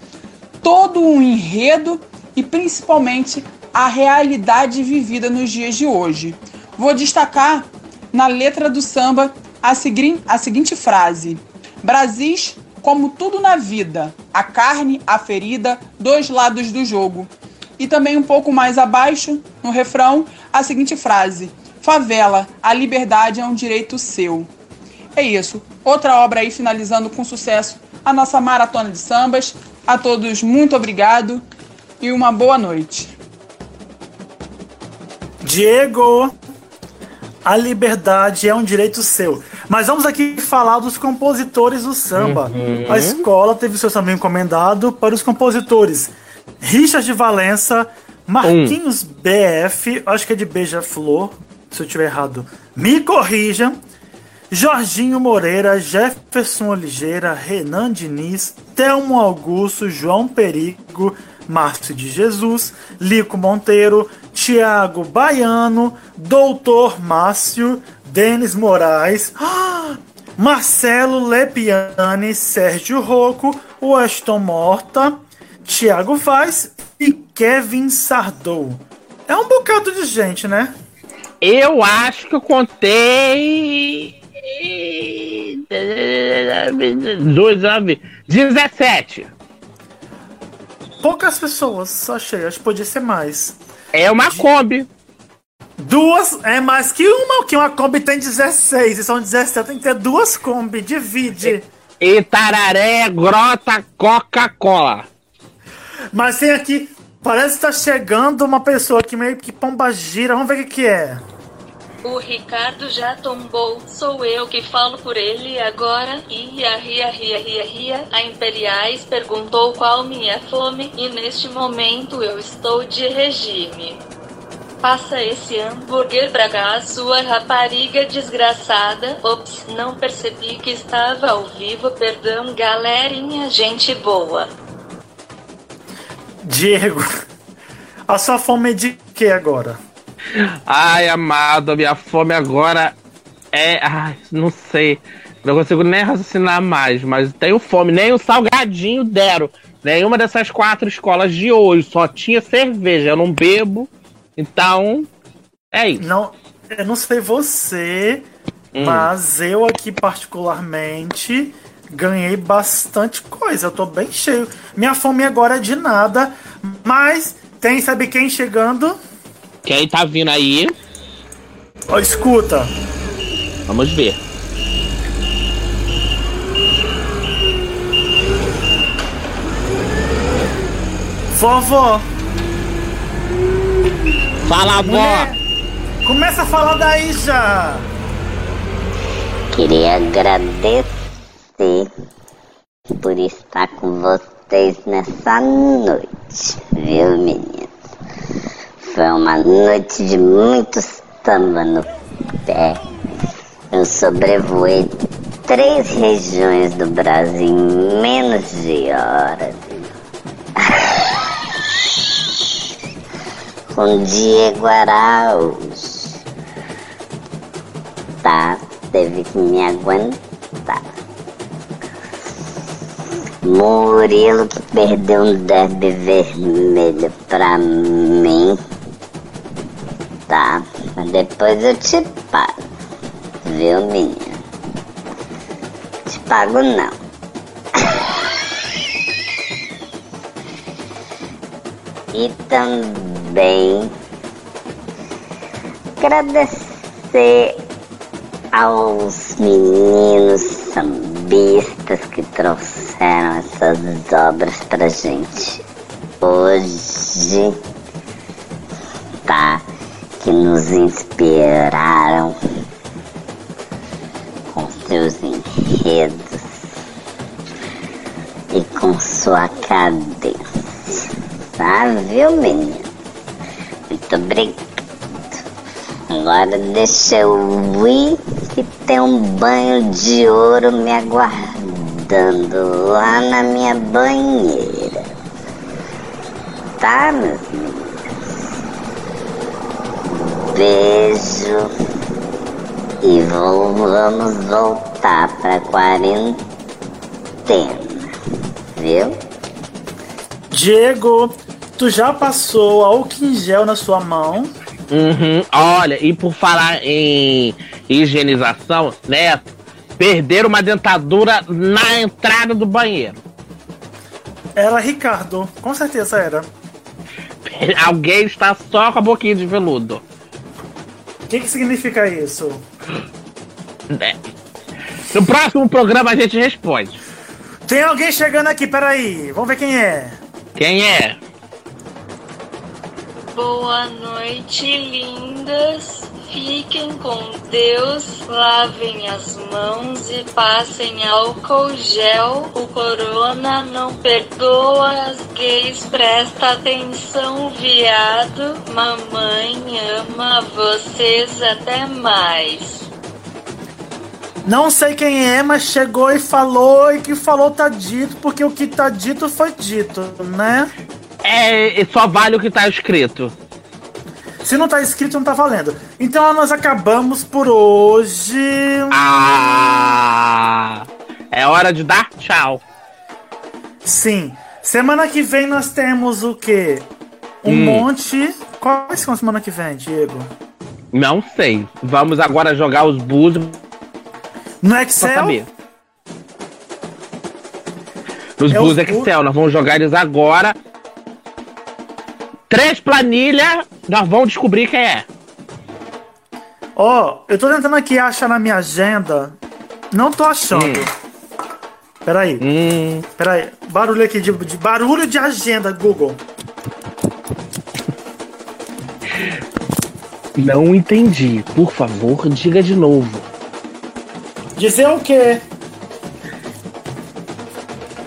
Speaker 13: todo um enredo e principalmente a realidade vivida nos dias de hoje. Vou destacar na letra do samba a, segui- a seguinte frase: Brasis, como tudo na vida, a carne, a ferida, dois lados do jogo. E também um pouco mais abaixo, no refrão, a seguinte frase: Favela, a liberdade é um direito seu. É isso. Outra obra aí finalizando com sucesso a nossa maratona de sambas. A todos, muito obrigado e uma boa noite.
Speaker 2: Diego, a liberdade é um direito seu. Mas vamos aqui falar dos compositores do samba.
Speaker 3: Uhum.
Speaker 2: A escola teve seu samba encomendado para os compositores Richard de Valença, Marquinhos BF, acho que é de Beija-Flor, se eu estiver errado, me corrija. Jorginho Moreira, Jefferson Oliveira, Renan Diniz, Telmo Augusto, João Perigo, Márcio de Jesus, Lico Monteiro, Tiago Baiano, Doutor Márcio, Denis Moraes, Marcelo Lepiane, Sérgio Rocco, Weston Morta, Tiago Vaz e Kevin Sardou. É um bocado de gente, né?
Speaker 3: Eu acho que eu contei. Dois, nove, 17.
Speaker 2: Poucas pessoas, achei. Acho que podia ser mais.
Speaker 3: É uma Kombi.
Speaker 2: Duas é mais que uma, que uma Kombi tem 16 e são 17, tem que ter duas Kombi, divide.
Speaker 3: Itararé, Grota, Coca-Cola.
Speaker 2: Mas tem aqui, parece que tá chegando uma pessoa aqui meio que pomba gira, vamos ver o que que é.
Speaker 18: O Ricardo já tombou, sou eu que falo por ele agora. Ia, ria, ria, ria, ria. A Imperiais perguntou qual minha fome e neste momento eu estou de regime. Passa esse hambúrguer pra cá, sua rapariga desgraçada. Ops, não percebi que estava ao vivo, perdão, galerinha, gente boa.
Speaker 2: Diego, a sua fome é de que agora?
Speaker 3: Ai, amado, a minha fome agora é. Ai, não sei. Não consigo nem raciocinar mais, mas tenho fome. Nem o salgadinho deram. Nenhuma dessas quatro escolas de hoje. Só tinha cerveja. Eu não bebo. Então. É isso.
Speaker 2: Não, eu não sei você,
Speaker 3: Hum.
Speaker 2: mas eu aqui particularmente ganhei bastante coisa. Eu tô bem cheio. Minha fome agora é de nada, mas tem, sabe quem chegando?
Speaker 3: Quem tá vindo aí?
Speaker 2: Ó, escuta.
Speaker 3: Vamos ver.
Speaker 2: Vovó.
Speaker 3: Fala,
Speaker 2: Mulher, Começa a falar daí já.
Speaker 4: Queria agradecer por estar com vocês nessa noite, viu, meninas? Foi uma noite de muito samba no pé. Eu sobrevoei três regiões do Brasil em menos de horas. Com Diego Araújo. Tá, teve que me aguentar. Murilo que perdeu um derby vermelho pra mim. Tá, mas depois eu te pago. Viu, menina? Te pago não. E também agradecer aos meninos sambistas que trouxeram essas obras pra gente hoje, tá? Que nos inspiraram com seus enredos e com sua cadência, tá? Viu, menino? Muito obrigado. Agora deixa eu ir que tem um banho de ouro me aguardando lá na minha banheira. Tá, meus? Beijo. E vou- vamos voltar pra quarentena. Viu?
Speaker 2: Diego, tu já passou álcool em gel na sua mão?
Speaker 3: Uhum. Olha, e por falar em higienização, né? Perderam uma dentadura na entrada do banheiro.
Speaker 2: Era Ricardo, com certeza era.
Speaker 3: Alguém está só com a boquinha de veludo.
Speaker 2: O que, que significa isso?
Speaker 3: É. No próximo programa a gente responde.
Speaker 2: Tem alguém chegando aqui, peraí. Vamos ver quem é.
Speaker 3: Quem é?
Speaker 18: Boa noite, lindas. Fiquem com Deus, lavem as mãos e passem álcool gel. O corona não perdoa as gays, presta atenção, viado. Mamãe ama vocês até mais.
Speaker 2: Não sei quem é, mas chegou e falou, e que falou tá dito, porque o que tá dito foi dito, né?
Speaker 3: É, só vale o que tá escrito.
Speaker 2: Se não tá escrito, não tá valendo. Então nós acabamos por hoje.
Speaker 3: Ah! É hora de dar tchau.
Speaker 2: Sim. Semana que vem nós temos o quê? Um
Speaker 3: Hum.
Speaker 2: monte. Qual vai ser a semana que vem, Diego?
Speaker 3: Não sei. Vamos agora jogar os búzios
Speaker 2: No Excel?
Speaker 3: saber. Nos
Speaker 2: É
Speaker 3: bus
Speaker 2: os bu-
Speaker 3: Excel, nós vamos jogar eles agora. Três planilhas, nós vamos descobrir quem é.
Speaker 2: Ó, eu tô tentando aqui achar na minha agenda. Não tô achando.
Speaker 3: Hum.
Speaker 2: Peraí. Peraí. Barulho aqui de, de barulho de agenda, Google.
Speaker 3: Não entendi. Por favor, diga de novo.
Speaker 2: Dizer o quê?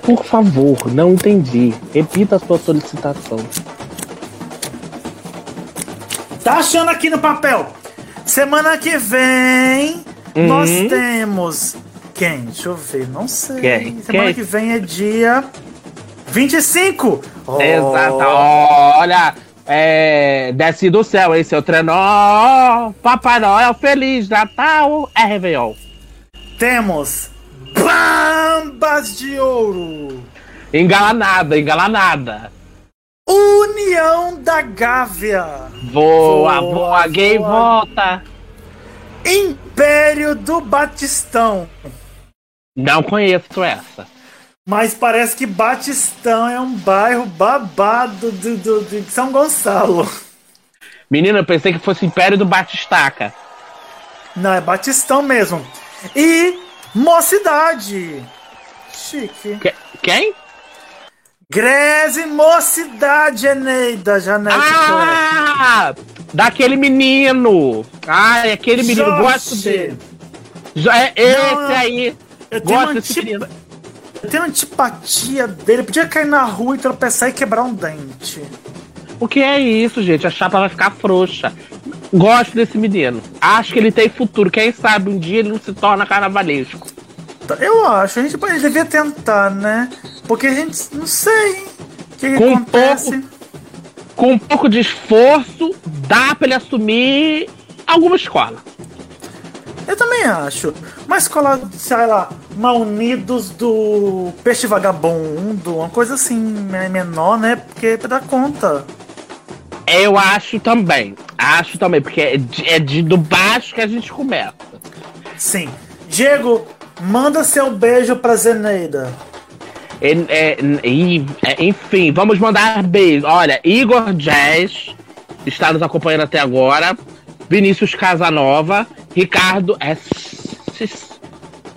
Speaker 3: Por favor, não entendi. Repita a sua solicitação.
Speaker 2: Tá achando aqui no papel. Semana que vem
Speaker 3: Uhum.
Speaker 2: nós temos. Quem? Deixa eu ver, não sei.
Speaker 3: Quem?
Speaker 2: Semana
Speaker 3: Quem?
Speaker 2: que vem é dia 25. Oh.
Speaker 3: Exato. Olha, é, desce do céu, esse é o trenó. Papai Noel, Feliz Natal, é Réveillon.
Speaker 2: Temos Bambas de Ouro.
Speaker 3: Engalanada, engalanada.
Speaker 2: União da Gávea.
Speaker 3: Voa,
Speaker 2: Voa,
Speaker 3: voa, gay
Speaker 2: voa.
Speaker 3: volta.
Speaker 2: Império do Batistão.
Speaker 3: Não conheço essa.
Speaker 2: Mas parece que Batistão é um bairro babado do, do- de São Gonçalo.
Speaker 3: Menina, eu pensei que fosse Império do Batistaca.
Speaker 2: Não, é Batistão mesmo. E Mocidade. Chique.
Speaker 3: Quem?
Speaker 2: Greze Mocidade, Eneida, Janete.
Speaker 3: Ah! Daquele menino! Ai, aquele menino,
Speaker 2: Jorge.
Speaker 3: gosto dele. É esse
Speaker 2: Não,
Speaker 3: aí.
Speaker 2: Eu tenho,
Speaker 3: Gosto desse menino.
Speaker 2: eu tenho antipatia dele. Podia cair na rua e tropeçar e quebrar um dente.
Speaker 3: O que é isso, gente? A chapa vai ficar frouxa. Gosto desse menino. Acho que ele tem futuro. Quem sabe um dia ele não se torna carnavalesco.
Speaker 2: Eu acho, a gente, a gente devia tentar, né? Porque a gente não sei o que, que
Speaker 3: Com
Speaker 2: acontece.
Speaker 3: Com um pouco de esforço, dá pra ele assumir alguma escola.
Speaker 2: Eu também acho. Uma escola, sei lá, Maunidos do Peixe Vagabundo, uma coisa assim, me- menor, né? Porque pra dar conta.
Speaker 3: Eu acho também. Acho também, porque é de, é de do baixo que a gente começa.
Speaker 2: Sim. Diego, manda seu beijo pra Zeneida.
Speaker 3: É, é, é, enfim, vamos mandar beijo. Olha, Igor Jazz está nos acompanhando até agora. Vinícius Casanova, Ricardo S-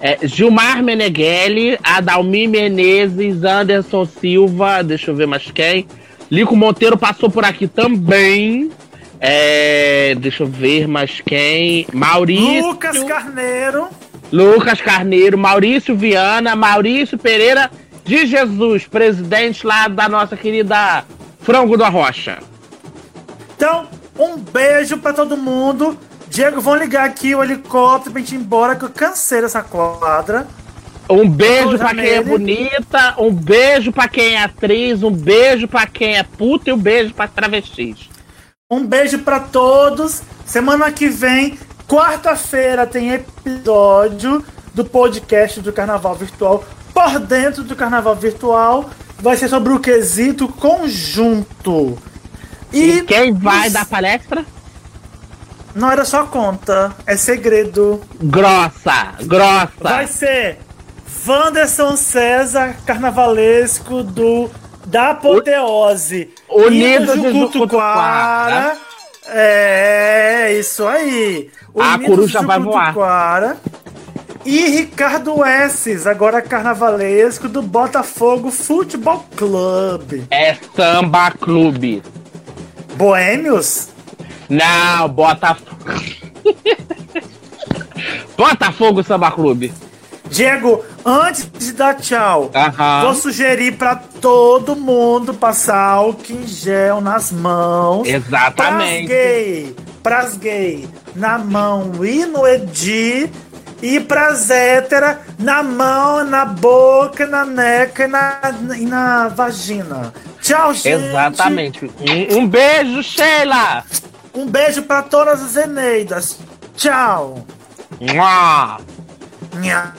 Speaker 3: é, Gilmar Meneghelli, Adalmi Menezes, Anderson Silva, deixa eu ver mais quem. Lico Monteiro passou por aqui também. É, deixa eu ver mais quem. Maurício.
Speaker 2: Lucas Carneiro.
Speaker 3: Lucas Carneiro, Maurício Viana, Maurício Pereira de Jesus, presidente lá da nossa querida Frango da Rocha.
Speaker 2: Então, um beijo pra todo mundo. Diego, vão ligar aqui o helicóptero pra gente ir embora, que eu cansei dessa quadra.
Speaker 3: Um beijo pra quem é bonita, um beijo pra quem é atriz, um beijo pra quem é puta e um beijo pra travestis.
Speaker 2: Um beijo pra todos. Semana que vem, quarta-feira, tem episódio do podcast do Carnaval Virtual por dentro do Carnaval Virtual. Vai ser sobre o quesito conjunto.
Speaker 3: E, quem vai dar palestra?
Speaker 2: Não era só conta, é segredo.
Speaker 3: Grossa, grossa.
Speaker 2: Vai ser Wanderson César, carnavalesco do da Apoteose.
Speaker 3: Unidos
Speaker 2: Indo
Speaker 3: de
Speaker 2: Jucutuquara. É, isso aí.
Speaker 3: A coruja vai voar.
Speaker 2: E Ricardo Esses, agora carnavalesco do Botafogo Futebol Clube.
Speaker 3: É samba clube.
Speaker 2: Boêmios?
Speaker 3: Não, Botafogo. Botafogo Samba Clube.
Speaker 2: Diego, antes de dar tchau,
Speaker 3: Aham.
Speaker 2: vou sugerir pra todo mundo passar álcool em gel nas mãos.
Speaker 3: Exatamente.
Speaker 2: Pras gay, pras gay na mão e no Edi e pra zétera na mão, na boca, na neca e na, e na vagina. Tchau, gente.
Speaker 3: Exatamente. Um, um beijo, Sheila.
Speaker 2: Um beijo para todas as Eneidas. Tchau.
Speaker 3: Mua.
Speaker 2: Nha.